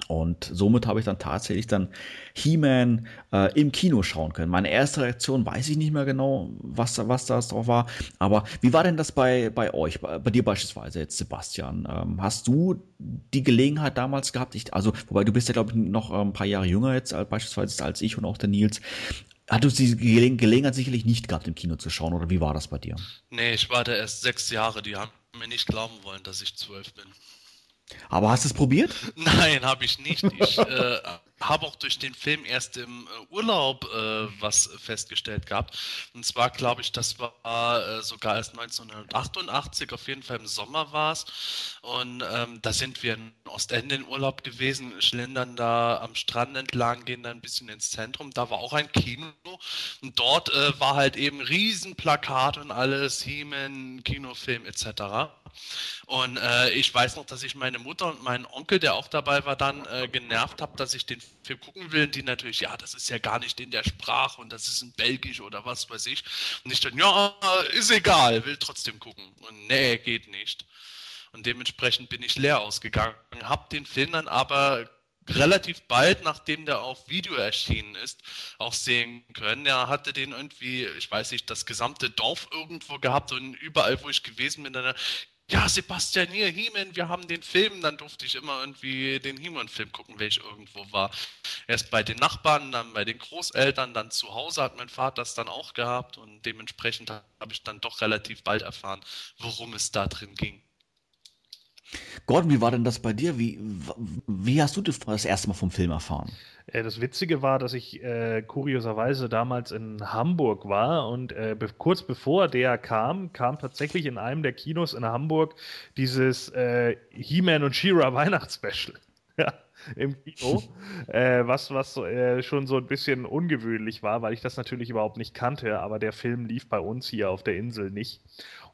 Und somit habe ich dann tatsächlich dann He-Man äh, im Kino schauen können. Meine erste Reaktion weiß ich nicht mehr genau, was, was das drauf war. Aber wie war denn das bei, bei euch, bei, bei dir beispielsweise jetzt, Sebastian? Ähm, hast du die Gelegenheit damals gehabt? Ich, also, wobei du bist ja, glaube ich, noch äh, ein paar Jahre jünger jetzt als, beispielsweise als ich und auch der Nils. Hattest du die Gele Gelegenheit sicherlich nicht gehabt, im Kino zu schauen, oder wie war das bei dir? Nee, ich war da erst sechs Jahre. Die haben mir nicht glauben wollen, dass ich zwölf bin. Aber hast du es probiert? Nein, habe ich nicht. Ich äh, habe auch durch den Film erst im äh, Urlaub äh, was festgestellt gehabt. Und zwar glaube ich, das war äh, sogar erst 1988, auf jeden Fall im Sommer war es. Und ähm, da sind wir in Ostende in Urlaub gewesen, schlendern da am Strand entlang, gehen dann ein bisschen ins Zentrum. Da war auch ein Kino. Und dort äh, war halt eben Riesenplakat und alles, He-Man, Kinofilm etc. Und äh, ich weiß noch, dass ich meine Mutter und meinen Onkel, der auch dabei war, dann äh, genervt habe, dass ich den Film gucken will. Und die natürlich, ja, das ist ja gar nicht in der Sprache und das ist in Belgisch oder was weiß ich. Und ich dann, ja, ist egal, will trotzdem gucken. Und nee, geht nicht. Und dementsprechend bin ich leer ausgegangen, habe den Film dann aber relativ bald, nachdem der auf Video erschienen ist, auch sehen können. Er hatte den irgendwie, ich weiß nicht, das gesamte Dorf irgendwo gehabt und überall, wo ich gewesen bin, dann ja, Sebastian, hier, He-Man, wir haben den Film. Dann durfte ich immer irgendwie den He-Man-Film gucken, wenn ich irgendwo war. Erst bei den Nachbarn, dann bei den Großeltern, dann zu Hause hat mein Vater das dann auch gehabt und dementsprechend habe ich dann doch relativ bald erfahren, worum es da drin ging. Gordon, wie war denn das bei dir? Wie, wie hast du das erste Mal vom Film erfahren? Äh, das Witzige war, dass ich äh, kurioserweise damals in Hamburg war und äh, be kurz bevor der kam, kam tatsächlich in einem der Kinos in Hamburg dieses äh, He-Man und She-Ra Weihnachtsspecial. ja. im Kino, äh, was, was äh, schon so ein bisschen ungewöhnlich war, weil ich das natürlich überhaupt nicht kannte, aber der Film lief bei uns hier auf der Insel nicht.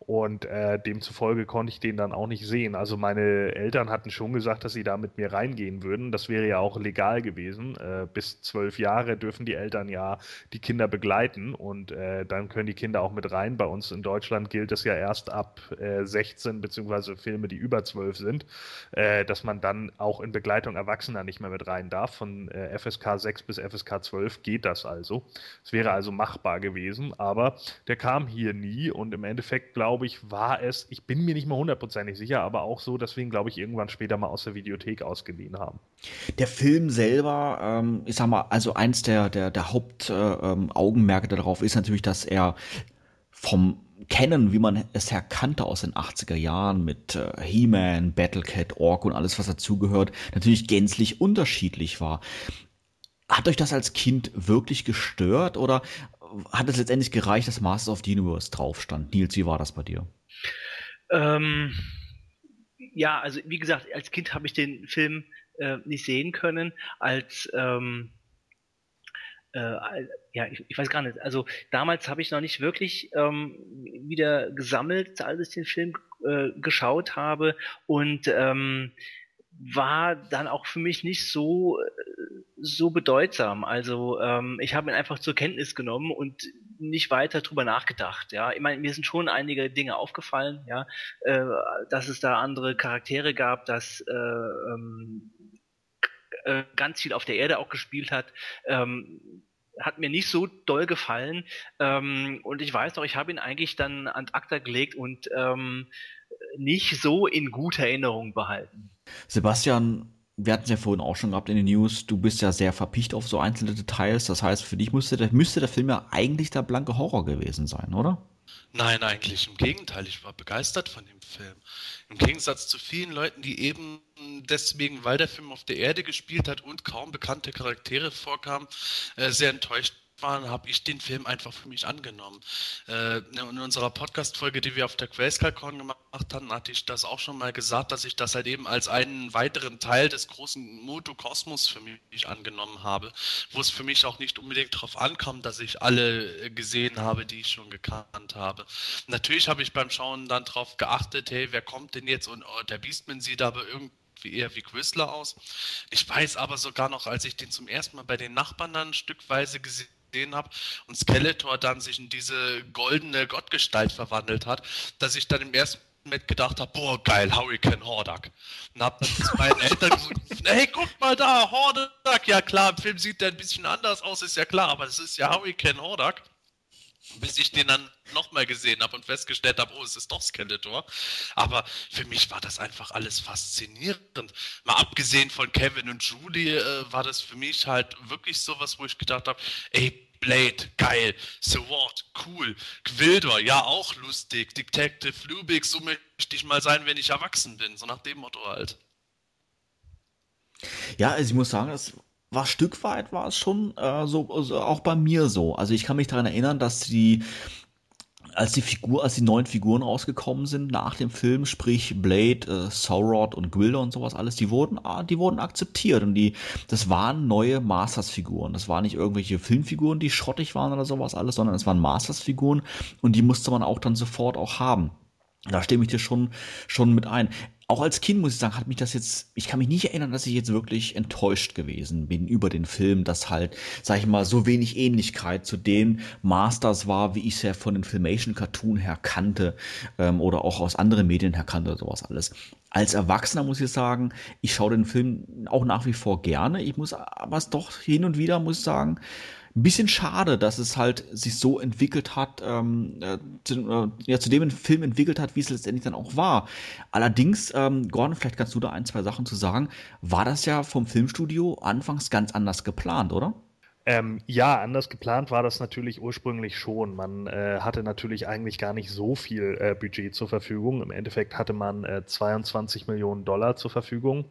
Und äh, demzufolge konnte ich den dann auch nicht sehen. Also meine Eltern hatten schon gesagt, dass sie da mit mir reingehen würden. Das wäre ja auch legal gewesen. Äh, bis zwölf Jahre dürfen die Eltern ja die Kinder begleiten und äh, dann können die Kinder auch mit rein. Bei uns in Deutschland gilt es ja erst ab 16 äh, beziehungsweise Filme, die über zwölf sind, äh, dass man dann auch in Begleitung Erwachsener nicht mehr mit rein darf. Von äh, FSK 6 bis FSK 12 geht das also. Es wäre also machbar gewesen, aber der kam hier nie und im Endeffekt glaube glaube ich, war es, ich bin mir nicht mehr hundertprozentig sicher, aber auch so, dass wir ihn, glaube ich, irgendwann später mal aus der Videothek ausgeliehen haben. Der Film selber, ähm, ich sag mal, also eins der, der, der Hauptaugenmerke äh, darauf ist natürlich, dass er vom Kennen, wie man es her kannte aus den 80er Jahren mit äh, He-Man, Battlecat, Ork und alles, was dazugehört, natürlich gänzlich unterschiedlich war. Hat euch das als Kind wirklich gestört oder hat es letztendlich gereicht, dass Masters of the Universe drauf stand? Nils, wie war das bei dir? Ähm, ja, also wie gesagt, als Kind habe ich den Film äh, nicht sehen können. Als ähm, äh, ja, ich, ich, weiß gar nicht. Also damals habe ich noch nicht wirklich ähm, wieder gesammelt, als ich den Film äh, geschaut habe und ähm, war dann auch für mich nicht so so bedeutsam. Also ähm, ich habe ihn einfach zur Kenntnis genommen und nicht weiter drüber nachgedacht. Ja, ich meine, mir sind schon einige Dinge aufgefallen. Ja, äh, dass es da andere Charaktere gab, dass äh, ähm, äh, ganz viel auf der Erde auch gespielt hat. Ähm, hat mir nicht so doll gefallen. Ähm, und ich weiß noch, ich habe ihn eigentlich dann an ACTA gelegt und ähm, nicht so in guter Erinnerung behalten. Sebastian, wir hatten es ja vorhin auch schon gehabt in den News, du bist ja sehr verpicht auf so einzelne Details. Das heißt, für dich müsste der, müsste der Film ja eigentlich der blanke Horror gewesen sein, oder? Nein, eigentlich im Gegenteil. Ich war begeistert von dem Film. Im Gegensatz zu vielen Leuten, die eben deswegen, weil der Film auf der Erde gespielt hat und kaum bekannte Charaktere vorkamen, äh, sehr enttäuscht waren, habe ich den Film einfach für mich angenommen. Äh, in unserer Podcast-Folge, die wir auf der Grayscale-Con gemacht haben, hatte ich das auch schon mal gesagt, dass ich das halt eben als einen weiteren Teil des großen Motokosmos für mich angenommen habe, wo es für mich auch nicht unbedingt darauf ankommt, dass ich alle gesehen habe, die ich schon gekannt habe. Natürlich habe ich beim Schauen dann darauf geachtet, hey, wer kommt denn jetzt? Und oh, der Beastman sieht aber irgendwie eher wie Quizler aus. Ich weiß aber sogar noch, als ich den zum ersten Mal bei den Nachbarn dann stückweise gesehen gesehen habe und Skeletor dann sich in diese goldene Gottgestalt verwandelt hat, dass ich dann im ersten Moment gedacht habe, boah, geil, Hurricane Hordak. Und hab dann zu meinen Eltern gesagt, hey, guck mal da, Hordak. Ja klar, im Film sieht der ein bisschen anders aus, ist ja klar, aber es ist ja Hurricane Hordak bis ich den dann nochmal gesehen habe und festgestellt habe, oh, es ist doch Skeletor. Aber für mich war das einfach alles faszinierend. Mal abgesehen von Kevin und Julie äh, war das für mich halt wirklich sowas, wo ich gedacht habe, ey, Blade, geil. Sword, cool. Gwildor, ja, auch lustig. Detective Lubix, so möchte ich mal sein, wenn ich erwachsen bin. So nach dem Motto halt. Ja, also ich muss sagen, das war Stück weit war es schon äh, so, also auch bei mir so. Also ich kann mich daran erinnern, dass die als die Figur, als die neuen Figuren rausgekommen sind nach dem Film, sprich Blade, äh, Saurod und Gwilder und sowas alles, die wurden, ah, die wurden akzeptiert und die, das waren neue Masters-Figuren. Das waren nicht irgendwelche Filmfiguren, die schrottig waren oder sowas alles, sondern es waren Masters-Figuren und die musste man auch dann sofort auch haben. Da stimme ich dir schon, schon mit ein auch als Kind muss ich sagen, hat mich das jetzt, ich kann mich nicht erinnern, dass ich jetzt wirklich enttäuscht gewesen bin über den Film, dass halt, sag ich mal, so wenig Ähnlichkeit zu den Masters war, wie ich es ja von den Filmation Cartoon her kannte ähm, oder auch aus anderen Medien her kannte oder sowas alles. Als Erwachsener muss ich sagen, ich schaue den Film auch nach wie vor gerne. Ich muss aber es doch hin und wieder, muss sagen, ein bisschen schade, dass es halt sich so entwickelt hat, ähm, äh, zu, äh, ja, zu dem Film entwickelt hat, wie es letztendlich dann auch war. Allerdings, ähm, Gordon, vielleicht kannst du da ein, zwei Sachen zu sagen, war das ja vom Filmstudio anfangs ganz anders geplant, oder? Ähm, ja, anders geplant war das natürlich ursprünglich schon. Man äh, hatte natürlich eigentlich gar nicht so viel äh, Budget zur Verfügung. Im Endeffekt hatte man äh, 22 Millionen Dollar zur Verfügung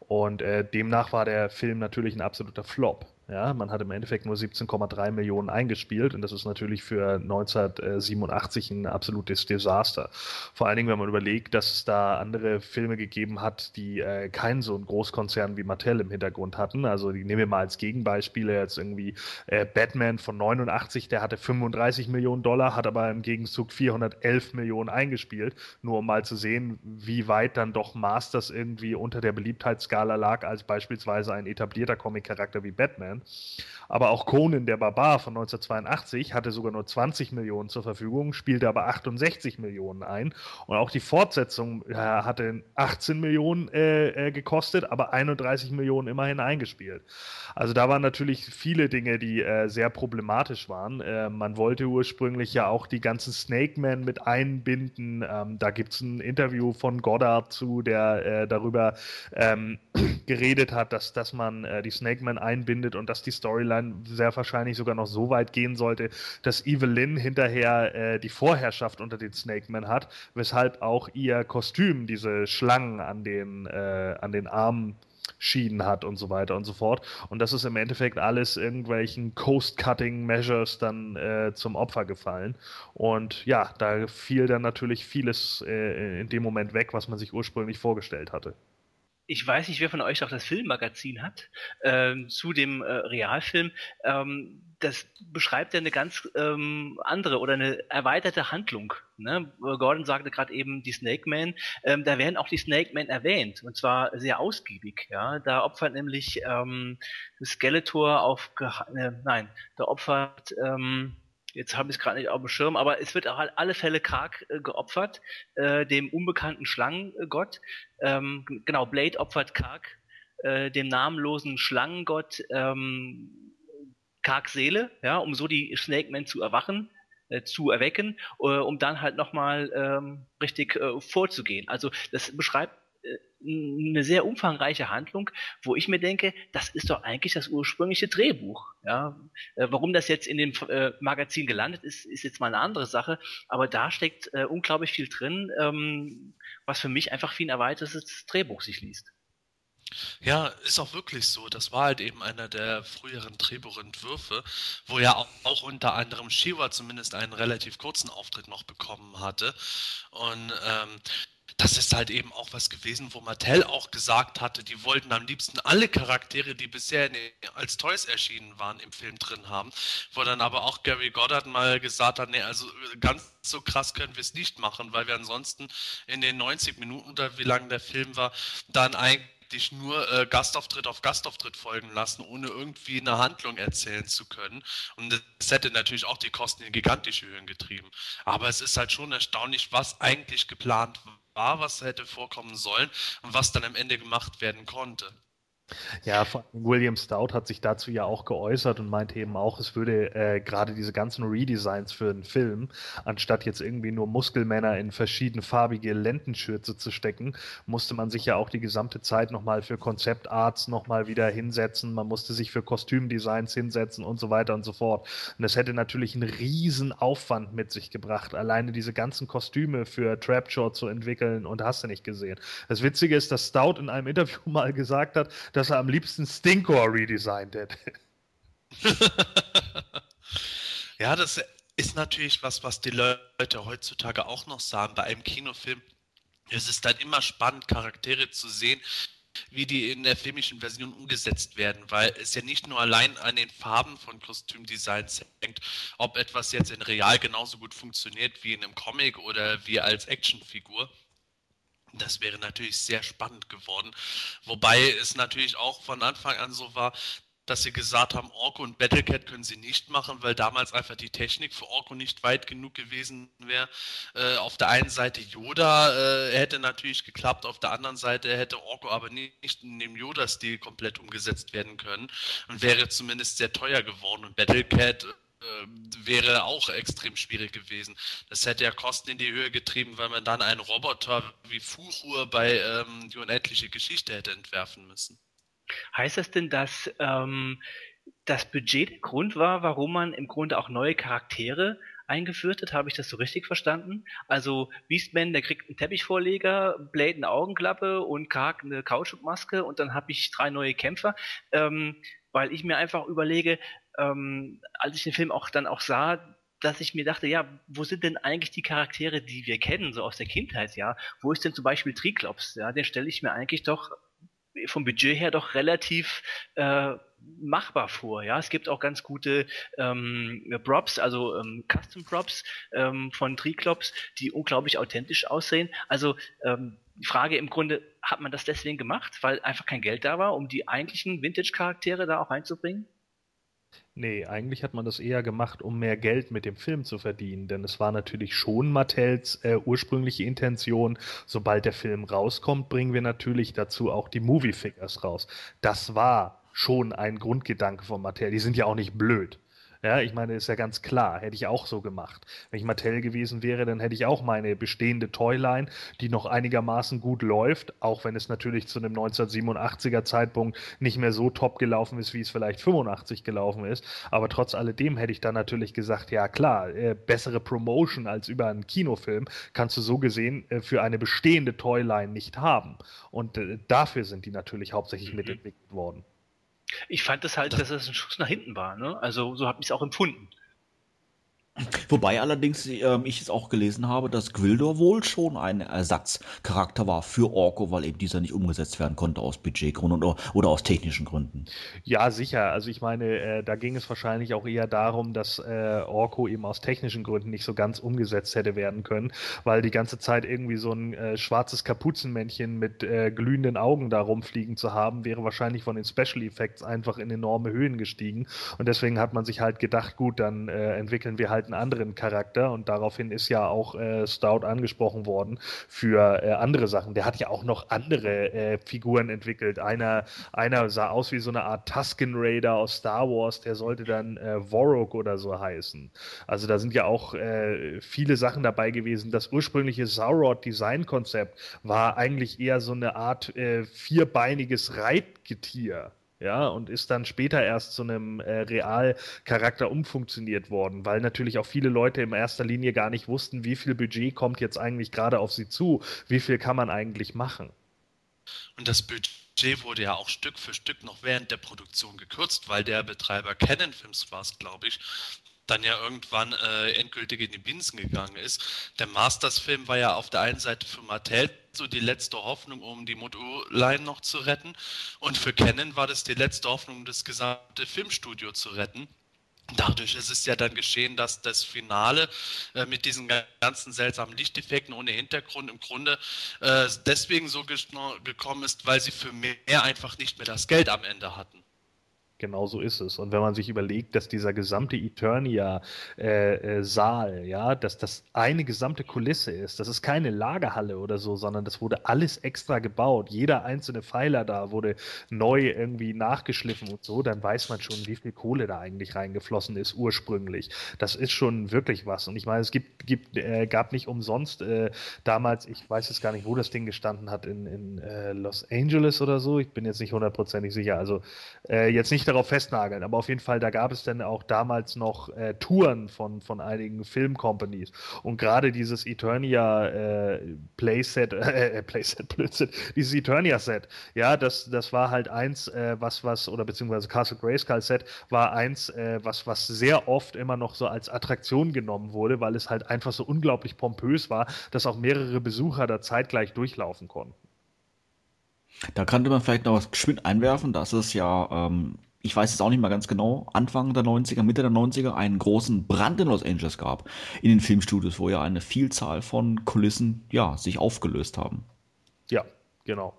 und äh, demnach war der Film natürlich ein absoluter Flop. Ja, man hat im Endeffekt nur 17,3 Millionen eingespielt und das ist natürlich für 1987 ein absolutes Desaster. Vor allen Dingen, wenn man überlegt, dass es da andere Filme gegeben hat, die äh, keinen so einen Großkonzern wie Mattel im Hintergrund hatten. Also die nehmen wir mal als Gegenbeispiele jetzt irgendwie äh, Batman von 89, der hatte 35 Millionen Dollar, hat aber im Gegenzug 411 Millionen eingespielt, nur um mal zu sehen, wie weit dann doch Masters irgendwie unter der Beliebtheitsskala lag, als beispielsweise ein etablierter Comic-Charakter wie Batman. Aber auch Conan der Barbar von 1982 hatte sogar nur 20 Millionen zur Verfügung, spielte aber 68 Millionen ein. Und auch die Fortsetzung äh, hatte 18 Millionen äh, äh, gekostet, aber 31 Millionen immerhin eingespielt. Also da waren natürlich viele Dinge, die äh, sehr problematisch waren. Äh, man wollte ursprünglich ja auch die ganzen Snake Men mit einbinden. Ähm, da gibt es ein Interview von Goddard zu, der äh, darüber ähm, geredet hat, dass, dass man die Snake Men einbindet und dass die Storyline sehr wahrscheinlich sogar noch so weit gehen sollte, dass Evelyn hinterher äh, die Vorherrschaft unter den Snake Men hat, weshalb auch ihr Kostüm diese Schlangen an den, äh, an den Armen Schienen hat und so weiter und so fort. Und das ist im Endeffekt alles irgendwelchen Coast-Cutting-Measures dann äh, zum Opfer gefallen. Und ja, da fiel dann natürlich vieles äh, in dem Moment weg, was man sich ursprünglich vorgestellt hatte ich weiß nicht, wer von euch auch das Filmmagazin hat, ähm, zu dem äh, Realfilm. Ähm, das beschreibt ja eine ganz ähm, andere oder eine erweiterte Handlung. Ne? Gordon sagte gerade eben die Snake Man. Ähm, da werden auch die Snake Man erwähnt und zwar sehr ausgiebig. Ja, da opfert nämlich ähm, Skeletor auf, äh, nein, da opfert ähm, jetzt habe ich es gerade nicht auf dem Schirm, aber es wird auch alle Fälle Karg äh, geopfert, äh, dem unbekannten Schlangengott. Ähm, genau, Blade opfert Karg, äh, dem namenlosen Schlangengott ähm, Kargs Seele, ja, um so die Snake Men zu erwachen äh, zu erwecken, äh, um dann halt nochmal ähm, richtig äh, vorzugehen. Also das beschreibt eine sehr umfangreiche Handlung, wo ich mir denke, das ist doch eigentlich das ursprüngliche Drehbuch. Ja? Äh, warum das jetzt in dem äh, Magazin gelandet ist, ist jetzt mal eine andere Sache, aber da steckt äh, unglaublich viel drin, ähm, was für mich einfach wie ein erweitertes Drehbuch sich liest. Ja, ist auch wirklich so. Das war halt eben einer der früheren Drehbuchentwürfe, wo ja auch, auch unter anderem Shiva zumindest einen relativ kurzen Auftritt noch bekommen hatte. Und ähm, das ist halt eben auch was gewesen, wo Mattel auch gesagt hatte, die wollten am liebsten alle Charaktere, die bisher als Toys erschienen waren, im Film drin haben. Wo dann aber auch Gary Goddard mal gesagt hat, nee, also ganz so krass können wir es nicht machen, weil wir ansonsten in den 90 Minuten oder wie lang der Film war, dann eigentlich dich nur äh, Gastauftritt auf Gastauftritt folgen lassen, ohne irgendwie eine Handlung erzählen zu können. Und das hätte natürlich auch die Kosten in gigantische Höhen getrieben. Aber es ist halt schon erstaunlich, was eigentlich geplant war, was hätte vorkommen sollen und was dann am Ende gemacht werden konnte. Ja, William Stout hat sich dazu ja auch geäußert und meinte eben auch, es würde äh, gerade diese ganzen Redesigns für einen Film, anstatt jetzt irgendwie nur Muskelmänner in verschiedene farbige Lendenschürze zu stecken, musste man sich ja auch die gesamte Zeit nochmal für Konzeptarts nochmal wieder hinsetzen, man musste sich für Kostümdesigns hinsetzen und so weiter und so fort. Und das hätte natürlich einen riesen Aufwand mit sich gebracht, alleine diese ganzen Kostüme für Trapjaw zu entwickeln und hast du nicht gesehen. Das Witzige ist, dass Stout in einem Interview mal gesagt hat, dass er am liebsten Stinkor redesigned hätte. ja, das ist natürlich was, was die Leute heutzutage auch noch sagen. Bei einem Kinofilm ist es dann immer spannend, Charaktere zu sehen, wie die in der filmischen Version umgesetzt werden, weil es ja nicht nur allein an den Farben von Kostümdesigns hängt, ob etwas jetzt in real genauso gut funktioniert wie in einem Comic oder wie als Actionfigur, das wäre natürlich sehr spannend geworden. Wobei es natürlich auch von Anfang an so war, dass sie gesagt haben, Orko und Battlecat können sie nicht machen, weil damals einfach die Technik für Orko nicht weit genug gewesen wäre. Äh, auf der einen Seite Yoda äh, hätte natürlich geklappt, auf der anderen Seite hätte Orko aber nicht in dem Yoda-Stil komplett umgesetzt werden können und wäre zumindest sehr teuer geworden. Und Battlecat wäre auch extrem schwierig gewesen. Das hätte ja Kosten in die Höhe getrieben, weil man dann einen Roboter wie Fuchur bei ähm, Die unendliche Geschichte hätte entwerfen müssen. Heißt das denn, dass ähm, das Budget der Grund war, warum man im Grunde auch neue Charaktere eingeführt hat? Habe ich das so richtig verstanden? Also Beastman, der kriegt einen Teppichvorleger, Blade eine Augenklappe und Kark eine Kautschukmaske und dann habe ich drei neue Kämpfer. Ähm, weil ich mir einfach überlege, ähm, als ich den Film auch dann auch sah, dass ich mir dachte, ja, wo sind denn eigentlich die Charaktere, die wir kennen, so aus der Kindheit, ja? Wo ist denn zum Beispiel Triklops? Ja, den stelle ich mir eigentlich doch vom Budget her doch relativ äh, machbar vor. Ja, es gibt auch ganz gute ähm, Props, also ähm, Custom Props ähm, von Triklops, die unglaublich authentisch aussehen. Also ähm, die Frage im Grunde, hat man das deswegen gemacht, weil einfach kein Geld da war, um die eigentlichen Vintage-Charaktere da auch reinzubringen? Nee, eigentlich hat man das eher gemacht, um mehr Geld mit dem Film zu verdienen, denn es war natürlich schon Mattels äh, ursprüngliche Intention, sobald der Film rauskommt, bringen wir natürlich dazu auch die Movie Figures raus. Das war schon ein Grundgedanke von Mattel. Die sind ja auch nicht blöd. Ja, ich meine, ist ja ganz klar, hätte ich auch so gemacht. Wenn ich Mattel gewesen wäre, dann hätte ich auch meine bestehende Toyline, die noch einigermaßen gut läuft, auch wenn es natürlich zu einem 1987er Zeitpunkt nicht mehr so top gelaufen ist, wie es vielleicht 85 gelaufen ist. Aber trotz alledem hätte ich dann natürlich gesagt, ja klar, äh, bessere Promotion als über einen Kinofilm kannst du so gesehen äh, für eine bestehende Toyline nicht haben. Und äh, dafür sind die natürlich hauptsächlich mhm. mitentwickelt worden. Ich fand das halt, dass es ein Schuss nach hinten war. Ne? Also so habe ich es auch empfunden. Wobei allerdings ähm, ich es auch gelesen habe, dass Gwildor wohl schon ein Ersatzcharakter war für Orko, weil eben dieser nicht umgesetzt werden konnte aus Budgetgründen oder, oder aus technischen Gründen. Ja, sicher. Also ich meine, äh, da ging es wahrscheinlich auch eher darum, dass äh, Orko eben aus technischen Gründen nicht so ganz umgesetzt hätte werden können, weil die ganze Zeit irgendwie so ein äh, schwarzes Kapuzenmännchen mit äh, glühenden Augen da rumfliegen zu haben, wäre wahrscheinlich von den Special Effects einfach in enorme Höhen gestiegen. Und deswegen hat man sich halt gedacht, gut, dann äh, entwickeln wir halt einen anderen Charakter und daraufhin ist ja auch äh, Stout angesprochen worden für äh, andere Sachen. Der hat ja auch noch andere äh, Figuren entwickelt. Einer, einer sah aus wie so eine Art Tusken Raider aus Star Wars, der sollte dann äh, Warrock oder so heißen. Also da sind ja auch äh, viele Sachen dabei gewesen. Das ursprüngliche Saurod Designkonzept war eigentlich eher so eine Art äh, vierbeiniges Reitgetier ja, und ist dann später erst zu einem äh, Realcharakter umfunktioniert worden, weil natürlich auch viele Leute in erster Linie gar nicht wussten, wie viel Budget kommt jetzt eigentlich gerade auf sie zu, wie viel kann man eigentlich machen. Und das Budget wurde ja auch Stück für Stück noch während der Produktion gekürzt, weil der Betreiber Canon Films war es, glaube ich, dann ja irgendwann äh, endgültig in die Binsen gegangen ist. Der Masters-Film war ja auf der einen Seite für Mattel so die letzte Hoffnung, um die Moto-Line noch zu retten. Und für Canon war das die letzte Hoffnung, das gesamte Filmstudio zu retten. Dadurch ist es ja dann geschehen, dass das Finale äh, mit diesen ganzen seltsamen Lichteffekten ohne Hintergrund im Grunde äh, deswegen so gekommen ist, weil sie für mehr einfach nicht mehr das Geld am Ende hatten. Genau so ist es. Und wenn man sich überlegt, dass dieser gesamte Eternia-Saal, äh, äh, ja, dass das eine gesamte Kulisse ist, das ist keine Lagerhalle oder so, sondern das wurde alles extra gebaut. Jeder einzelne Pfeiler da wurde neu irgendwie nachgeschliffen und so, dann weiß man schon, wie viel Kohle da eigentlich reingeflossen ist ursprünglich. Das ist schon wirklich was. Und ich meine, es gibt, gibt äh, gab nicht umsonst äh, damals, ich weiß jetzt gar nicht, wo das Ding gestanden hat, in, in äh, Los Angeles oder so. Ich bin jetzt nicht hundertprozentig sicher. Also äh, jetzt nicht darauf festnageln, aber auf jeden Fall, da gab es dann auch damals noch äh, Touren von, von einigen Filmcompanies. Und gerade dieses Eternia äh, Playset, äh, Playset, Blödsinn, dieses Eternia-Set, ja, das, das war halt eins, äh, was, was, oder beziehungsweise Castle Grayskull Set war eins, äh, was, was sehr oft immer noch so als Attraktion genommen wurde, weil es halt einfach so unglaublich pompös war, dass auch mehrere Besucher da zeitgleich durchlaufen konnten. Da könnte man vielleicht noch was geschwind einwerfen, dass es ja ähm, ich weiß es auch nicht mal ganz genau, Anfang der 90er, Mitte der 90er einen großen Brand in Los Angeles gab, in den Filmstudios, wo ja eine Vielzahl von Kulissen, ja, sich aufgelöst haben. Ja, genau.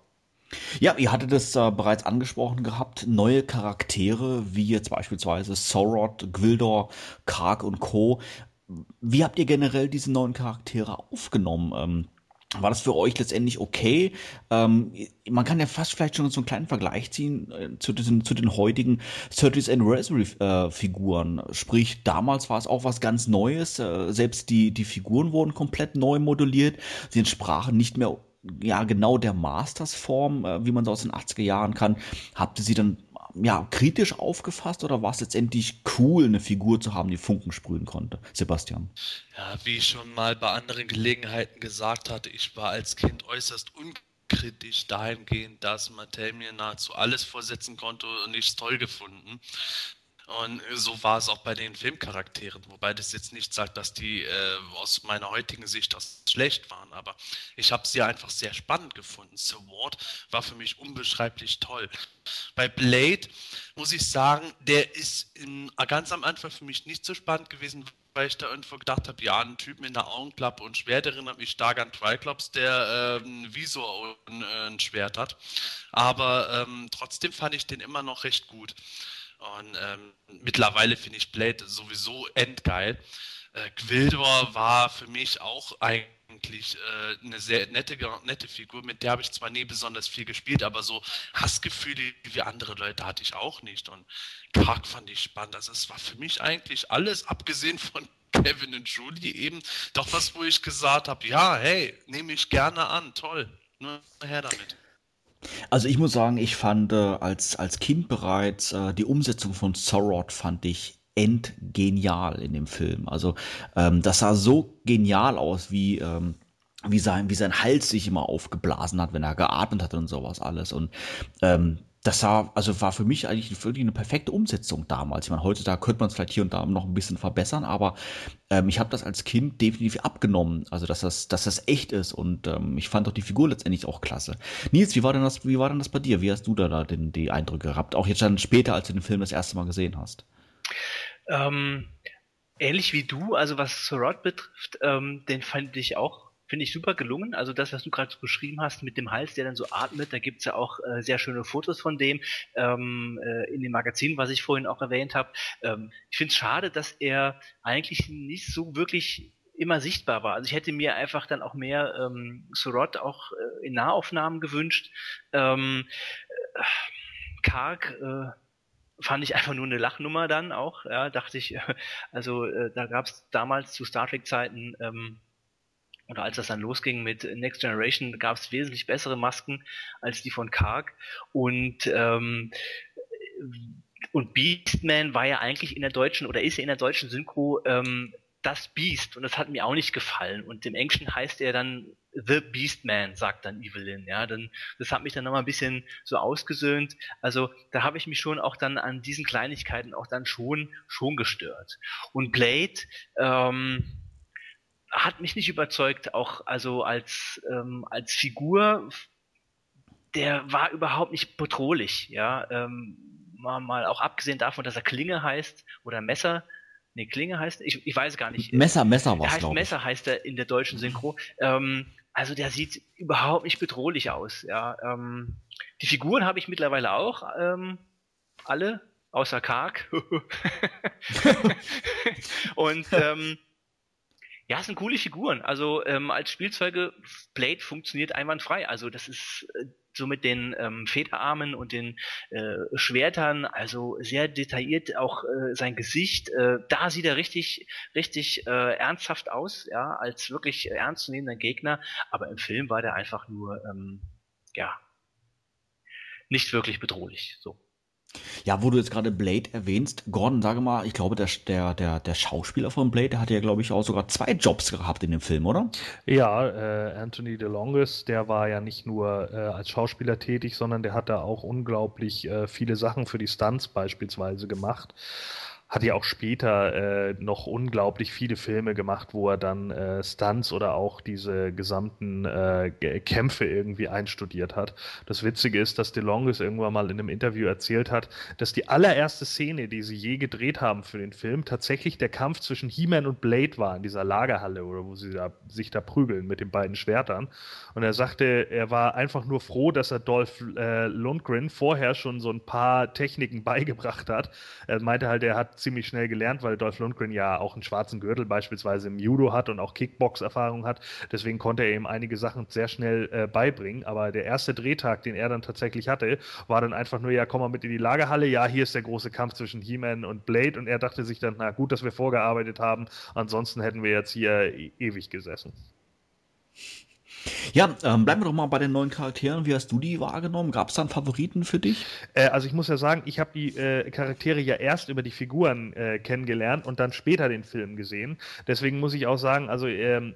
Ja, ihr hattet es äh, bereits angesprochen gehabt, neue Charaktere, wie jetzt beispielsweise Sorod, Gwildor, Karg und Co. Wie habt ihr generell diese neuen Charaktere aufgenommen? Ähm, war das für euch letztendlich okay? Ähm, man kann ja fast vielleicht schon so einen kleinen Vergleich ziehen äh, zu, diesen, zu den heutigen 30th Anniversary äh, Figuren. Sprich, damals war es auch was ganz Neues. Äh, selbst die, die Figuren wurden komplett neu modelliert. Sie entsprachen nicht mehr ja genau der Masters-Form, äh, wie man so aus den 80er Jahren kann. Ihr sie dann ja, kritisch aufgefasst oder war es letztendlich cool, eine Figur zu haben, die Funken sprühen konnte? Sebastian. Ja, wie ich schon mal bei anderen Gelegenheiten gesagt hatte, ich war als Kind äußerst kritisch dahingehend, dass Mattel mir nahezu alles vorsetzen konnte und ich es toll gefunden. Und so war es auch bei den Filmcharakteren, wobei das jetzt nicht sagt, dass die äh, aus meiner heutigen Sicht aus schlecht waren, aber ich habe sie einfach sehr spannend gefunden. Sword war für mich unbeschreiblich toll. Bei Blade muss ich sagen, der ist in, ganz am Anfang für mich nicht so spannend gewesen, weil ich da irgendwo gedacht habe, ja, ein Typ mit einer Augenklappe und Schwert erinnert mich stark an Triclops, der ähm, Visor und äh, ein Schwert hat. Aber ähm, trotzdem fand ich den immer noch recht gut. Und ähm, mittlerweile finde ich Blade sowieso endgeil. Äh, Gwildor war für mich auch eigentlich äh, eine sehr nette, nette Figur, mit der habe ich zwar nie besonders viel gespielt, aber so Hassgefühle wie andere Leute hatte ich auch nicht. Und Kark fand ich spannend. Also es war für mich eigentlich alles, abgesehen von Kevin und Julie, eben doch was, wo ich gesagt habe, ja, hey, nehme ich gerne an, toll, nur her damit. Also ich muss sagen, ich fand äh, als, als Kind bereits äh, die Umsetzung von Sorod fand ich endgenial in dem Film. Also ähm, das sah so genial aus, wie, ähm, wie, sein, wie sein Hals sich immer aufgeblasen hat, wenn er geatmet hat und sowas alles. Und ähm, das war, also war für mich eigentlich wirklich eine perfekte Umsetzung damals. Ich meine, heutzutage könnte man es vielleicht hier und da noch ein bisschen verbessern, aber ähm, ich habe das als Kind definitiv abgenommen, also dass das, dass das echt ist und ähm, ich fand auch die Figur letztendlich auch klasse. Nils, wie war denn das, wie war denn das bei dir? Wie hast du da, da den, die Eindrücke gehabt? Auch jetzt dann später, als du den Film das erste Mal gesehen hast. Ähm, ähnlich wie du, also was Sorot betrifft, ähm, den fand ich auch Finde ich super gelungen. Also das, was du gerade so beschrieben hast mit dem Hals, der dann so atmet, da gibt's ja auch äh, sehr schöne Fotos von dem ähm, äh, in dem Magazin, was ich vorhin auch erwähnt habe. Ähm, ich finde es schade, dass er eigentlich nicht so wirklich immer sichtbar war. Also ich hätte mir einfach dann auch mehr ähm, Surot auch äh, in Nahaufnahmen gewünscht. Ähm, äh, Karg äh, fand ich einfach nur eine Lachnummer dann auch. Ja, dachte ich, also äh, da gab es damals zu Star Trek Zeiten ähm, oder als das dann losging mit Next Generation, gab es wesentlich bessere Masken als die von Karg. Und ähm, und Beastman war ja eigentlich in der deutschen oder ist ja in der deutschen Synchro ähm, das Beast. Und das hat mir auch nicht gefallen. Und im Englischen heißt er dann The Beastman, sagt dann Evelyn, ja, dann, das hat mich dann nochmal ein bisschen so ausgesöhnt, also da habe ich mich schon auch dann an diesen Kleinigkeiten auch dann schon, schon gestört. Und Blade, ähm, hat mich nicht überzeugt, auch also als, ähm, als Figur, der war überhaupt nicht bedrohlich, ja, ähm, mal, mal auch abgesehen davon, dass er Klinge heißt oder Messer, nee, Klinge heißt, ich, ich weiß gar nicht. Messer, Messer was, heißt Messer heißt er in der deutschen Synchro. Ähm, also der sieht überhaupt nicht bedrohlich aus, ja. Ähm, die Figuren habe ich mittlerweile auch, ähm, alle, außer Karg. Und ähm, ja, es sind coole Figuren. Also ähm, als Spielzeuge, Blade funktioniert einwandfrei. Also das ist äh, so mit den ähm, Federarmen und den äh, Schwertern, also sehr detailliert auch äh, sein Gesicht. Äh, da sieht er richtig, richtig äh, ernsthaft aus, ja, als wirklich ernstzunehmender Gegner. Aber im Film war der einfach nur, ähm, ja, nicht wirklich bedrohlich. So. Ja, wo du jetzt gerade Blade erwähnst, Gordon, sage mal, ich glaube, der, der, der, der Schauspieler von Blade, der hatte ja, glaube ich, auch sogar zwei Jobs gehabt in dem Film, oder? Ja, äh, Anthony DeLongis, der war ja nicht nur äh, als Schauspieler tätig, sondern der hat da auch unglaublich äh, viele Sachen für die Stunts beispielsweise gemacht hat ja auch später äh, noch unglaublich viele Filme gemacht, wo er dann äh, Stunts oder auch diese gesamten äh, Kämpfe irgendwie einstudiert hat. Das Witzige ist, dass DeLongis irgendwann mal in einem Interview erzählt hat, dass die allererste Szene, die sie je gedreht haben für den Film, tatsächlich der Kampf zwischen He-Man und Blade war in dieser Lagerhalle oder wo sie da, sich da prügeln mit den beiden Schwertern. Und er sagte, er war einfach nur froh, dass er Dolph äh, Lundgren vorher schon so ein paar Techniken beigebracht hat. Er meinte halt, er hat ziemlich schnell gelernt, weil Dolph Lundgren ja auch einen schwarzen Gürtel beispielsweise im Judo hat und auch Kickbox-Erfahrung hat. Deswegen konnte er ihm einige Sachen sehr schnell äh, beibringen. Aber der erste Drehtag, den er dann tatsächlich hatte, war dann einfach nur, ja, komm mal mit in die Lagerhalle. Ja, hier ist der große Kampf zwischen He-Man und Blade. Und er dachte sich dann, na gut, dass wir vorgearbeitet haben. Ansonsten hätten wir jetzt hier e ewig gesessen. Ja, ähm, bleiben wir doch mal bei den neuen Charakteren. Wie hast du die wahrgenommen? Gab es da einen Favoriten für dich? Äh, also ich muss ja sagen, ich habe die äh, Charaktere ja erst über die Figuren äh, kennengelernt und dann später den Film gesehen. Deswegen muss ich auch sagen, also ähm,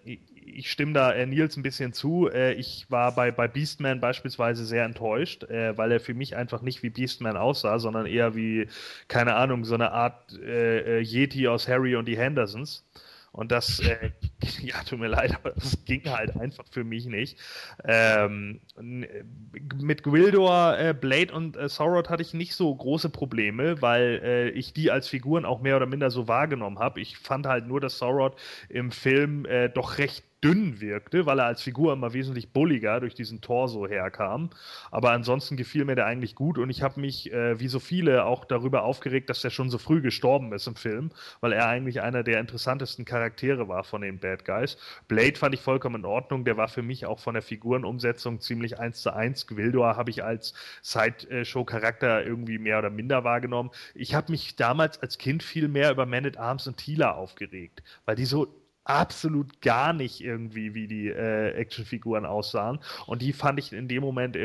ich stimme da äh, Nils ein bisschen zu. Äh, ich war bei, bei Beastman beispielsweise sehr enttäuscht, äh, weil er für mich einfach nicht wie Beastman aussah, sondern eher wie, keine Ahnung, so eine Art äh, äh, Yeti aus Harry und die Hendersons. Und das, äh, ja, tut mir leid, aber das ging halt einfach für mich nicht. Ähm, mit Gwildor, äh, Blade und äh, Sorrot hatte ich nicht so große Probleme, weil äh, ich die als Figuren auch mehr oder minder so wahrgenommen habe. Ich fand halt nur, dass Sorrot im Film äh, doch recht dünn wirkte, weil er als Figur immer wesentlich bulliger durch diesen Torso herkam. Aber ansonsten gefiel mir der eigentlich gut und ich habe mich, äh, wie so viele, auch darüber aufgeregt, dass er schon so früh gestorben ist im Film, weil er eigentlich einer der interessantesten Charaktere war von den Bad Guys. Blade fand ich vollkommen in Ordnung, der war für mich auch von der Figurenumsetzung ziemlich eins zu eins. Gwildor habe ich als Sideshow-Charakter irgendwie mehr oder minder wahrgenommen. Ich habe mich damals als Kind viel mehr über Man at Arms und Tila aufgeregt, weil die so absolut gar nicht irgendwie, wie die äh, Actionfiguren aussahen. Und die fand ich in dem Moment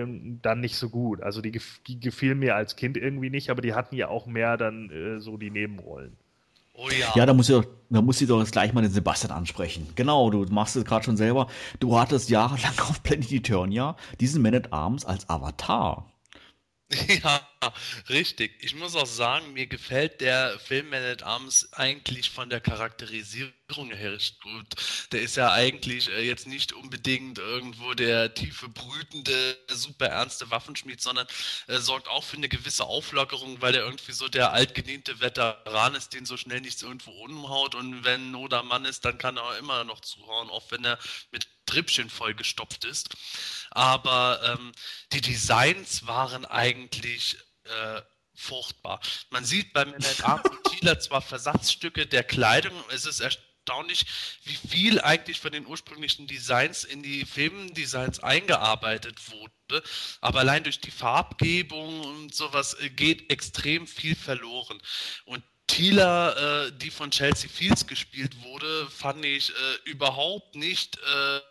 dann nicht so gut. Also die, die gefielen mir als Kind irgendwie nicht, aber die hatten ja auch mehr dann äh, so die Nebenrollen. Oh ja. Ja, da muss ich, da muss ich doch jetzt gleich mal den Sebastian ansprechen. Genau, du machst es gerade schon selber. Du hattest jahrelang auf Planet Eternia diesen Man at Arms als Avatar. Ja, richtig. Ich muss auch sagen, mir gefällt der Film Man at Arms eigentlich von der Charakterisierung her recht gut. Der ist ja eigentlich äh, jetzt nicht unbedingt irgendwo der tiefe, brütende, super ernste Waffenschmied, sondern äh, sorgt auch für eine gewisse Auflockerung, weil er irgendwie so der altgediente Veteran ist, den so schnell nichts irgendwo umhaut und wenn Not am Mann ist, dann kann er auch immer noch zuhauen, auch wenn er mit Trippchen vollgestopft ist. Aber ähm, die Designs waren eigentlich äh, furchtbar. Man sieht beim Arms und Thieler zwar Versatzstücke der Kleidung, es ist erstaunlich, wie viel eigentlich von den ursprünglichen Designs in die Filmdesigns eingearbeitet wurde. Aber allein durch die Farbgebung und sowas äh, geht extrem viel verloren. Und Thieler, äh, die von Chelsea Fields gespielt wurde, fand ich äh, überhaupt nicht äh, äh,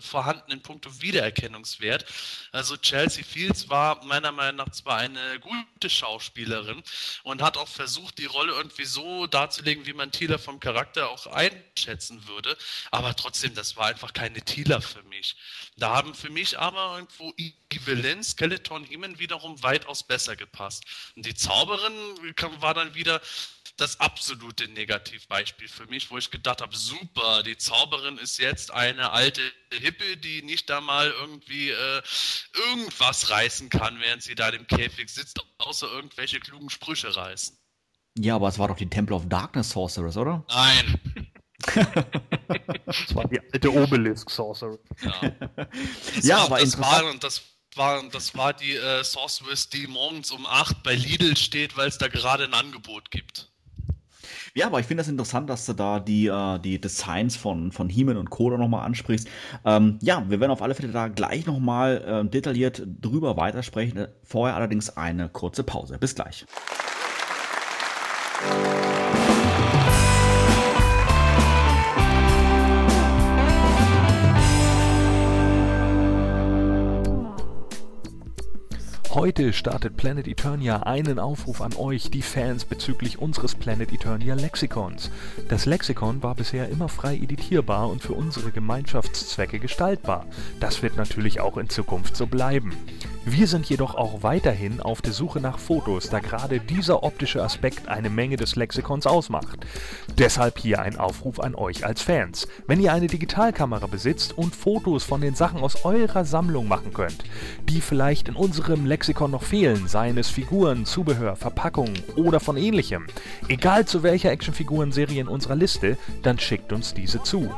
vorhanden in puncto Wiedererkennungswert. Also Chelsea Fields war meiner Meinung nach zwar eine gute Schauspielerin und hat auch versucht, die Rolle irgendwie so darzulegen, wie man Thieler vom Charakter auch einschätzen würde, aber trotzdem, das war einfach keine Thieler für mich. Da haben für mich aber irgendwo Evelyn, Skeleton Heman wiederum weitaus besser gepasst. Und die Zauberin war dann wieder das absolute Negativbeispiel für mich, wo ich gedacht habe, super, die Zauberin ist jetzt eine alte Hippe, die nicht da mal irgendwie äh, irgendwas reißen kann, während sie da im Käfig sitzt, außer irgendwelche klugen Sprüche reißen. Ja, aber es war doch die Temple of Darkness Sorceress, oder? Nein. das war die alte Obelisk Sorceress. Ja, ja aber das war, und das war, das war die äh, Sorceress, die morgens um 8 bei Lidl steht, weil es da gerade ein Angebot gibt. Ja, aber ich finde das interessant, dass du da die, äh, die Designs von, von He-Man und Koda nochmal ansprichst. Ähm, ja, wir werden auf alle Fälle da gleich nochmal äh, detailliert drüber weitersprechen. Vorher allerdings eine kurze Pause. Bis gleich. Heute startet Planet Eternia einen Aufruf an euch, die Fans, bezüglich unseres Planet Eternia Lexikons. Das Lexikon war bisher immer frei editierbar und für unsere Gemeinschaftszwecke gestaltbar. Das wird natürlich auch in Zukunft so bleiben. Wir sind jedoch auch weiterhin auf der Suche nach Fotos, da gerade dieser optische Aspekt eine Menge des Lexikons ausmacht. Deshalb hier ein Aufruf an euch als Fans. Wenn ihr eine Digitalkamera besitzt und Fotos von den Sachen aus eurer Sammlung machen könnt, die vielleicht in unserem Lexikon noch fehlen, seien es Figuren, Zubehör, Verpackungen oder von ähnlichem, egal zu welcher Actionfiguren-Serie in unserer Liste, dann schickt uns diese zu.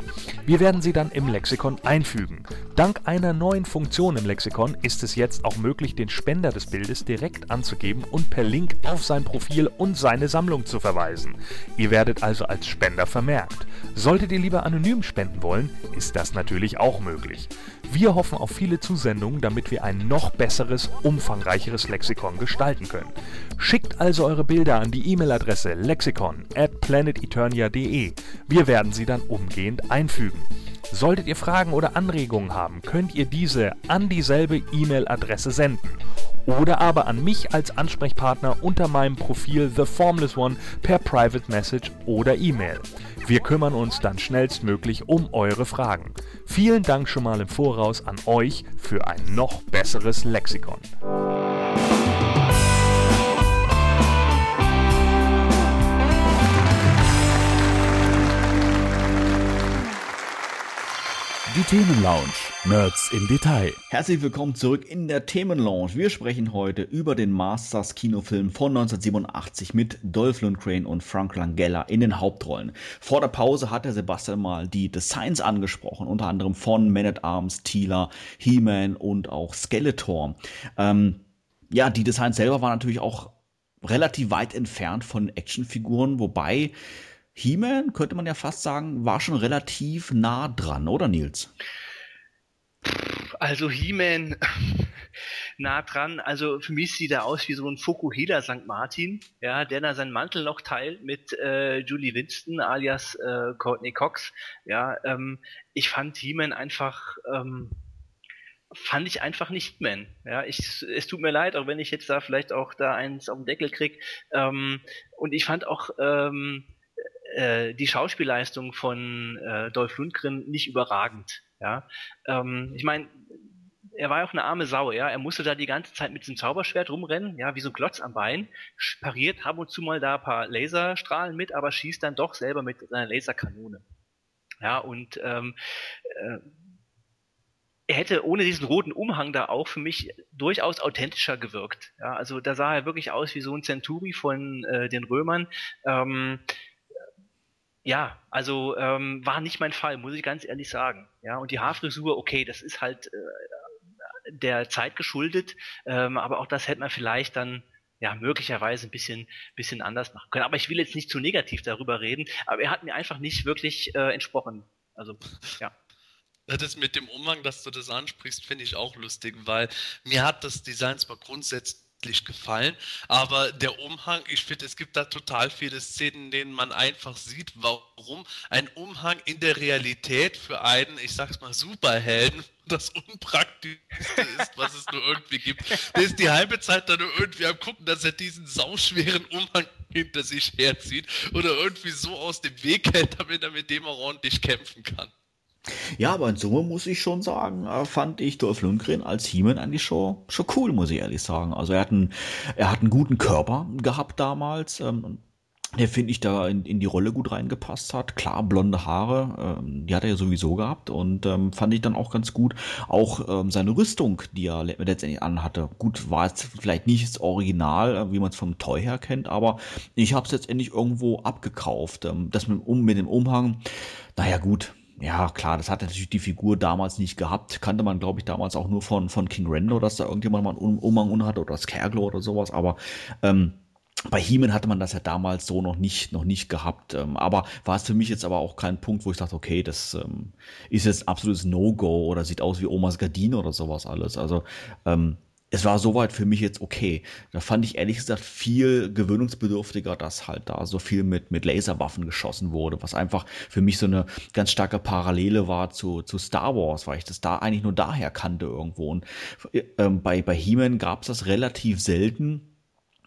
Wir werden sie dann im Lexikon einfügen. Dank einer neuen Funktion im Lexikon ist es jetzt auch möglich, den Spender des Bildes direkt anzugeben und per Link auf sein Profil und seine Sammlung zu verweisen. Ihr werdet also als Spender vermerkt. Solltet ihr lieber anonym spenden wollen, ist das natürlich auch möglich. Wir hoffen auf viele Zusendungen, damit wir ein noch besseres, umfangreicheres Lexikon gestalten können. Schickt also eure Bilder an die E-Mail-Adresse lexikon at planeteternia.de. Wir werden sie dann umgehend einfügen. Solltet ihr Fragen oder Anregungen haben, könnt ihr diese an dieselbe E-Mail-Adresse senden oder aber an mich als Ansprechpartner unter meinem Profil The Formless One per Private Message oder E-Mail. Wir kümmern uns dann schnellstmöglich um eure Fragen. Vielen Dank schon mal im Voraus an euch für ein noch besseres Lexikon. Die Themenlounge. Nerds im Detail. Herzlich willkommen zurück in der Themenlounge. Wir sprechen heute über den Masters Kinofilm von 1987 mit Dolph Lundgren und Frank Langella in den Hauptrollen. Vor der Pause hat der Sebastian mal die Designs angesprochen, unter anderem von Man at Arms, Teela, He-Man und auch Skeletor. Ähm, ja, die Designs selber waren natürlich auch relativ weit entfernt von Actionfiguren, wobei He-Man, könnte man ja fast sagen, war schon relativ nah dran, oder Nils? Also He-Man nah dran. Also für mich sieht er aus wie so ein Fokuhila St. Martin, ja, der da seinen Mantel noch teilt mit äh, Julie Winston alias äh, Courtney Cox. Ja, ähm, ich fand He-Man einfach ähm, fand ich einfach nicht Man. Ja, ich, es tut mir leid, auch wenn ich jetzt da vielleicht auch da eins auf den Deckel krieg. Ähm, und ich fand auch ähm, äh, die Schauspielleistung von äh, Dolph Lundgren nicht überragend. Ja, ähm, ich meine, er war ja auch eine arme Sau, ja. Er musste da die ganze Zeit mit diesem Zauberschwert rumrennen, ja, wie so ein Klotz am Bein, pariert ab und zu mal da ein paar Laserstrahlen mit, aber schießt dann doch selber mit seiner Laserkanone. Ja, und ähm, äh, er hätte ohne diesen roten Umhang da auch für mich durchaus authentischer gewirkt. Ja, also da sah er wirklich aus wie so ein Centuri von äh, den Römern. Ähm, ja, also ähm, war nicht mein Fall, muss ich ganz ehrlich sagen. Ja, und die Haarfrisur, okay, das ist halt äh, der Zeit geschuldet, ähm, aber auch das hätte man vielleicht dann ja möglicherweise ein bisschen bisschen anders machen können. Aber ich will jetzt nicht zu negativ darüber reden, aber er hat mir einfach nicht wirklich äh, entsprochen. Also ja. Das mit dem Umhang, dass du das ansprichst, finde ich auch lustig, weil mir hat das Design zwar grundsätzlich gefallen. Aber der Umhang, ich finde, es gibt da total viele Szenen, in denen man einfach sieht, warum ein Umhang in der Realität für einen, ich sag's mal, Superhelden das Unpraktischste ist, was es nur irgendwie gibt. Der ist die halbe Zeit dann nur irgendwie am gucken, dass er diesen sauschweren Umhang hinter sich herzieht oder irgendwie so aus dem Weg hält, damit er mit dem auch ordentlich kämpfen kann. Ja, aber in Summe muss ich schon sagen, äh, fand ich Dolph Lundgren als He-Man eigentlich schon, schon cool, muss ich ehrlich sagen. Also er hat einen, er hat einen guten Körper gehabt damals. Ähm, der finde ich da in, in die Rolle gut reingepasst hat. Klar, blonde Haare, ähm, die hat er ja sowieso gehabt und ähm, fand ich dann auch ganz gut. Auch ähm, seine Rüstung, die er letztendlich anhatte. Gut, war jetzt vielleicht nicht das Original, äh, wie man es vom Toy her kennt, aber ich habe es letztendlich irgendwo abgekauft. Ähm, das mit, um, mit dem Umhang, naja gut, ja, klar, das hat natürlich die Figur damals nicht gehabt. Kannte man, glaube ich, damals auch nur von, von King Rendo, dass da irgendjemand mal einen Umhang hatte oder Scareglow oder sowas. Aber ähm, bei Heeman hatte man das ja damals so noch nicht, noch nicht gehabt. Ähm, aber war es für mich jetzt aber auch kein Punkt, wo ich dachte, okay, das ähm, ist jetzt absolutes No-Go oder sieht aus wie Omas Gardine oder sowas alles. Also ähm, es war soweit für mich jetzt okay. Da fand ich ehrlich gesagt viel gewöhnungsbedürftiger, dass halt da so viel mit, mit Laserwaffen geschossen wurde, was einfach für mich so eine ganz starke Parallele war zu, zu Star Wars, weil ich das da eigentlich nur daher kannte irgendwo. Und ähm, bei, bei He-Man gab es das relativ selten.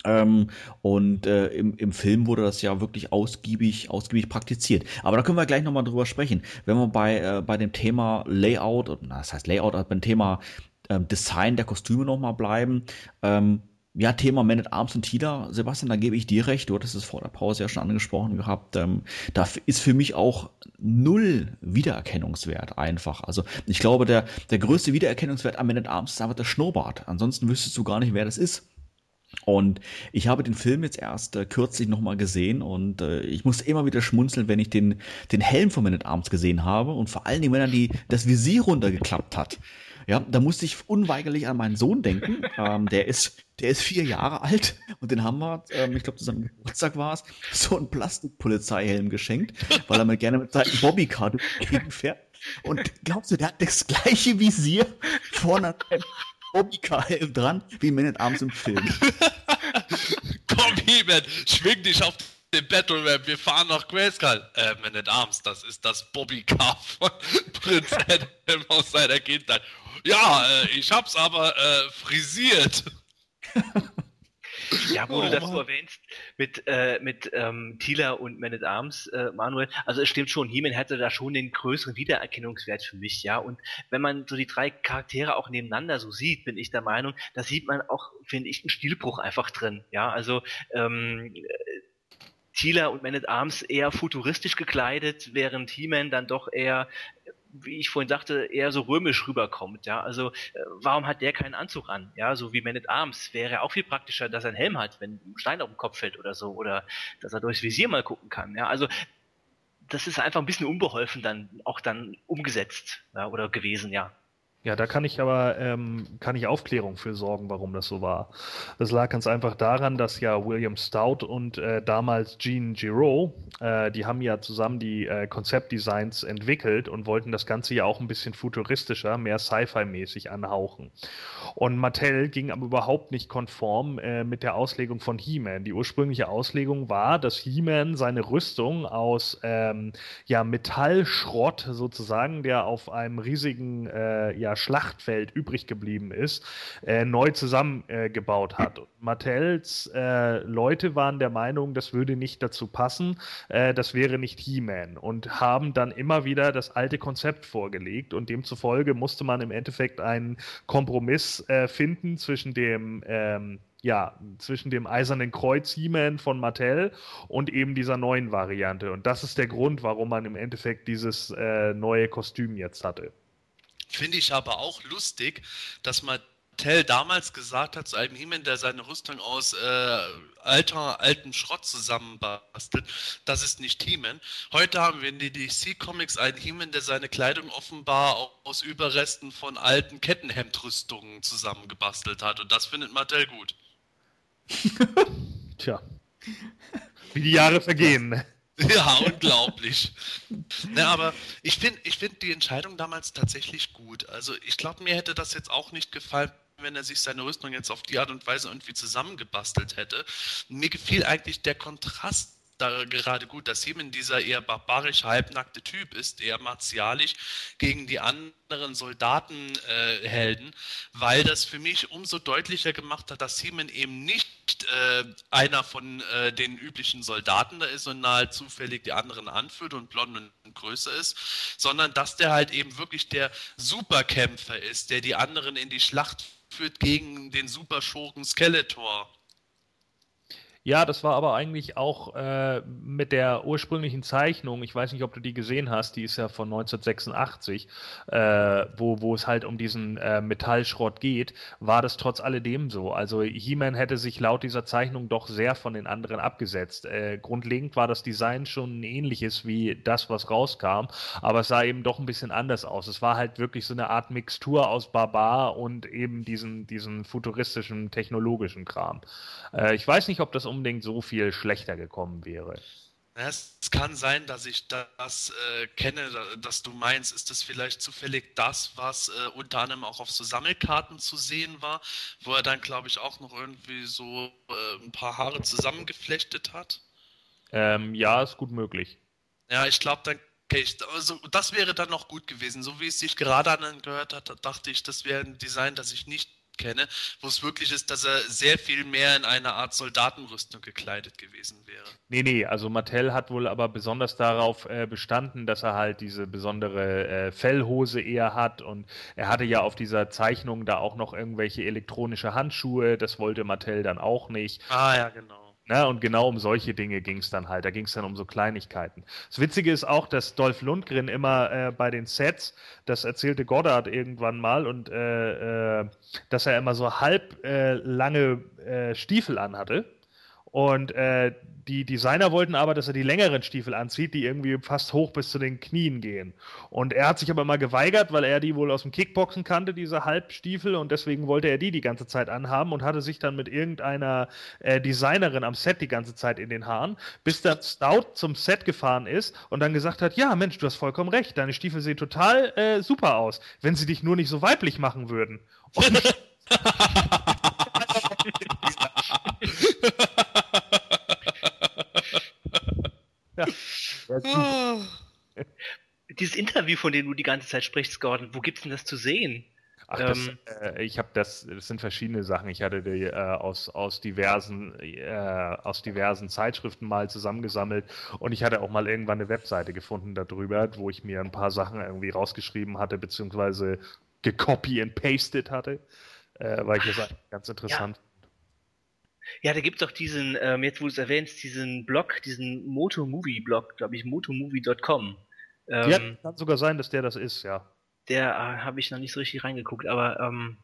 Ähm, und äh, im, im Film wurde das ja wirklich ausgiebig, ausgiebig praktiziert. Aber da können wir gleich nochmal drüber sprechen. Wenn wir bei, äh, bei dem Thema Layout, na, das heißt Layout, also beim Thema ähm, Design der Kostüme nochmal bleiben. Ähm, ja, Thema Man at Arms und Tila, Sebastian, da gebe ich dir recht. Du hattest es vor der Pause ja schon angesprochen gehabt. Ähm, da ist für mich auch null Wiedererkennungswert einfach. Also ich glaube, der, der größte Wiedererkennungswert am Man at Arms ist einfach der Schnurrbart. Ansonsten wüsstest du gar nicht, wer das ist. Und ich habe den Film jetzt erst äh, kürzlich nochmal gesehen und äh, ich muss immer wieder schmunzeln, wenn ich den, den Helm von Man at Arms gesehen habe und vor allen Dingen, wenn er die, das Visier runtergeklappt hat. Ja, da musste ich unweigerlich an meinen Sohn denken. ähm, der ist, der ist vier Jahre alt und den haben wir, ähm, ich glaube, zu seinem Geburtstag war es, so einen Plastikpolizeihelm geschenkt, weil er mir gerne mit seinem Bobbycar fährt. Und glaubst du, der hat das gleiche Visier vorne an Bobbycar-Helm dran, wie Man abends im Film. Komm, He-Man, schwing dich auf den Battle Rap, wir fahren nach Grayskull. Äh, Man at Arms, das ist das Bobbycar von Prinz Adam aus seiner Kindheit. Ja, äh, ich hab's aber äh, frisiert. Ja, wo oh, du das so erwähnst, mit, äh, mit ähm, Tila und Man at Arms, äh, Manuel, also es stimmt schon, He-Man hatte da schon den größeren Wiedererkennungswert für mich, ja. Und wenn man so die drei Charaktere auch nebeneinander so sieht, bin ich der Meinung, da sieht man auch, finde ich, einen Stilbruch einfach drin, ja. Also ähm, Tila und Man at Arms eher futuristisch gekleidet, während He-Man dann doch eher wie ich vorhin sagte, eher so römisch rüberkommt. Ja, also äh, warum hat der keinen Anzug an? Ja, so wie Man at Arms wäre auch viel praktischer, dass er einen Helm hat, wenn ein Stein auf den Kopf fällt oder so, oder dass er durchs Visier mal gucken kann. Ja, also das ist einfach ein bisschen unbeholfen dann auch dann umgesetzt ja, oder gewesen, ja. Ja, da kann ich aber ähm, kann ich Aufklärung für sorgen, warum das so war. Das lag ganz einfach daran, dass ja William Stout und äh, damals Jean Giraud, äh, die haben ja zusammen die äh, Konzeptdesigns entwickelt und wollten das Ganze ja auch ein bisschen futuristischer, mehr Sci-Fi-mäßig anhauchen. Und Mattel ging aber überhaupt nicht konform äh, mit der Auslegung von He-Man. Die ursprüngliche Auslegung war, dass He-Man seine Rüstung aus ähm, ja, Metallschrott sozusagen, der auf einem riesigen äh, Schlachtfeld übrig geblieben ist, äh, neu zusammengebaut hat. Und Mattels äh, Leute waren der Meinung, das würde nicht dazu passen, äh, das wäre nicht He-Man und haben dann immer wieder das alte Konzept vorgelegt und demzufolge musste man im Endeffekt einen Kompromiss äh, finden zwischen dem ähm, ja, zwischen dem Eisernen Kreuz He-Man von Mattel und eben dieser neuen Variante. Und das ist der Grund, warum man im Endeffekt dieses äh, neue Kostüm jetzt hatte. Finde ich aber auch lustig, dass Mattel damals gesagt hat zu einem he der seine Rüstung aus äh, alter, altem Schrott zusammenbastelt, das ist nicht he Heute haben wir in den DC-Comics einen he der seine Kleidung offenbar aus Überresten von alten Kettenhemdrüstungen zusammengebastelt hat. Und das findet Mattel gut. Tja. Wie die Jahre vergehen. Ja, unglaublich. ne, aber ich finde ich find die Entscheidung damals tatsächlich gut. Also ich glaube, mir hätte das jetzt auch nicht gefallen, wenn er sich seine Rüstung jetzt auf die Art und Weise irgendwie zusammengebastelt hätte. Mir gefiel eigentlich der Kontrast da gerade gut, dass Hemen dieser eher barbarisch halbnackte Typ ist, eher martialisch gegen die anderen Soldatenhelden, äh, weil das für mich umso deutlicher gemacht hat, dass Hemen eben nicht äh, einer von äh, den üblichen Soldaten da ist und halt zufällig die anderen anführt und blond und größer ist, sondern dass der halt eben wirklich der Superkämpfer ist, der die anderen in die Schlacht führt gegen den Superschurken Skeletor. Ja, das war aber eigentlich auch äh, mit der ursprünglichen Zeichnung, ich weiß nicht, ob du die gesehen hast, die ist ja von 1986, äh, wo, wo es halt um diesen äh, Metallschrott geht, war das trotz alledem so. Also He-Man hätte sich laut dieser Zeichnung doch sehr von den anderen abgesetzt. Äh, grundlegend war das Design schon ein ähnliches wie das, was rauskam, aber es sah eben doch ein bisschen anders aus. Es war halt wirklich so eine Art Mixtur aus Barbar und eben diesen, diesen futuristischen, technologischen Kram. Äh, ich weiß nicht, ob das unbedingt so viel schlechter gekommen wäre. Es kann sein, dass ich das äh, kenne, dass du meinst, ist das vielleicht zufällig das, was äh, unter anderem auch auf so Sammelkarten zu sehen war, wo er dann, glaube ich, auch noch irgendwie so äh, ein paar Haare zusammengeflechtet hat? Ähm, ja, ist gut möglich. Ja, ich glaube, dann okay, also das wäre dann noch gut gewesen. So wie es sich gerade angehört hat, dachte ich, das wäre ein Design, das ich nicht kenne, wo es wirklich ist, dass er sehr viel mehr in einer Art Soldatenrüstung gekleidet gewesen wäre. Nee, nee, also Mattel hat wohl aber besonders darauf äh, bestanden, dass er halt diese besondere äh, Fellhose eher hat und er hatte ja auf dieser Zeichnung da auch noch irgendwelche elektronische Handschuhe, das wollte Mattel dann auch nicht. Ah ja, genau. Na, und genau um solche Dinge ging es dann halt. Da ging es dann um so Kleinigkeiten. Das Witzige ist auch, dass Dolph Lundgren immer äh, bei den Sets, das erzählte Goddard irgendwann mal, und äh, äh, dass er immer so halb äh, lange äh, Stiefel anhatte. Und äh, die Designer wollten aber, dass er die längeren Stiefel anzieht, die irgendwie fast hoch bis zu den Knien gehen. Und er hat sich aber mal geweigert, weil er die wohl aus dem Kickboxen kannte, diese Halbstiefel, und deswegen wollte er die die ganze Zeit anhaben und hatte sich dann mit irgendeiner äh, Designerin am Set die ganze Zeit in den Haaren, bis dann Stout zum Set gefahren ist und dann gesagt hat, ja Mensch, du hast vollkommen recht, deine Stiefel sehen total äh, super aus, wenn sie dich nur nicht so weiblich machen würden. Und Dieses Interview, von dem du die ganze Zeit sprichst, Gordon, wo gibt's denn das zu sehen? Ach, das, ähm, äh, ich habe das, das sind verschiedene Sachen. Ich hatte die äh, aus, aus, diversen, äh, aus diversen Zeitschriften mal zusammengesammelt und ich hatte auch mal irgendwann eine Webseite gefunden darüber, wo ich mir ein paar Sachen irgendwie rausgeschrieben hatte, beziehungsweise gecopy and pasted hatte, äh, weil ich das ganz interessant ja. Ja, da gibt es doch diesen, ähm, jetzt wo du es erwähnst, diesen Blog, diesen Moto-Movie-Blog, glaube ich, motomovie.com. Ähm, ja, kann sogar sein, dass der das ist, ja. Der äh, habe ich noch nicht so richtig reingeguckt, aber ähm,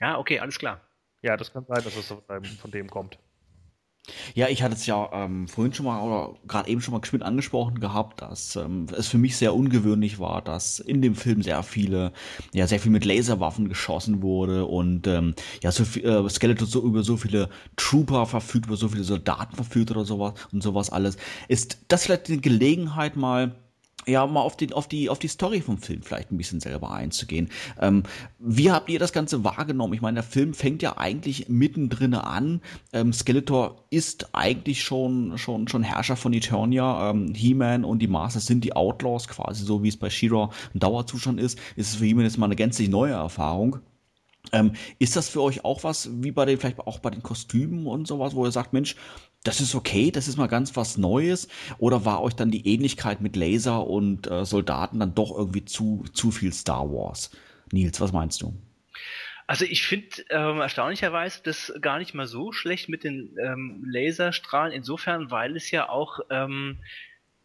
ja, okay, alles klar. Ja, das kann sein, dass es von dem kommt. Ja, ich hatte es ja ähm, vorhin schon mal oder gerade eben schon mal geschwind angesprochen gehabt, dass ähm, es für mich sehr ungewöhnlich war, dass in dem Film sehr viele, ja, sehr viel mit Laserwaffen geschossen wurde und ähm, ja, so viel, äh, Skeletor so über so viele Trooper verfügt, über so viele Soldaten verfügt oder sowas und sowas alles. Ist das vielleicht eine Gelegenheit mal ja, mal auf, den, auf, die, auf die Story vom Film vielleicht ein bisschen selber einzugehen. Ähm, wie habt ihr das Ganze wahrgenommen? Ich meine, der Film fängt ja eigentlich mittendrin an. Ähm, Skeletor ist eigentlich schon, schon, schon Herrscher von Eternia. Ähm, He-Man und die Masters sind die Outlaws, quasi so wie es bei She-Ra ein Dauerzustand ist. Ist es für He-Man jetzt mal eine gänzlich neue Erfahrung. Ähm, ist das für euch auch was, wie bei den, vielleicht auch bei den Kostümen und sowas, wo ihr sagt, Mensch, das ist okay, das ist mal ganz was Neues? Oder war euch dann die Ähnlichkeit mit Laser und äh, Soldaten dann doch irgendwie zu, zu viel Star Wars? Nils, was meinst du? Also ich finde ähm, erstaunlicherweise das gar nicht mal so schlecht mit den ähm, Laserstrahlen, insofern, weil es ja auch ähm,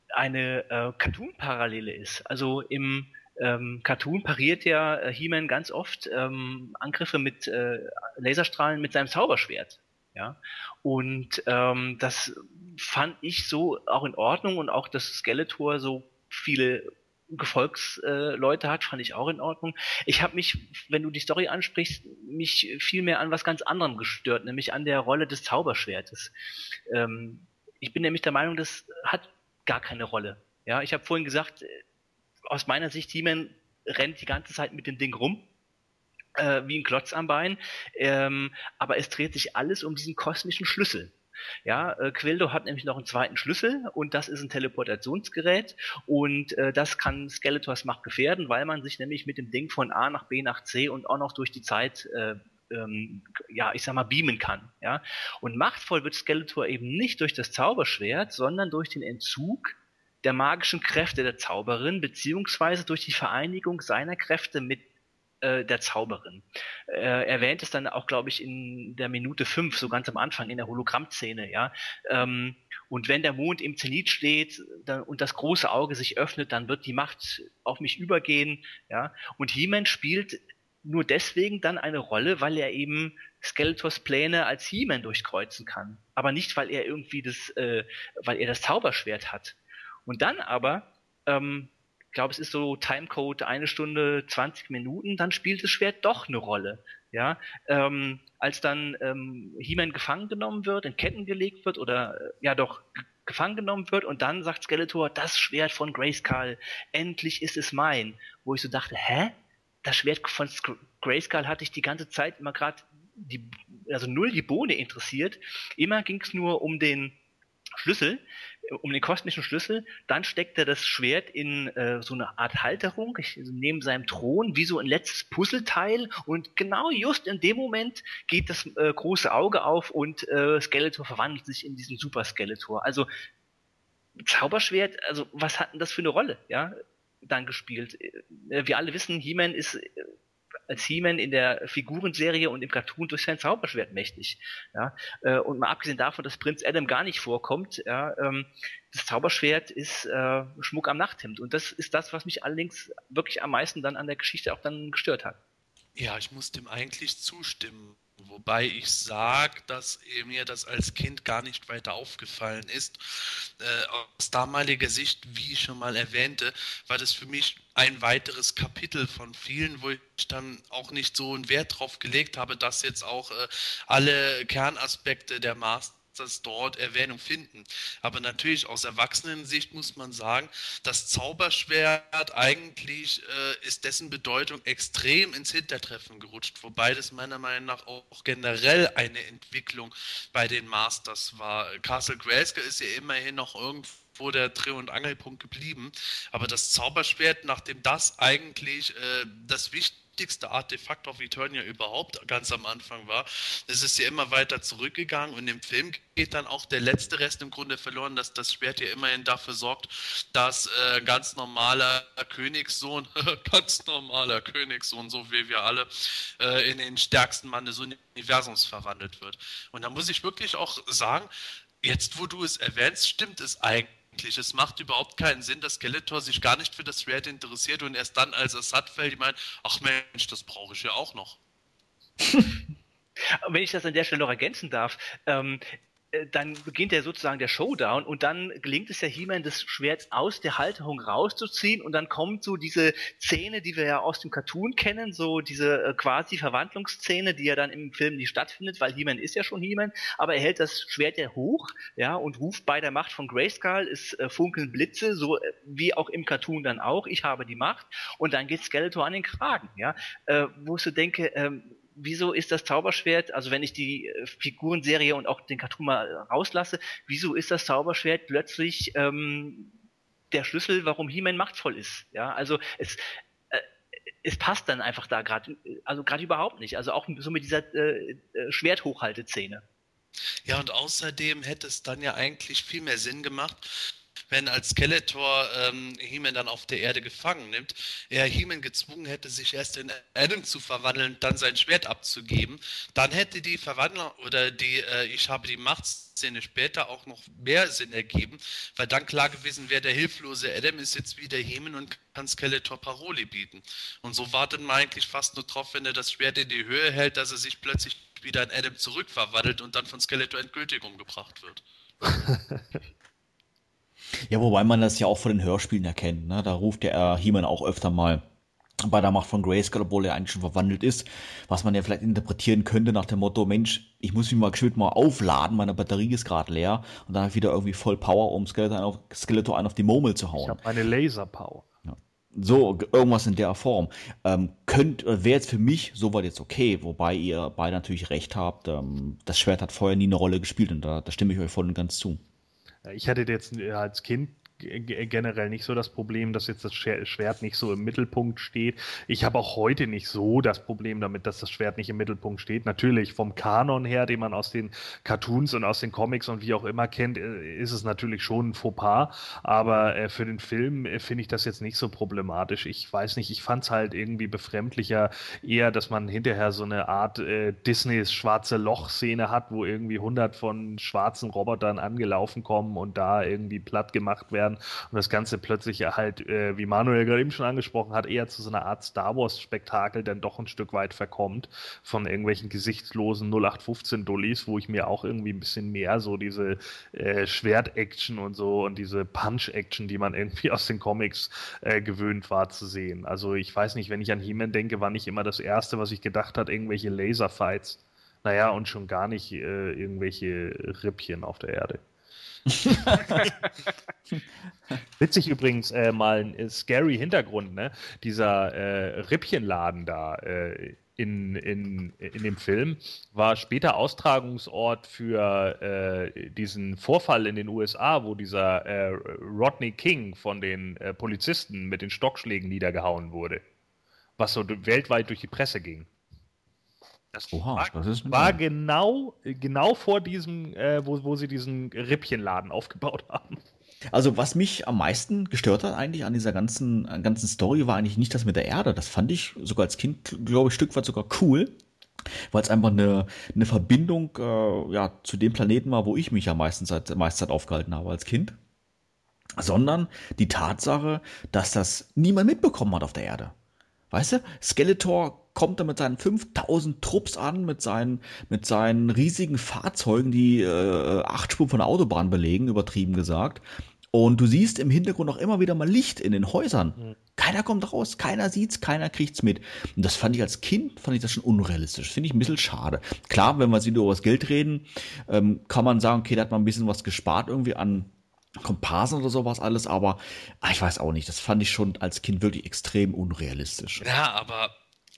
eine äh, Cartoon-Parallele ist. Also im ähm, Cartoon pariert ja äh, He-Man ganz oft ähm, Angriffe mit äh, Laserstrahlen mit seinem Zauberschwert. Ja, und ähm, das fand ich so auch in Ordnung und auch, dass Skeletor so viele Gefolgsleute äh, hat, fand ich auch in Ordnung. Ich habe mich, wenn du die Story ansprichst, mich viel mehr an was ganz anderem gestört, nämlich an der Rolle des Zauberschwertes. Ähm, ich bin nämlich der Meinung, das hat gar keine Rolle. Ja, ich habe vorhin gesagt, aus meiner Sicht, He-Man rennt die ganze Zeit mit dem Ding rum, äh, wie ein Klotz am Bein, ähm, aber es dreht sich alles um diesen kosmischen Schlüssel. Ja, äh, Quildo hat nämlich noch einen zweiten Schlüssel und das ist ein Teleportationsgerät und äh, das kann Skeletors Macht gefährden, weil man sich nämlich mit dem Ding von A nach B nach C und auch noch durch die Zeit äh, ähm, ja, ich sag mal, beamen kann. Ja? Und machtvoll wird Skeletor eben nicht durch das Zauberschwert, sondern durch den Entzug der magischen Kräfte der Zauberin, beziehungsweise durch die Vereinigung seiner Kräfte mit äh, der Zauberin. Äh, erwähnt es dann auch, glaube ich, in der Minute 5, so ganz am Anfang, in der Hologrammszene, ja. Ähm, und wenn der Mond im Zenit steht dann, und das große Auge sich öffnet, dann wird die Macht auf mich übergehen, ja. Und He-Man spielt nur deswegen dann eine Rolle, weil er eben Skeletors Pläne als He-Man durchkreuzen kann. Aber nicht, weil er irgendwie das, äh, weil er das Zauberschwert hat. Und dann aber, ähm, ich glaube, es ist so Timecode eine Stunde 20 Minuten, dann spielt das Schwert doch eine Rolle. Ja, ähm, als dann ähm, He-Man gefangen genommen wird, in Ketten gelegt wird oder äh, ja doch gefangen genommen wird und dann sagt Skeletor, das Schwert von Grayskull, endlich ist es mein. Wo ich so dachte, hä? Das Schwert von Grayskull hatte ich die ganze Zeit immer gerade die, also null die Bohne interessiert. Immer ging es nur um den Schlüssel, um den kosmischen Schlüssel. Dann steckt er das Schwert in äh, so eine Art Halterung also neben seinem Thron, wie so ein letztes Puzzleteil. Und genau just in dem Moment geht das äh, große Auge auf und äh, Skeletor verwandelt sich in diesen Super Skeletor. Also Zauberschwert, also was hat denn das für eine Rolle, ja, dann gespielt? Äh, wir alle wissen, He-Man ist äh, als He-Man in der Figurenserie und im Cartoon durch sein Zauberschwert mächtig. Ja? Äh, und mal abgesehen davon, dass Prinz Adam gar nicht vorkommt, ja, ähm, das Zauberschwert ist äh, Schmuck am Nachthemd. Und das ist das, was mich allerdings wirklich am meisten dann an der Geschichte auch dann gestört hat. Ja, ich muss dem eigentlich zustimmen. Wobei ich sage, dass mir das als Kind gar nicht weiter aufgefallen ist. Äh, aus damaliger Sicht, wie ich schon mal erwähnte, war das für mich ein weiteres Kapitel von vielen, wo ich dann auch nicht so einen Wert drauf gelegt habe, dass jetzt auch äh, alle Kernaspekte der Master das dort Erwähnung finden. Aber natürlich aus Erwachsenensicht muss man sagen, das Zauberschwert eigentlich äh, ist dessen Bedeutung extrem ins Hintertreffen gerutscht, wobei das meiner Meinung nach auch generell eine Entwicklung bei den Masters war. Castle Grayskull ist ja immerhin noch irgendwo der Dreh- und Angelpunkt geblieben. Aber das Zauberschwert, nachdem das eigentlich äh, das Wichtigste wichtigste Artefakt auf Eternia überhaupt ganz am Anfang war. Es ist ja immer weiter zurückgegangen und im Film geht dann auch der letzte Rest im Grunde verloren, dass das Schwert ja immerhin dafür sorgt, dass äh, ganz normaler Königssohn, ganz normaler Königssohn, so wie wir alle, äh, in den stärksten Mann des Universums verwandelt wird. Und da muss ich wirklich auch sagen, jetzt wo du es erwähnst, stimmt es eigentlich eigentlich. Es macht überhaupt keinen Sinn, dass Skeletor sich gar nicht für das Schwert interessiert und erst dann, als er satt fällt, ich meine, ach Mensch, das brauche ich ja auch noch. Wenn ich das an der Stelle noch ergänzen darf, ähm, äh, dann beginnt ja sozusagen der Showdown und dann gelingt es ja He-Man, das Schwert aus der Halterung rauszuziehen und dann kommt so diese Szene, die wir ja aus dem Cartoon kennen, so diese äh, quasi Verwandlungsszene, die ja dann im Film nicht stattfindet, weil He-Man ist ja schon He-Man, aber er hält das Schwert ja hoch, ja, und ruft bei der Macht von Grayskull, es äh, funkeln Blitze, so äh, wie auch im Cartoon dann auch, ich habe die Macht und dann geht Skeletor an den Kragen, ja, äh, wo ich so denke, ähm, wieso ist das Zauberschwert, also wenn ich die äh, Figurenserie und auch den Cartoon mal rauslasse, wieso ist das Zauberschwert plötzlich ähm, der Schlüssel, warum He-Man machtvoll ist? Ja, also es, äh, es passt dann einfach da gerade, also gerade überhaupt nicht. Also auch so mit dieser äh, äh Schwerthochhalteszene. Ja, und außerdem hätte es dann ja eigentlich viel mehr Sinn gemacht, wenn als Skeletor ähm, He-Man dann auf der Erde gefangen nimmt, er He-Man gezwungen hätte, sich erst in Adam zu verwandeln, dann sein Schwert abzugeben, dann hätte die Verwandlung oder die äh, Ich habe die Machtszene später auch noch mehr Sinn ergeben, weil dann klar gewesen wäre, der hilflose Adam ist jetzt wieder He-Man und kann Skeletor Paroli bieten. Und so wartet man eigentlich fast nur drauf, wenn er das Schwert in die Höhe hält, dass er sich plötzlich wieder in Adam zurückverwandelt und dann von Skeletor endgültig umgebracht wird. Ja, wobei man das ja auch von den Hörspielen erkennt. Ne? Da ruft der He-Man auch öfter mal bei der Macht von Grayskull, obwohl er eigentlich schon verwandelt ist, was man ja vielleicht interpretieren könnte nach dem Motto, Mensch, ich muss mich mal geschwind mal aufladen, meine Batterie ist gerade leer und dann wieder irgendwie voll Power, um Skeletor, auf, Skeletor einen auf die Murmel zu hauen. Ich habe eine Laser-Power. Ja. So, irgendwas in der Form. Ähm, könnt, wäre jetzt für mich soweit jetzt okay, wobei ihr beide natürlich recht habt, ähm, das Schwert hat vorher nie eine Rolle gespielt und da, da stimme ich euch voll und ganz zu. Ich hatte jetzt als Kind generell nicht so das Problem, dass jetzt das Schwert nicht so im Mittelpunkt steht. Ich habe auch heute nicht so das Problem damit, dass das Schwert nicht im Mittelpunkt steht. Natürlich vom Kanon her, den man aus den Cartoons und aus den Comics und wie auch immer kennt, äh, ist es natürlich schon ein Fauxpas. Aber äh, für den Film äh, finde ich das jetzt nicht so problematisch. Ich weiß nicht, ich fand es halt irgendwie befremdlicher, eher, dass man hinterher so eine Art äh, Disneys schwarze Loch-Szene hat, wo irgendwie hundert von schwarzen Robotern angelaufen kommen und da irgendwie platt gemacht werden werden und das Ganze plötzlich halt, äh, wie Manuel gerade eben schon angesprochen hat, eher zu so einer Art Star Wars-Spektakel dann doch ein Stück weit verkommt von irgendwelchen gesichtslosen 0815-Dullis, wo ich mir auch irgendwie ein bisschen mehr so diese äh, Schwert-Action und so und diese Punch-Action, die man irgendwie aus den Comics äh, gewöhnt war zu sehen. Also ich weiß nicht, wenn ich an He-Man denke, war nicht immer das Erste, was ich gedacht hat, irgendwelche Laserfights. Naja, und schon gar nicht äh, irgendwelche Rippchen auf der Erde. Witzig übrigens äh, mal ein äh, scary Hintergrund, ne? Dieser äh, Rippchenladen da äh, in, in, in dem Film war später Austragungsort für äh, diesen Vorfall in den USA, wo dieser äh, Rodney King von den Polizisten mit den Stockschlägen niedergehauen wurde, was so weltweit durch die Presse ging. Das Oha, war, das war genau, genau vor diesem, äh, wo, wo sie diesen Rippchenladen aufgebaut haben. Also was mich am meisten gestört hat eigentlich an dieser ganzen, ganzen Story war eigentlich nicht das mit der Erde. Das fand ich sogar als Kind, glaube ich, Stück weit sogar cool, weil es einfach eine, eine Verbindung äh, ja, zu dem Planeten war, wo ich mich ja meistens seit meiste Zeit aufgehalten habe als Kind. Sondern die Tatsache, dass das niemand mitbekommen hat auf der Erde. Weißt du, Skeletor kommt er mit seinen 5000 Trupps an, mit seinen, mit seinen riesigen Fahrzeugen, die äh, acht Spuren von der Autobahn belegen, übertrieben gesagt. Und du siehst im Hintergrund auch immer wieder mal Licht in den Häusern. Mhm. Keiner kommt raus, keiner sieht's, keiner kriegt's mit. Und das fand ich als Kind, fand ich das schon unrealistisch. Finde ich ein bisschen schade. Klar, wenn wir wieder über das Geld reden, ähm, kann man sagen, okay, da hat man ein bisschen was gespart irgendwie an Komparsen oder sowas alles, aber ach, ich weiß auch nicht. Das fand ich schon als Kind wirklich extrem unrealistisch. Ja, aber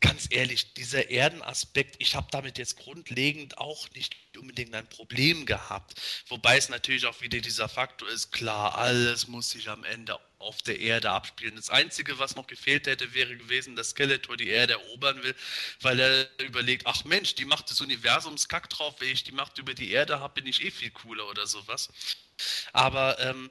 ganz ehrlich, dieser Erdenaspekt, ich habe damit jetzt grundlegend auch nicht unbedingt ein Problem gehabt. Wobei es natürlich auch wieder dieser Faktor ist, klar, alles muss sich am Ende auf der Erde abspielen. Das Einzige, was noch gefehlt hätte, wäre gewesen, dass Skeletor die Erde erobern will, weil er überlegt, ach Mensch, die Macht des Universums kack drauf, wenn ich die Macht über die Erde habe, bin ich eh viel cooler oder sowas. Aber ähm,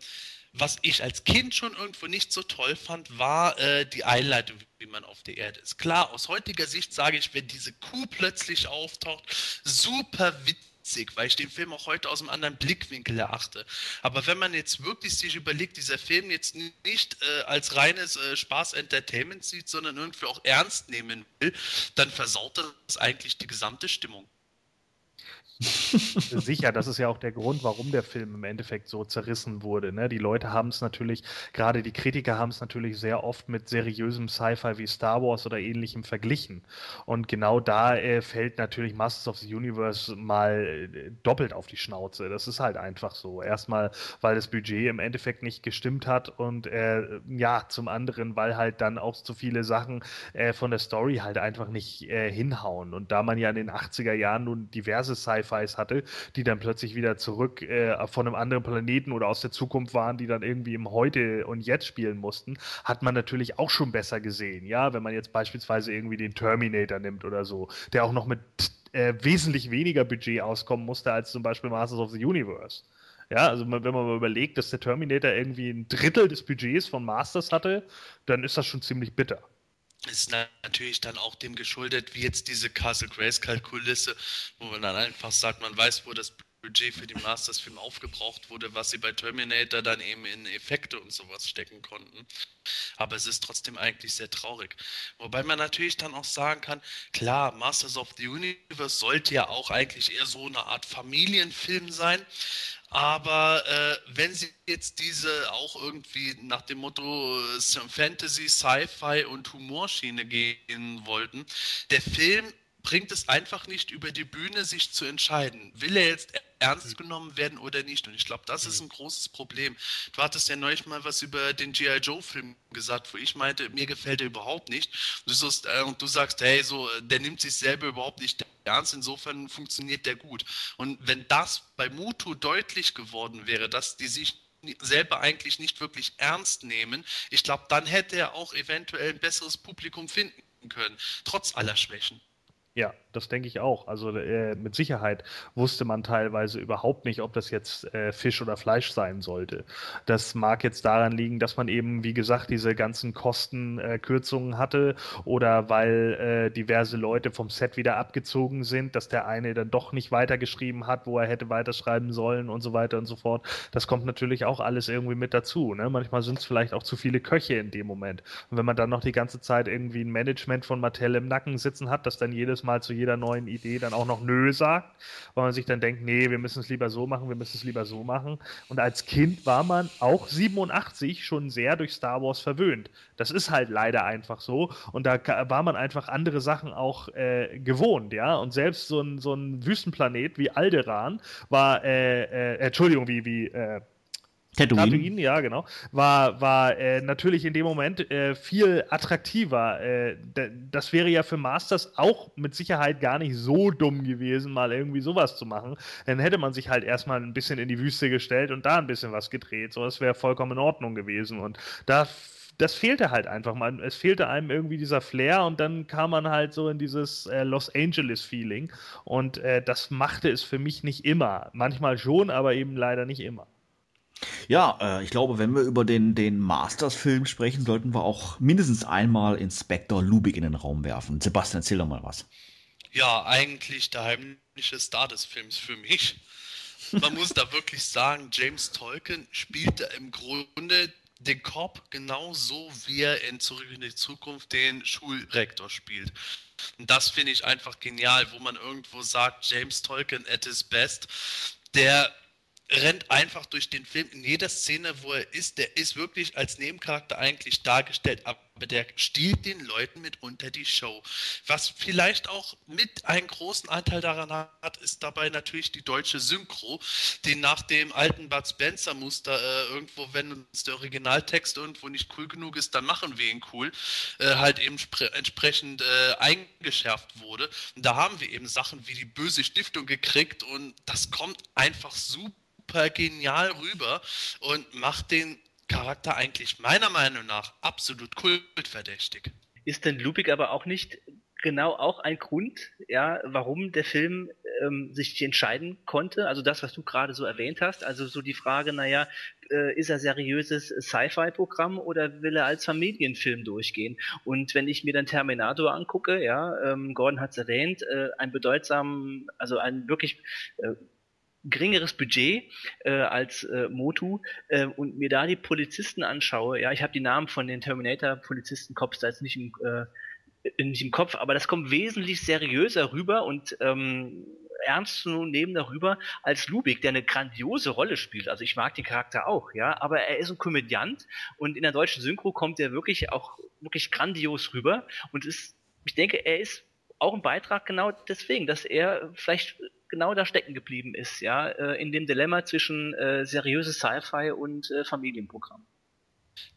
was ich als Kind schon irgendwo nicht so toll fand, war äh, die Einleitung, wie man auf der Erde ist. Klar, aus heutiger Sicht sage ich, wenn diese Kuh plötzlich auftaucht, super witzig weil ich den Film auch heute aus einem anderen Blickwinkel erachte. Aber wenn man jetzt wirklich sich überlegt, dieser Film jetzt nicht äh, als reines äh, Spaß-Entertainment sieht, sondern irgendwie auch ernst nehmen will, dann versaut das eigentlich die gesamte Stimmung. Sicher, das ist ja auch der Grund, warum der Film im Endeffekt so zerrissen wurde. Ne? Die Leute haben es natürlich, gerade die Kritiker haben es natürlich sehr oft mit seriösem Sci-Fi wie Star Wars oder ähnlichem verglichen. Und genau da äh, fällt natürlich Masters of the Universe mal äh, doppelt auf die Schnauze. Das ist halt einfach so. Erstmal, weil das Budget im Endeffekt nicht gestimmt hat und äh, ja, zum anderen, weil halt dann auch zu viele Sachen äh, von der Story halt einfach nicht äh, hinhauen. Und da man ja in den 80er Jahren nun diverse Sci-Fi Sci-Fis hatte, die dann plötzlich wieder zurück äh, von einem anderen Planeten oder aus der Zukunft waren, die dann irgendwie im Heute und Jetzt spielen mussten, hat man natürlich auch schon besser gesehen. Ja, wenn man jetzt beispielsweise irgendwie den Terminator nimmt oder so, der auch noch mit äh, wesentlich weniger Budget auskommen musste als zum Beispiel Masters of the Universe. Ja, also wenn man mal überlegt, dass der Terminator irgendwie ein Drittel des Budgets von Masters hatte, dann ist das schon ziemlich bitter ist natürlich dann auch dem geschuldet, wie jetzt diese Castle Grayskull-Kulisse, wo man dann einfach sagt, man weiß, wo das Budget für den Masters-Film aufgebraucht wurde, was sie bei Terminator dann eben in Effekte und sowas stecken konnten. Aber es ist trotzdem eigentlich sehr traurig. Wobei man natürlich dann auch sagen kann, klar, Masters of the Universe sollte ja auch eigentlich eher so eine Art Familienfilm sein. Aber äh, wenn sie jetzt diese auch irgendwie nach dem Motto äh, Fantasy, Sci-Fi und Humorschiene gehen wollten, der Film bringt es einfach nicht über die Bühne, sich zu entscheiden. Will er jetzt ernst genommen werden oder nicht? Und ich glaube, das ist ein großes Problem. Du hattest ja neulich mal was über den G.I. Joe-Film gesagt, wo ich meinte, mir gefällt er überhaupt nicht. Du sagst, äh, und du sagst, hey, so, der nimmt sich selber überhaupt nicht ernst, insofern funktioniert der gut. Und wenn das bei Mutu deutlich geworden wäre, dass die sich selber eigentlich nicht wirklich ernst nehmen, ich glaube, dann hätte er auch eventuell ein besseres Publikum finden können, trotz aller Schwächen. Ja, das denke ich auch. Also äh, mit Sicherheit wusste man teilweise überhaupt nicht, ob das jetzt äh, Fisch oder Fleisch sein sollte. Das mag jetzt daran liegen, dass man eben, wie gesagt, diese ganzen Kostenkürzungen äh, hatte oder weil äh, diverse Leute vom Set wieder abgezogen sind, dass der eine dann doch nicht weitergeschrieben hat, wo er hätte weiterschreiben sollen und so weiter und so fort. Das kommt natürlich auch alles irgendwie mit dazu. Ne? Manchmal sind es vielleicht auch zu viele Köche in dem Moment. Und wenn man dann noch die ganze Zeit irgendwie ein Management von Mattel im Nacken sitzen hat, das dann jedes jedes Mal zu jeder neuen Idee dann auch noch Nö sagt, weil man sich dann denkt, nee, wir müssen es lieber so machen, wir müssen es lieber so machen. Und als Kind war man auch 87 schon sehr durch Star Wars verwöhnt. Das ist halt leider einfach so. Und da war man einfach andere Sachen auch äh, gewohnt, ja. Und selbst so ein, so ein Wüstenplanet wie Alderan war, äh, äh, Entschuldigung, wie, wie, äh, Tatooine. Tatooine, ja, genau. War, war äh, natürlich in dem Moment äh, viel attraktiver. Äh, das wäre ja für Masters auch mit Sicherheit gar nicht so dumm gewesen, mal irgendwie sowas zu machen. Dann hätte man sich halt erstmal ein bisschen in die Wüste gestellt und da ein bisschen was gedreht. So, das wäre vollkommen in Ordnung gewesen. Und da das fehlte halt einfach mal. Es fehlte einem irgendwie dieser Flair und dann kam man halt so in dieses äh, Los Angeles-Feeling. Und äh, das machte es für mich nicht immer. Manchmal schon, aber eben leider nicht immer. Ja, äh, ich glaube, wenn wir über den, den Masters-Film sprechen, sollten wir auch mindestens einmal Inspektor Lubig in den Raum werfen. Sebastian, erzähl doch mal was. Ja, eigentlich der heimliche Star des Films für mich. Man muss da wirklich sagen, James Tolkien spielte im Grunde den Korb genauso, wie er in Zurück in die Zukunft den Schulrektor spielt. Und das finde ich einfach genial, wo man irgendwo sagt, James Tolkien at his best, der rennt einfach durch den Film in jeder Szene, wo er ist. Der ist wirklich als Nebencharakter eigentlich dargestellt, aber der stiehlt den Leuten mitunter die Show. Was vielleicht auch mit einen großen Anteil daran hat, ist dabei natürlich die deutsche Synchro, die nach dem alten Bud Spencer Muster äh, irgendwo, wenn uns der Originaltext irgendwo nicht cool genug ist, dann machen wir ihn cool, äh, halt eben entsprechend äh, eingeschärft wurde. Und da haben wir eben Sachen wie die böse Stiftung gekriegt und das kommt einfach super super genial rüber und macht den Charakter eigentlich meiner Meinung nach absolut kultverdächtig. Ist denn Lubik aber auch nicht genau auch ein Grund, ja, warum der Film ähm, sich entscheiden konnte. Also das, was du gerade so erwähnt hast. Also so die Frage, naja, äh, ist er seriöses Sci-Fi-Programm oder will er als Familienfilm durchgehen? Und wenn ich mir dann Terminator angucke, ja, ähm, Gordon hat es erwähnt, äh, ein bedeutsamen, also ein wirklich äh, geringeres Budget äh, als äh, Motu äh, und mir da die Polizisten anschaue, ja, ich habe die Namen von den Terminator-Polizisten-Cops da jetzt nicht im, äh, nicht im Kopf, aber das kommt wesentlich seriöser rüber und ähm, ernst zu nehmen darüber als Lubik, der eine grandiose Rolle spielt. Also ich mag den Charakter auch, ja, aber er ist ein Komödiant und in der deutschen Synchro kommt er wirklich auch wirklich grandios rüber und ist, ich denke, er ist auch ein Beitrag genau deswegen, dass er vielleicht genau da stecken geblieben ist, ja, äh, in dem Dilemma zwischen äh, seriöses Sci-Fi und äh, Familienprogramm.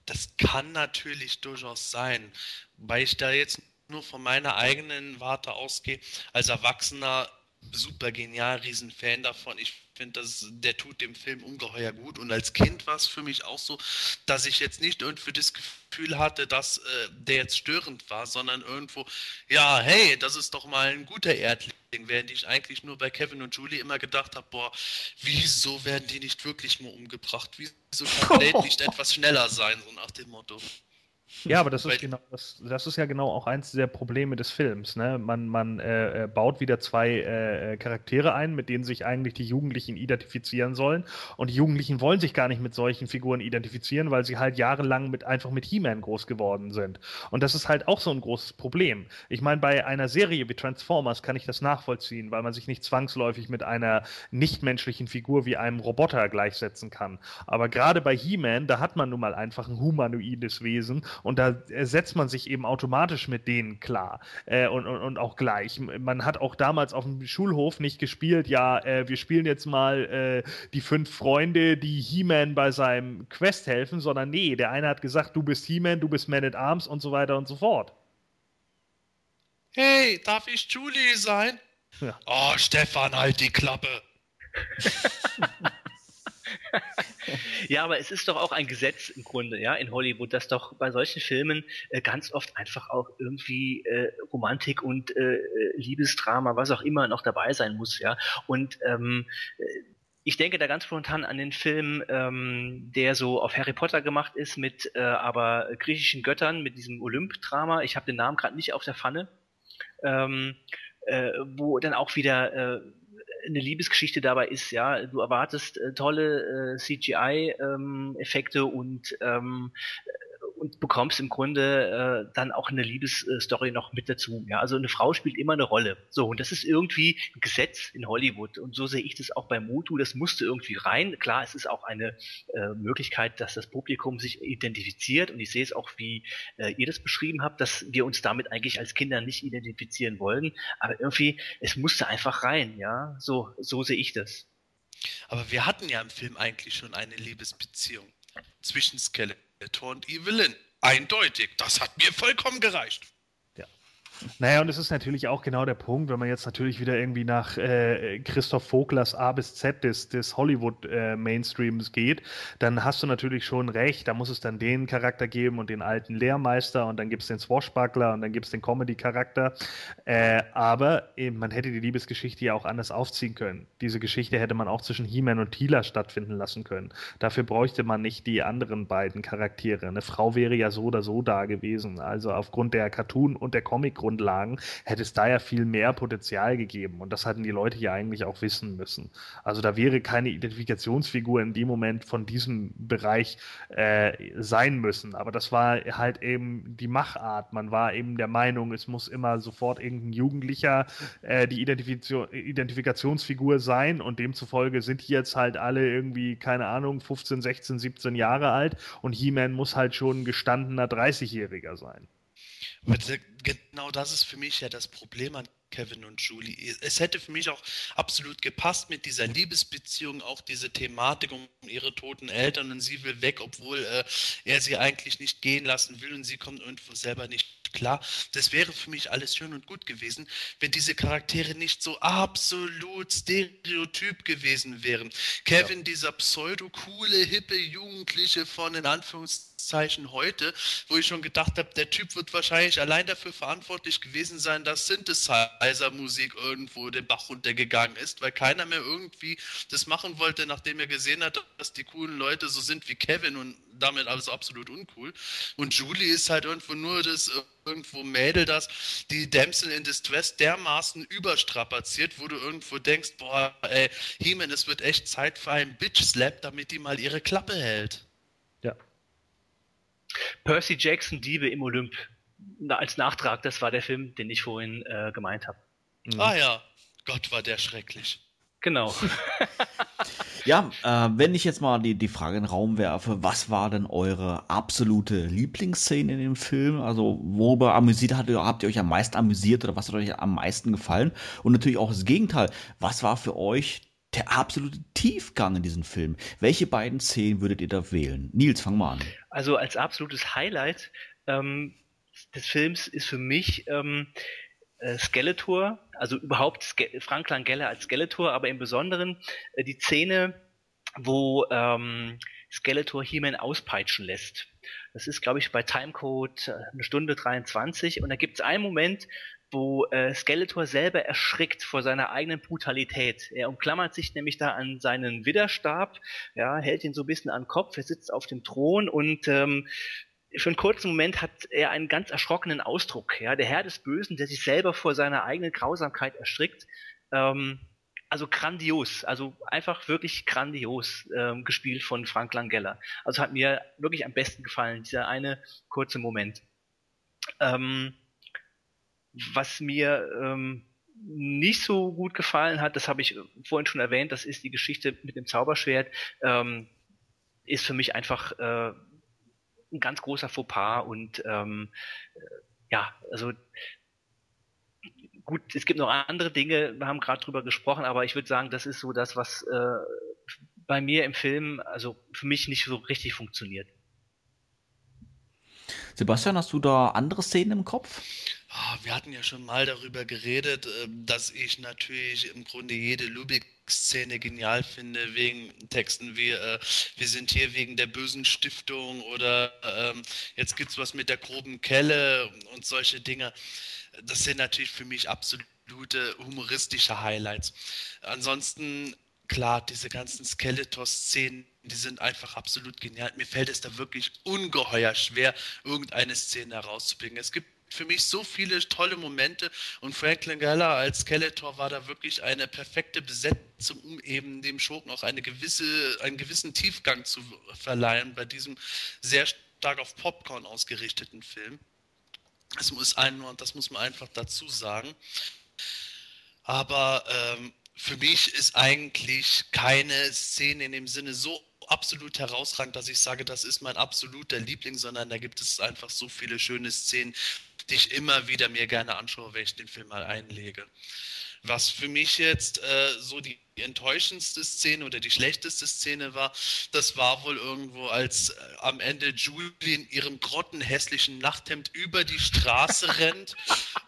Das kann natürlich durchaus sein, weil ich da jetzt nur von meiner eigenen Warte ausgehe. Als Erwachsener super genial, riesen Fan davon. Ich finde, der tut dem Film ungeheuer gut. Und als Kind war es für mich auch so, dass ich jetzt nicht irgendwie das Gefühl hatte, dass äh, der jetzt störend war, sondern irgendwo, ja, hey, das ist doch mal ein guter Erdling. Während ich eigentlich nur bei Kevin und Julie immer gedacht habe, boah, wieso werden die nicht wirklich mal umgebracht? Wieso kann Blade nicht etwas schneller sein, so nach dem Motto. Ja, aber das ist genau, das, das, ist ja genau auch eins der Probleme des Films. Ne? Man, man äh, äh, baut wieder zwei äh, äh, Charaktere ein, mit denen sich eigentlich die Jugendlichen identifizieren sollen. Und die Jugendlichen wollen sich gar nicht mit solchen Figuren identifizieren, weil sie halt jahrelang mit einfach mit He-Man groß geworden sind. Und das ist halt auch so ein großes Problem. Ich meine, bei einer Serie wie Transformers kann ich das nachvollziehen, weil man sich nicht zwangsläufig mit einer nichtmenschlichen Figur wie einem Roboter gleichsetzen kann. Aber gerade bei He-Man, da hat man nun mal einfach ein humanoides Wesen und da setzt man sich eben automatisch mit denen klar äh, und, und, und, auch gleich. Man hat auch damals auf dem Schulhof nicht gespielt, ja, äh, wir spielen jetzt mal äh, die fünf Freunde, die He-Man bei seinem Quest helfen, sondern nee, der eine hat gesagt, du bist He-Man, du bist Man at Arms und so weiter und so fort. Hey, darf ich Julie sein? Ja. Oh, Stefan, halt die Klappe. ja, aber es ist doch auch ein Gesetz im Grunde, ja, in Hollywood, dass doch bei solchen Filmen äh, ganz oft einfach auch irgendwie äh, Romantik und äh, Liebesdrama, was auch immer, noch dabei sein muss, ja. Und ähm, äh, ich denke da ganz spontan an den Film, ähm, der so auf Harry Potter gemacht ist, mit äh, aber griechischen Göttern, mit diesem Olymp-Drama. Ich habe den Namen gerade nicht auf der Pfanne. Ähm, äh, wo dann auch wieder äh, eine Liebesgeschichte dabei ist, ja, du erwartest äh, tolle äh, CGI-Effekte ähm, und ähm, und bekommst im Grunde äh, dann auch eine Liebesstory noch mit dazu. Ja, also eine Frau spielt immer eine Rolle. So und das ist irgendwie ein Gesetz in Hollywood und so sehe ich das auch bei Mutu. Das musste irgendwie rein. Klar, es ist auch eine äh, Möglichkeit, dass das Publikum sich identifiziert und ich sehe es auch, wie äh, ihr das beschrieben habt, dass wir uns damit eigentlich als Kinder nicht identifizieren wollen. Aber irgendwie, es musste einfach rein. Ja, so so sehe ich das. Aber wir hatten ja im Film eigentlich schon eine Liebesbeziehung zwischen Skeleton Skeletor und Evelyn. Eindeutig. Das hat mir vollkommen gereicht. Naja, und es ist natürlich auch genau der Punkt, wenn man jetzt natürlich wieder irgendwie nach äh, Christoph Voglers A bis Z des, des Hollywood-Mainstreams äh, geht, dann hast du natürlich schon recht. Da muss es dann den Charakter geben und den alten Lehrmeister und dann gibt es den Swashbuckler und dann gibt es den Comedy-Charakter. Äh, aber eben, man hätte die Liebesgeschichte ja auch anders aufziehen können. Diese Geschichte hätte man auch zwischen He-Man und Tila stattfinden lassen können. Dafür bräuchte man nicht die anderen beiden Charaktere. Eine Frau wäre ja so oder so da gewesen. Also aufgrund der Cartoon- und der Comic- Grundlagen, hätte es da ja viel mehr Potenzial gegeben. Und das hatten die Leute ja eigentlich auch wissen müssen. Also da wäre keine Identifikationsfigur in dem Moment von diesem Bereich äh, sein müssen. Aber das war halt eben die Machart. Man war eben der Meinung, es muss immer sofort irgendein Jugendlicher äh, die Identifikation, Identifikationsfigur sein. Und demzufolge sind die jetzt halt alle irgendwie, keine Ahnung, 15, 16, 17 Jahre alt. Und He-Man muss halt schon ein gestandener 30-Jähriger sein. Genau das ist für mich ja das Problem an Kevin und Julie. Es hätte für mich auch absolut gepasst mit dieser Liebesbeziehung, auch diese Thematik um ihre toten Eltern und sie will weg, obwohl äh, er sie eigentlich nicht gehen lassen will und sie kommt irgendwo selber nicht klar. Das wäre für mich alles schön und gut gewesen, wenn diese Charaktere nicht so absolut stereotyp gewesen wären. Kevin, ja. dieser pseudo-coole, hippe Jugendliche von in Anführungszeichen heute, wo ich schon gedacht habe, der Typ wird wahrscheinlich allein dafür verantwortlich gewesen sein, dass Synthesizer-Musik irgendwo den Bach runtergegangen ist, weil keiner mehr irgendwie das machen wollte, nachdem er gesehen hat, dass die coolen Leute so sind wie Kevin und damit alles absolut uncool. Und Julie ist halt irgendwo nur das äh, irgendwo Mädel, das die Damsel in Distress dermaßen überstrapaziert, wo du irgendwo denkst, boah, ey, He-Man, es wird echt Zeit für einen Bitch-Slap, damit die mal ihre Klappe hält. Percy Jackson, Diebe im Olymp. Als Nachtrag, das war der Film, den ich vorhin äh, gemeint habe. Mhm. Ah ja, Gott war der schrecklich. Genau. ja, äh, wenn ich jetzt mal die, die Frage in den Raum werfe, was war denn eure absolute Lieblingsszene in dem Film? Also, worüber amüsiert hat, habt ihr euch am meisten amüsiert oder was hat euch am meisten gefallen? Und natürlich auch das Gegenteil. Was war für euch der absolute Tiefgang in diesem Film? Welche beiden Szenen würdet ihr da wählen? Nils, fang mal an. Also, als absolutes Highlight ähm, des Films ist für mich ähm, äh, Skeletor, also überhaupt Ske Frank Langella als Skeletor, aber im Besonderen äh, die Szene, wo ähm, Skeletor He-Man auspeitschen lässt. Das ist, glaube ich, bei Timecode äh, eine Stunde 23 und da gibt es einen Moment, wo äh, Skeletor selber erschrickt vor seiner eigenen Brutalität. Er umklammert sich nämlich da an seinen Widerstab, ja, hält ihn so ein bisschen an den Kopf, er sitzt auf dem Thron und ähm, für einen kurzen Moment hat er einen ganz erschrockenen Ausdruck. Ja, der Herr des Bösen, der sich selber vor seiner eigenen Grausamkeit erschrickt. Ähm, also grandios, also einfach wirklich grandios ähm, gespielt von Frank Langella. Also hat mir wirklich am besten gefallen, dieser eine kurze Moment. Ähm, was mir ähm, nicht so gut gefallen hat, das habe ich vorhin schon erwähnt, das ist die Geschichte mit dem Zauberschwert, ähm, ist für mich einfach äh, ein ganz großer Fauxpas und ähm, ja, also gut, es gibt noch andere Dinge, wir haben gerade drüber gesprochen, aber ich würde sagen, das ist so das, was äh, bei mir im Film, also für mich nicht so richtig funktioniert. Sebastian, hast du da andere Szenen im Kopf? Ah, wir hatten ja schon mal darüber geredet, ähm, dass ich natürlich im Grunde jede Lubik-Szene genial finde, wegen Texten wie äh, Wir sind hier wegen der bösen Stiftung oder ähm, jetzt es was mit der groben Kelle und solche Dinge. Das sind natürlich für mich absolute humoristische Highlights. Ansonsten, klar, diese ganzen Skeletor-Szenen, die sind einfach absolut genial. Mir fällt es da wirklich ungeheuer schwer, irgendeine Szene herauszubringen. Es gibt für mich so viele tolle Momente und Franklin Geller als Skeletor war da wirklich eine perfekte Besetzung, um eben dem Schurken auch eine gewisse, einen gewissen Tiefgang zu verleihen bei diesem sehr stark auf Popcorn ausgerichteten Film. Das muss, ein, das muss man einfach dazu sagen. Aber ähm, für mich ist eigentlich keine Szene in dem Sinne so absolut herausragend, dass ich sage, das ist mein absoluter Liebling, sondern da gibt es einfach so viele schöne Szenen, die ich immer wieder mir gerne anschaue, wenn ich den Film mal einlege. Was für mich jetzt äh, so die enttäuschendste Szene oder die schlechteste Szene war, das war wohl irgendwo, als äh, am Ende Julie in ihrem grottenhässlichen Nachthemd über die Straße rennt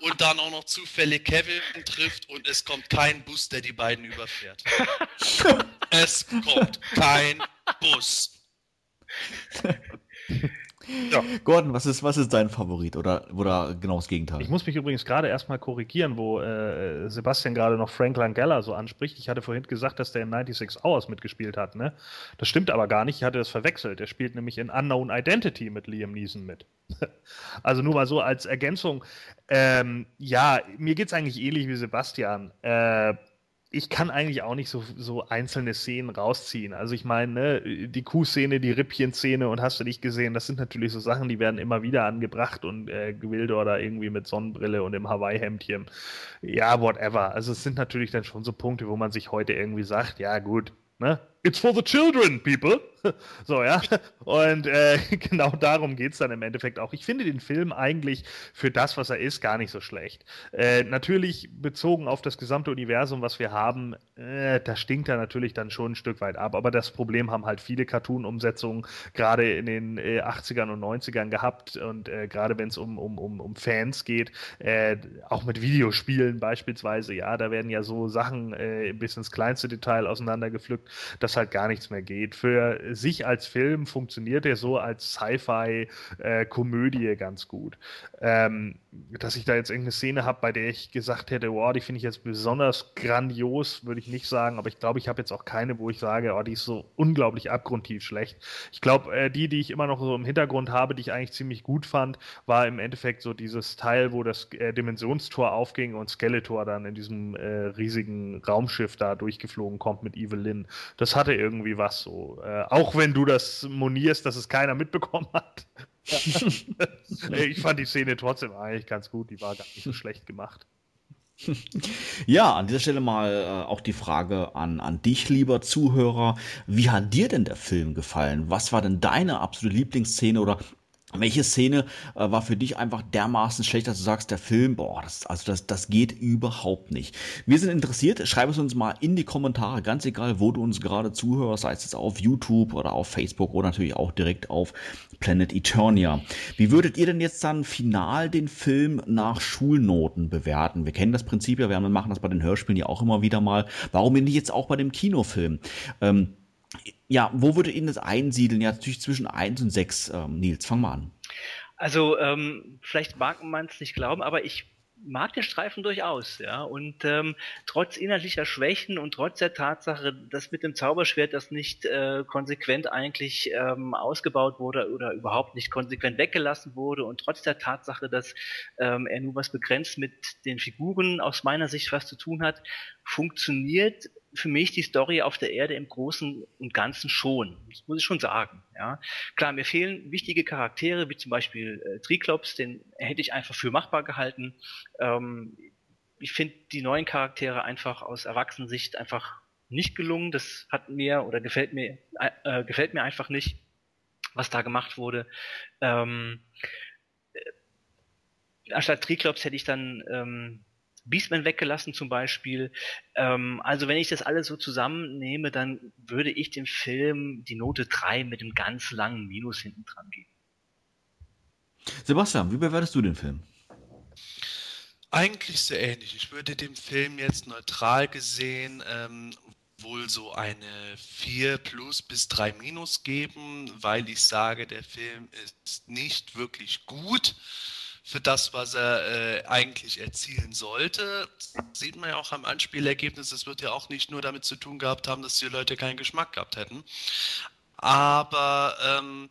und dann auch noch zufällig Kevin trifft und es kommt kein Bus, der die beiden überfährt. es kommt kein Bus. Ja. Gordon, was ist, was ist dein Favorit oder, oder genau das Gegenteil? Ich muss mich übrigens gerade erstmal korrigieren, wo äh, Sebastian gerade noch Frank Langella so anspricht. Ich hatte vorhin gesagt, dass der in 96 Hours mitgespielt hat. Ne? Das stimmt aber gar nicht. Ich hatte das verwechselt. Er spielt nämlich in Unknown Identity mit Liam Neeson mit. also nur mal so als Ergänzung. Ähm, ja, mir geht es eigentlich ähnlich wie Sebastian. Äh, ich kann eigentlich auch nicht so, so einzelne Szenen rausziehen. Also ich meine, ne, die Kuhszene, die Rippchen-Szene und hast du nicht gesehen, das sind natürlich so Sachen, die werden immer wieder angebracht und äh, Gwildor da irgendwie mit Sonnenbrille und im Hawaii-Hemdchen. Ja, whatever. Also es sind natürlich dann schon so Punkte, wo man sich heute irgendwie sagt, ja gut, ne? It's for the children, people. so, ja. Und äh, genau darum geht es dann im Endeffekt auch. Ich finde den Film eigentlich für das, was er ist, gar nicht so schlecht. Äh, natürlich bezogen auf das gesamte Universum, was wir haben, äh, da stinkt er natürlich dann schon ein Stück weit ab. Aber das Problem haben halt viele Cartoon-Umsetzungen gerade in den 80ern äh, und 90ern gehabt. Und äh, gerade wenn es um, um, um, um Fans geht, äh, auch mit Videospielen beispielsweise, ja, da werden ja so Sachen bis ins kleinste Detail auseinandergepflückt, dass halt gar nichts mehr geht. Für sich als Film funktioniert er so als Sci-Fi-Komödie äh, ganz gut. Ähm, dass ich da jetzt irgendeine Szene habe, bei der ich gesagt hätte, wow, die finde ich jetzt besonders grandios, würde ich nicht sagen, aber ich glaube, ich habe jetzt auch keine, wo ich sage, oh, die ist so unglaublich abgrundtief schlecht. Ich glaube, äh, die, die ich immer noch so im Hintergrund habe, die ich eigentlich ziemlich gut fand, war im Endeffekt so dieses Teil, wo das äh, Dimensionstor aufging und Skeletor dann in diesem äh, riesigen Raumschiff da durchgeflogen kommt mit Evelyn. Das hatte irgendwie was so. Äh, auch wenn du das monierst, dass es keiner mitbekommen hat. ich fand die Szene trotzdem eigentlich ganz gut. Die war gar nicht so schlecht gemacht. Ja, an dieser Stelle mal äh, auch die Frage an, an dich, lieber Zuhörer. Wie hat dir denn der Film gefallen? Was war denn deine absolute Lieblingsszene oder welche Szene äh, war für dich einfach dermaßen schlecht, dass du sagst, der Film, boah, das, also das, das geht überhaupt nicht. Wir sind interessiert, schreib es uns mal in die Kommentare, ganz egal, wo du uns gerade zuhörst, sei es jetzt auf YouTube oder auf Facebook oder natürlich auch direkt auf Planet Eternia. Wie würdet ihr denn jetzt dann final den Film nach Schulnoten bewerten? Wir kennen das Prinzip ja, wir machen das bei den Hörspielen ja auch immer wieder mal. Warum nicht jetzt auch bei dem Kinofilm? Ähm, ja, wo würde Ihnen das einsiedeln? Ja, natürlich zwischen 1 und 6. Ähm, Nils, fang mal an. Also, ähm, vielleicht mag man es nicht glauben, aber ich mag den Streifen durchaus, ja. Und ähm, trotz inhaltlicher Schwächen und trotz der Tatsache, dass mit dem Zauberschwert das nicht äh, konsequent eigentlich ähm, ausgebaut wurde oder überhaupt nicht konsequent weggelassen wurde und trotz der Tatsache, dass ähm, er nur was begrenzt mit den Figuren aus meiner Sicht was zu tun hat, funktioniert für mich die Story auf der Erde im Großen und Ganzen schon. Das muss ich schon sagen. Ja. Klar, mir fehlen wichtige Charaktere, wie zum Beispiel äh, Triklops, den hätte ich einfach für machbar gehalten. Ähm, ich finde die neuen Charaktere einfach aus Erwachsenensicht einfach nicht gelungen. Das hat mir oder gefällt mir, äh, äh gefällt mir einfach nicht, was da gemacht wurde. Ähm, äh, anstatt Triklops hätte ich dann ähm, Beastman weggelassen zum Beispiel. Ähm, also wenn ich das alles so zusammennehme, dann würde ich dem Film die Note 3 mit einem ganz langen Minus hinten dran geben. Sebastian, wie bewertest du den Film? Eigentlich sehr ähnlich. Ich würde dem Film jetzt neutral gesehen ähm, wohl so eine 4 plus bis 3 minus geben, weil ich sage, der Film ist nicht wirklich gut für das, was er äh, eigentlich erzielen sollte. Das sieht man ja auch am Anspielergebnis. Es wird ja auch nicht nur damit zu tun gehabt haben, dass die Leute keinen Geschmack gehabt hätten. Aber ähm,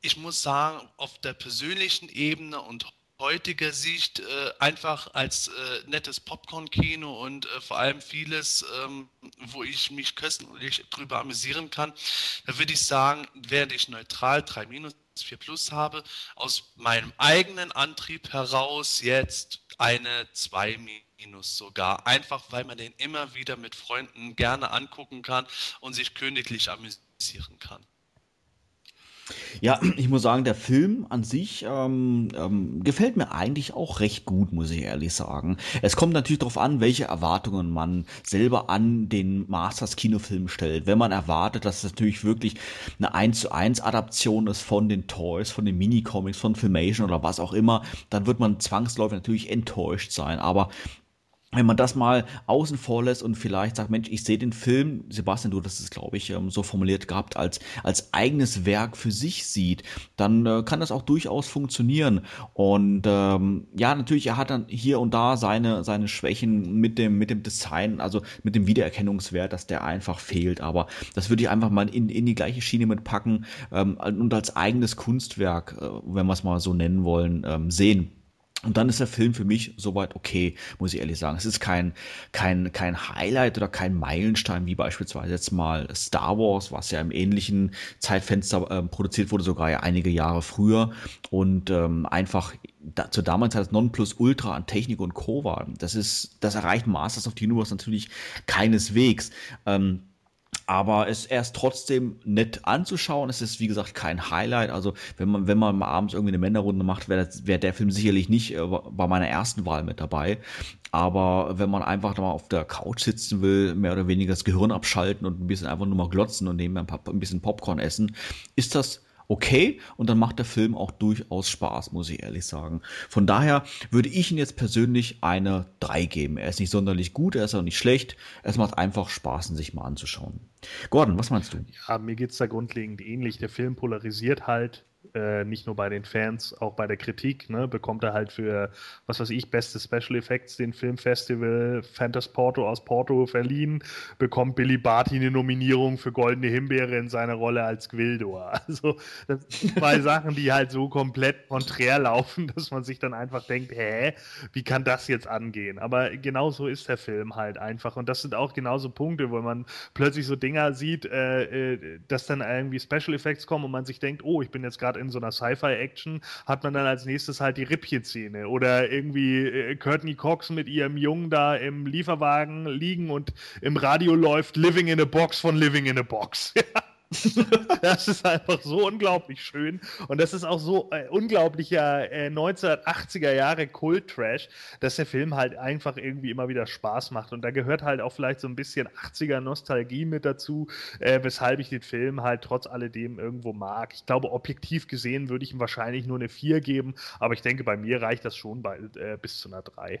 ich muss sagen, auf der persönlichen Ebene und heutiger Sicht äh, einfach als äh, nettes Popcorn-Kino und äh, vor allem vieles, ähm, wo ich mich köstlich drüber amüsieren kann, da würde ich sagen, werde ich neutral 3 minus 4 Plus habe, aus meinem eigenen Antrieb heraus jetzt eine 2 Minus sogar. Einfach weil man den immer wieder mit Freunden gerne angucken kann und sich königlich amüsieren kann. Ja, ich muss sagen, der Film an sich ähm, ähm, gefällt mir eigentlich auch recht gut, muss ich ehrlich sagen. Es kommt natürlich darauf an, welche Erwartungen man selber an den Masters Kinofilm stellt. Wenn man erwartet, dass es natürlich wirklich eine 1 zu 1 Adaption ist von den Toys, von den Minicomics, von Filmation oder was auch immer, dann wird man zwangsläufig natürlich enttäuscht sein. Aber wenn man das mal außen vor lässt und vielleicht sagt, Mensch, ich sehe den Film, Sebastian, du das ist, glaube ich, ähm, so formuliert gehabt, als, als eigenes Werk für sich sieht, dann äh, kann das auch durchaus funktionieren. Und ähm, ja, natürlich, er hat dann hier und da seine, seine Schwächen mit dem, mit dem Design, also mit dem Wiedererkennungswert, dass der einfach fehlt. Aber das würde ich einfach mal in, in die gleiche Schiene mitpacken ähm, und als eigenes Kunstwerk, äh, wenn wir es mal so nennen wollen, ähm, sehen. Und dann ist der Film für mich soweit okay, muss ich ehrlich sagen. Es ist kein, kein, kein Highlight oder kein Meilenstein, wie beispielsweise jetzt mal Star Wars, was ja im ähnlichen Zeitfenster äh, produziert wurde, sogar ja einige Jahre früher und ähm, einfach da, zur damaligen Zeit das Nonplusultra an Technik und Co. war. Das ist, das erreicht Masters of the Universe natürlich keineswegs. Ähm, Aber es, er ist trotzdem nett anzuschauen. Es ist, wie gesagt, kein Highlight. Also, wenn man, wenn man mal abends irgendwie eine Männerrunde macht, wäre wär der Film sicherlich nicht äh, bei meiner ersten Wahl mit dabei. Aber wenn man einfach mal auf der Couch sitzen will, mehr oder weniger das Gehirn abschalten und ein bisschen einfach nur mal glotzen und nebenbei ein, ein bisschen Popcorn essen, ist das okay und dann macht der Film auch durchaus Spaß, muss ich ehrlich sagen. Von daher würde ich ihn jetzt persönlich eine 3 geben. Er ist nicht sonderlich gut, er ist auch nicht schlecht. Es macht einfach Spaß, ihn sich mal anzuschauen. Gordon, was meinst du? Ja, mir geht es da grundlegend ähnlich. Der Film polarisiert halt äh, nicht nur bei den Fans, auch bei der Kritik, ne, bekommt er halt für, was weiß ich, beste Special Effects den Filmfestival Fantas Porto aus Porto verliehen, bekommt Billy Barty eine Nominierung für Goldene Himbeere in seiner Rolle als Gwildor. Also, das sind zwei Sachen, die halt so komplett konträr laufen, dass man sich dann einfach denkt, hä, wie kann das jetzt angehen? Aber genauso ist der Film halt einfach. Und das sind auch genauso Punkte, wo man plötzlich so Dinger sieht, äh, äh dass dann irgendwie Special Effects kommen und man sich denkt, oh, ich bin jetzt gerade in so einer Sci-Fi-Action, hat man dann als nächstes halt die Rippchen-Szene oder irgendwie äh, Courtney Cox mit ihrem Jungen da im Lieferwagen liegen und im Radio läuft Living in a Box von Living in a Box. das ist einfach so unglaublich schön. Und das ist auch so äh, unglaublicher äh, 1980er Jahre Kult-Trash, dass der Film halt einfach irgendwie immer wieder Spaß macht. Und da gehört halt auch vielleicht so ein bisschen 80er Nostalgie mit dazu, äh, weshalb ich den Film halt trotz alledem irgendwo mag. Ich glaube, objektiv gesehen würde ich ihm wahrscheinlich nur eine 4 geben, aber ich denke, bei mir reicht das schon bei, äh, bis zu einer 3.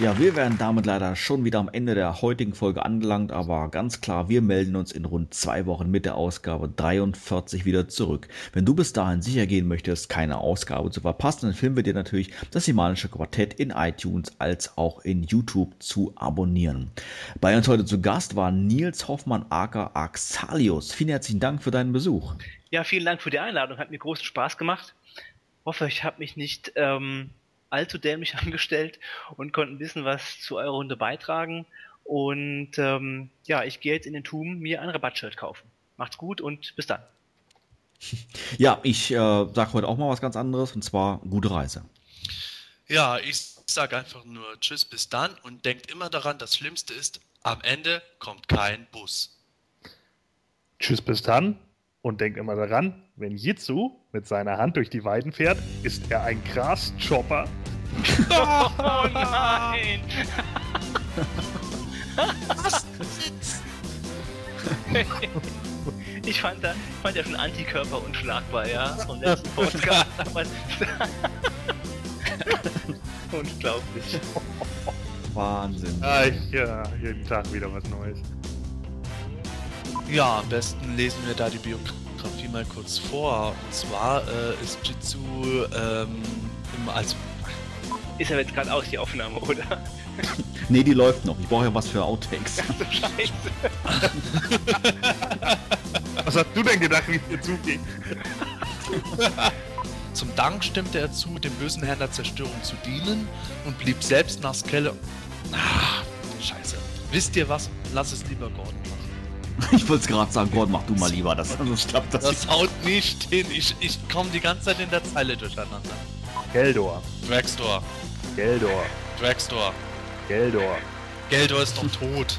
Ja, wir wären damit leider schon wieder am Ende der heutigen Folge angelangt, aber ganz klar, wir melden uns in rund zwei Wochen mit der Ausgabe 43 wieder zurück. Wenn du bis dahin sicher gehen möchtest, keine Ausgabe zu verpassen, dann filmen wir dir natürlich das Himanische Quartett in iTunes als auch in YouTube zu abonnieren. Bei uns heute zu Gast war Nils Hoffmann aka Axalius. Vielen herzlichen Dank für deinen Besuch. Ja, vielen Dank für die Einladung, hat mir großen Spaß gemacht. Hoffe, ich habe mich nicht ähm, allzu dämlich angestellt und konnte ein bisschen was zu eurer Runde beitragen. Und ähm, ja, ich gehe jetzt in den Tum mir ein Rabattschild kaufen. Macht's gut und bis dann. Ja, ich äh, sage heute auch mal was ganz anderes und zwar gute Reise. Ja, ich sage einfach nur Tschüss, bis dann und denkt immer daran, das Schlimmste ist, am Ende kommt kein Bus. Tschüss, bis dann und denkt immer daran, wenn Jitsu mit seiner Hand durch die Weiden fährt, ist er ein Graschopper. oh nein! Was? ich fand, da, fand ja schon Antikörper unschlagbar, ja, vom letzten Podcast. Unglaublich. Wahnsinn. Ah, ich, ja, jeden Tag wieder was Neues. Ja, am besten lesen wir da die Biografie mal kurz vor. Und zwar äh, ist Jitsu ähm, im, als. Ist ja jetzt gerade aus die Aufnahme, oder? nee, die läuft noch. Ich brauche ja was für Outtakes. Scheiße. was hast du denn gedacht, wie es dir zugeht? Zum Dank stimmte er zu, dem bösen Herrn der Zerstörung zu dienen und blieb selbst nach Skelle. Ah, scheiße. Wisst ihr was? Lass es lieber Gordon. Ich wollte es gerade sagen, Gott, mach du mal lieber, das, sonst klappt das. Das haut nicht hin. Ich, ich komme die ganze Zeit in der Zeile durcheinander. Geldor. Dragstore. Geldor. Dragstore. Geldor. Geldor ist doch tot.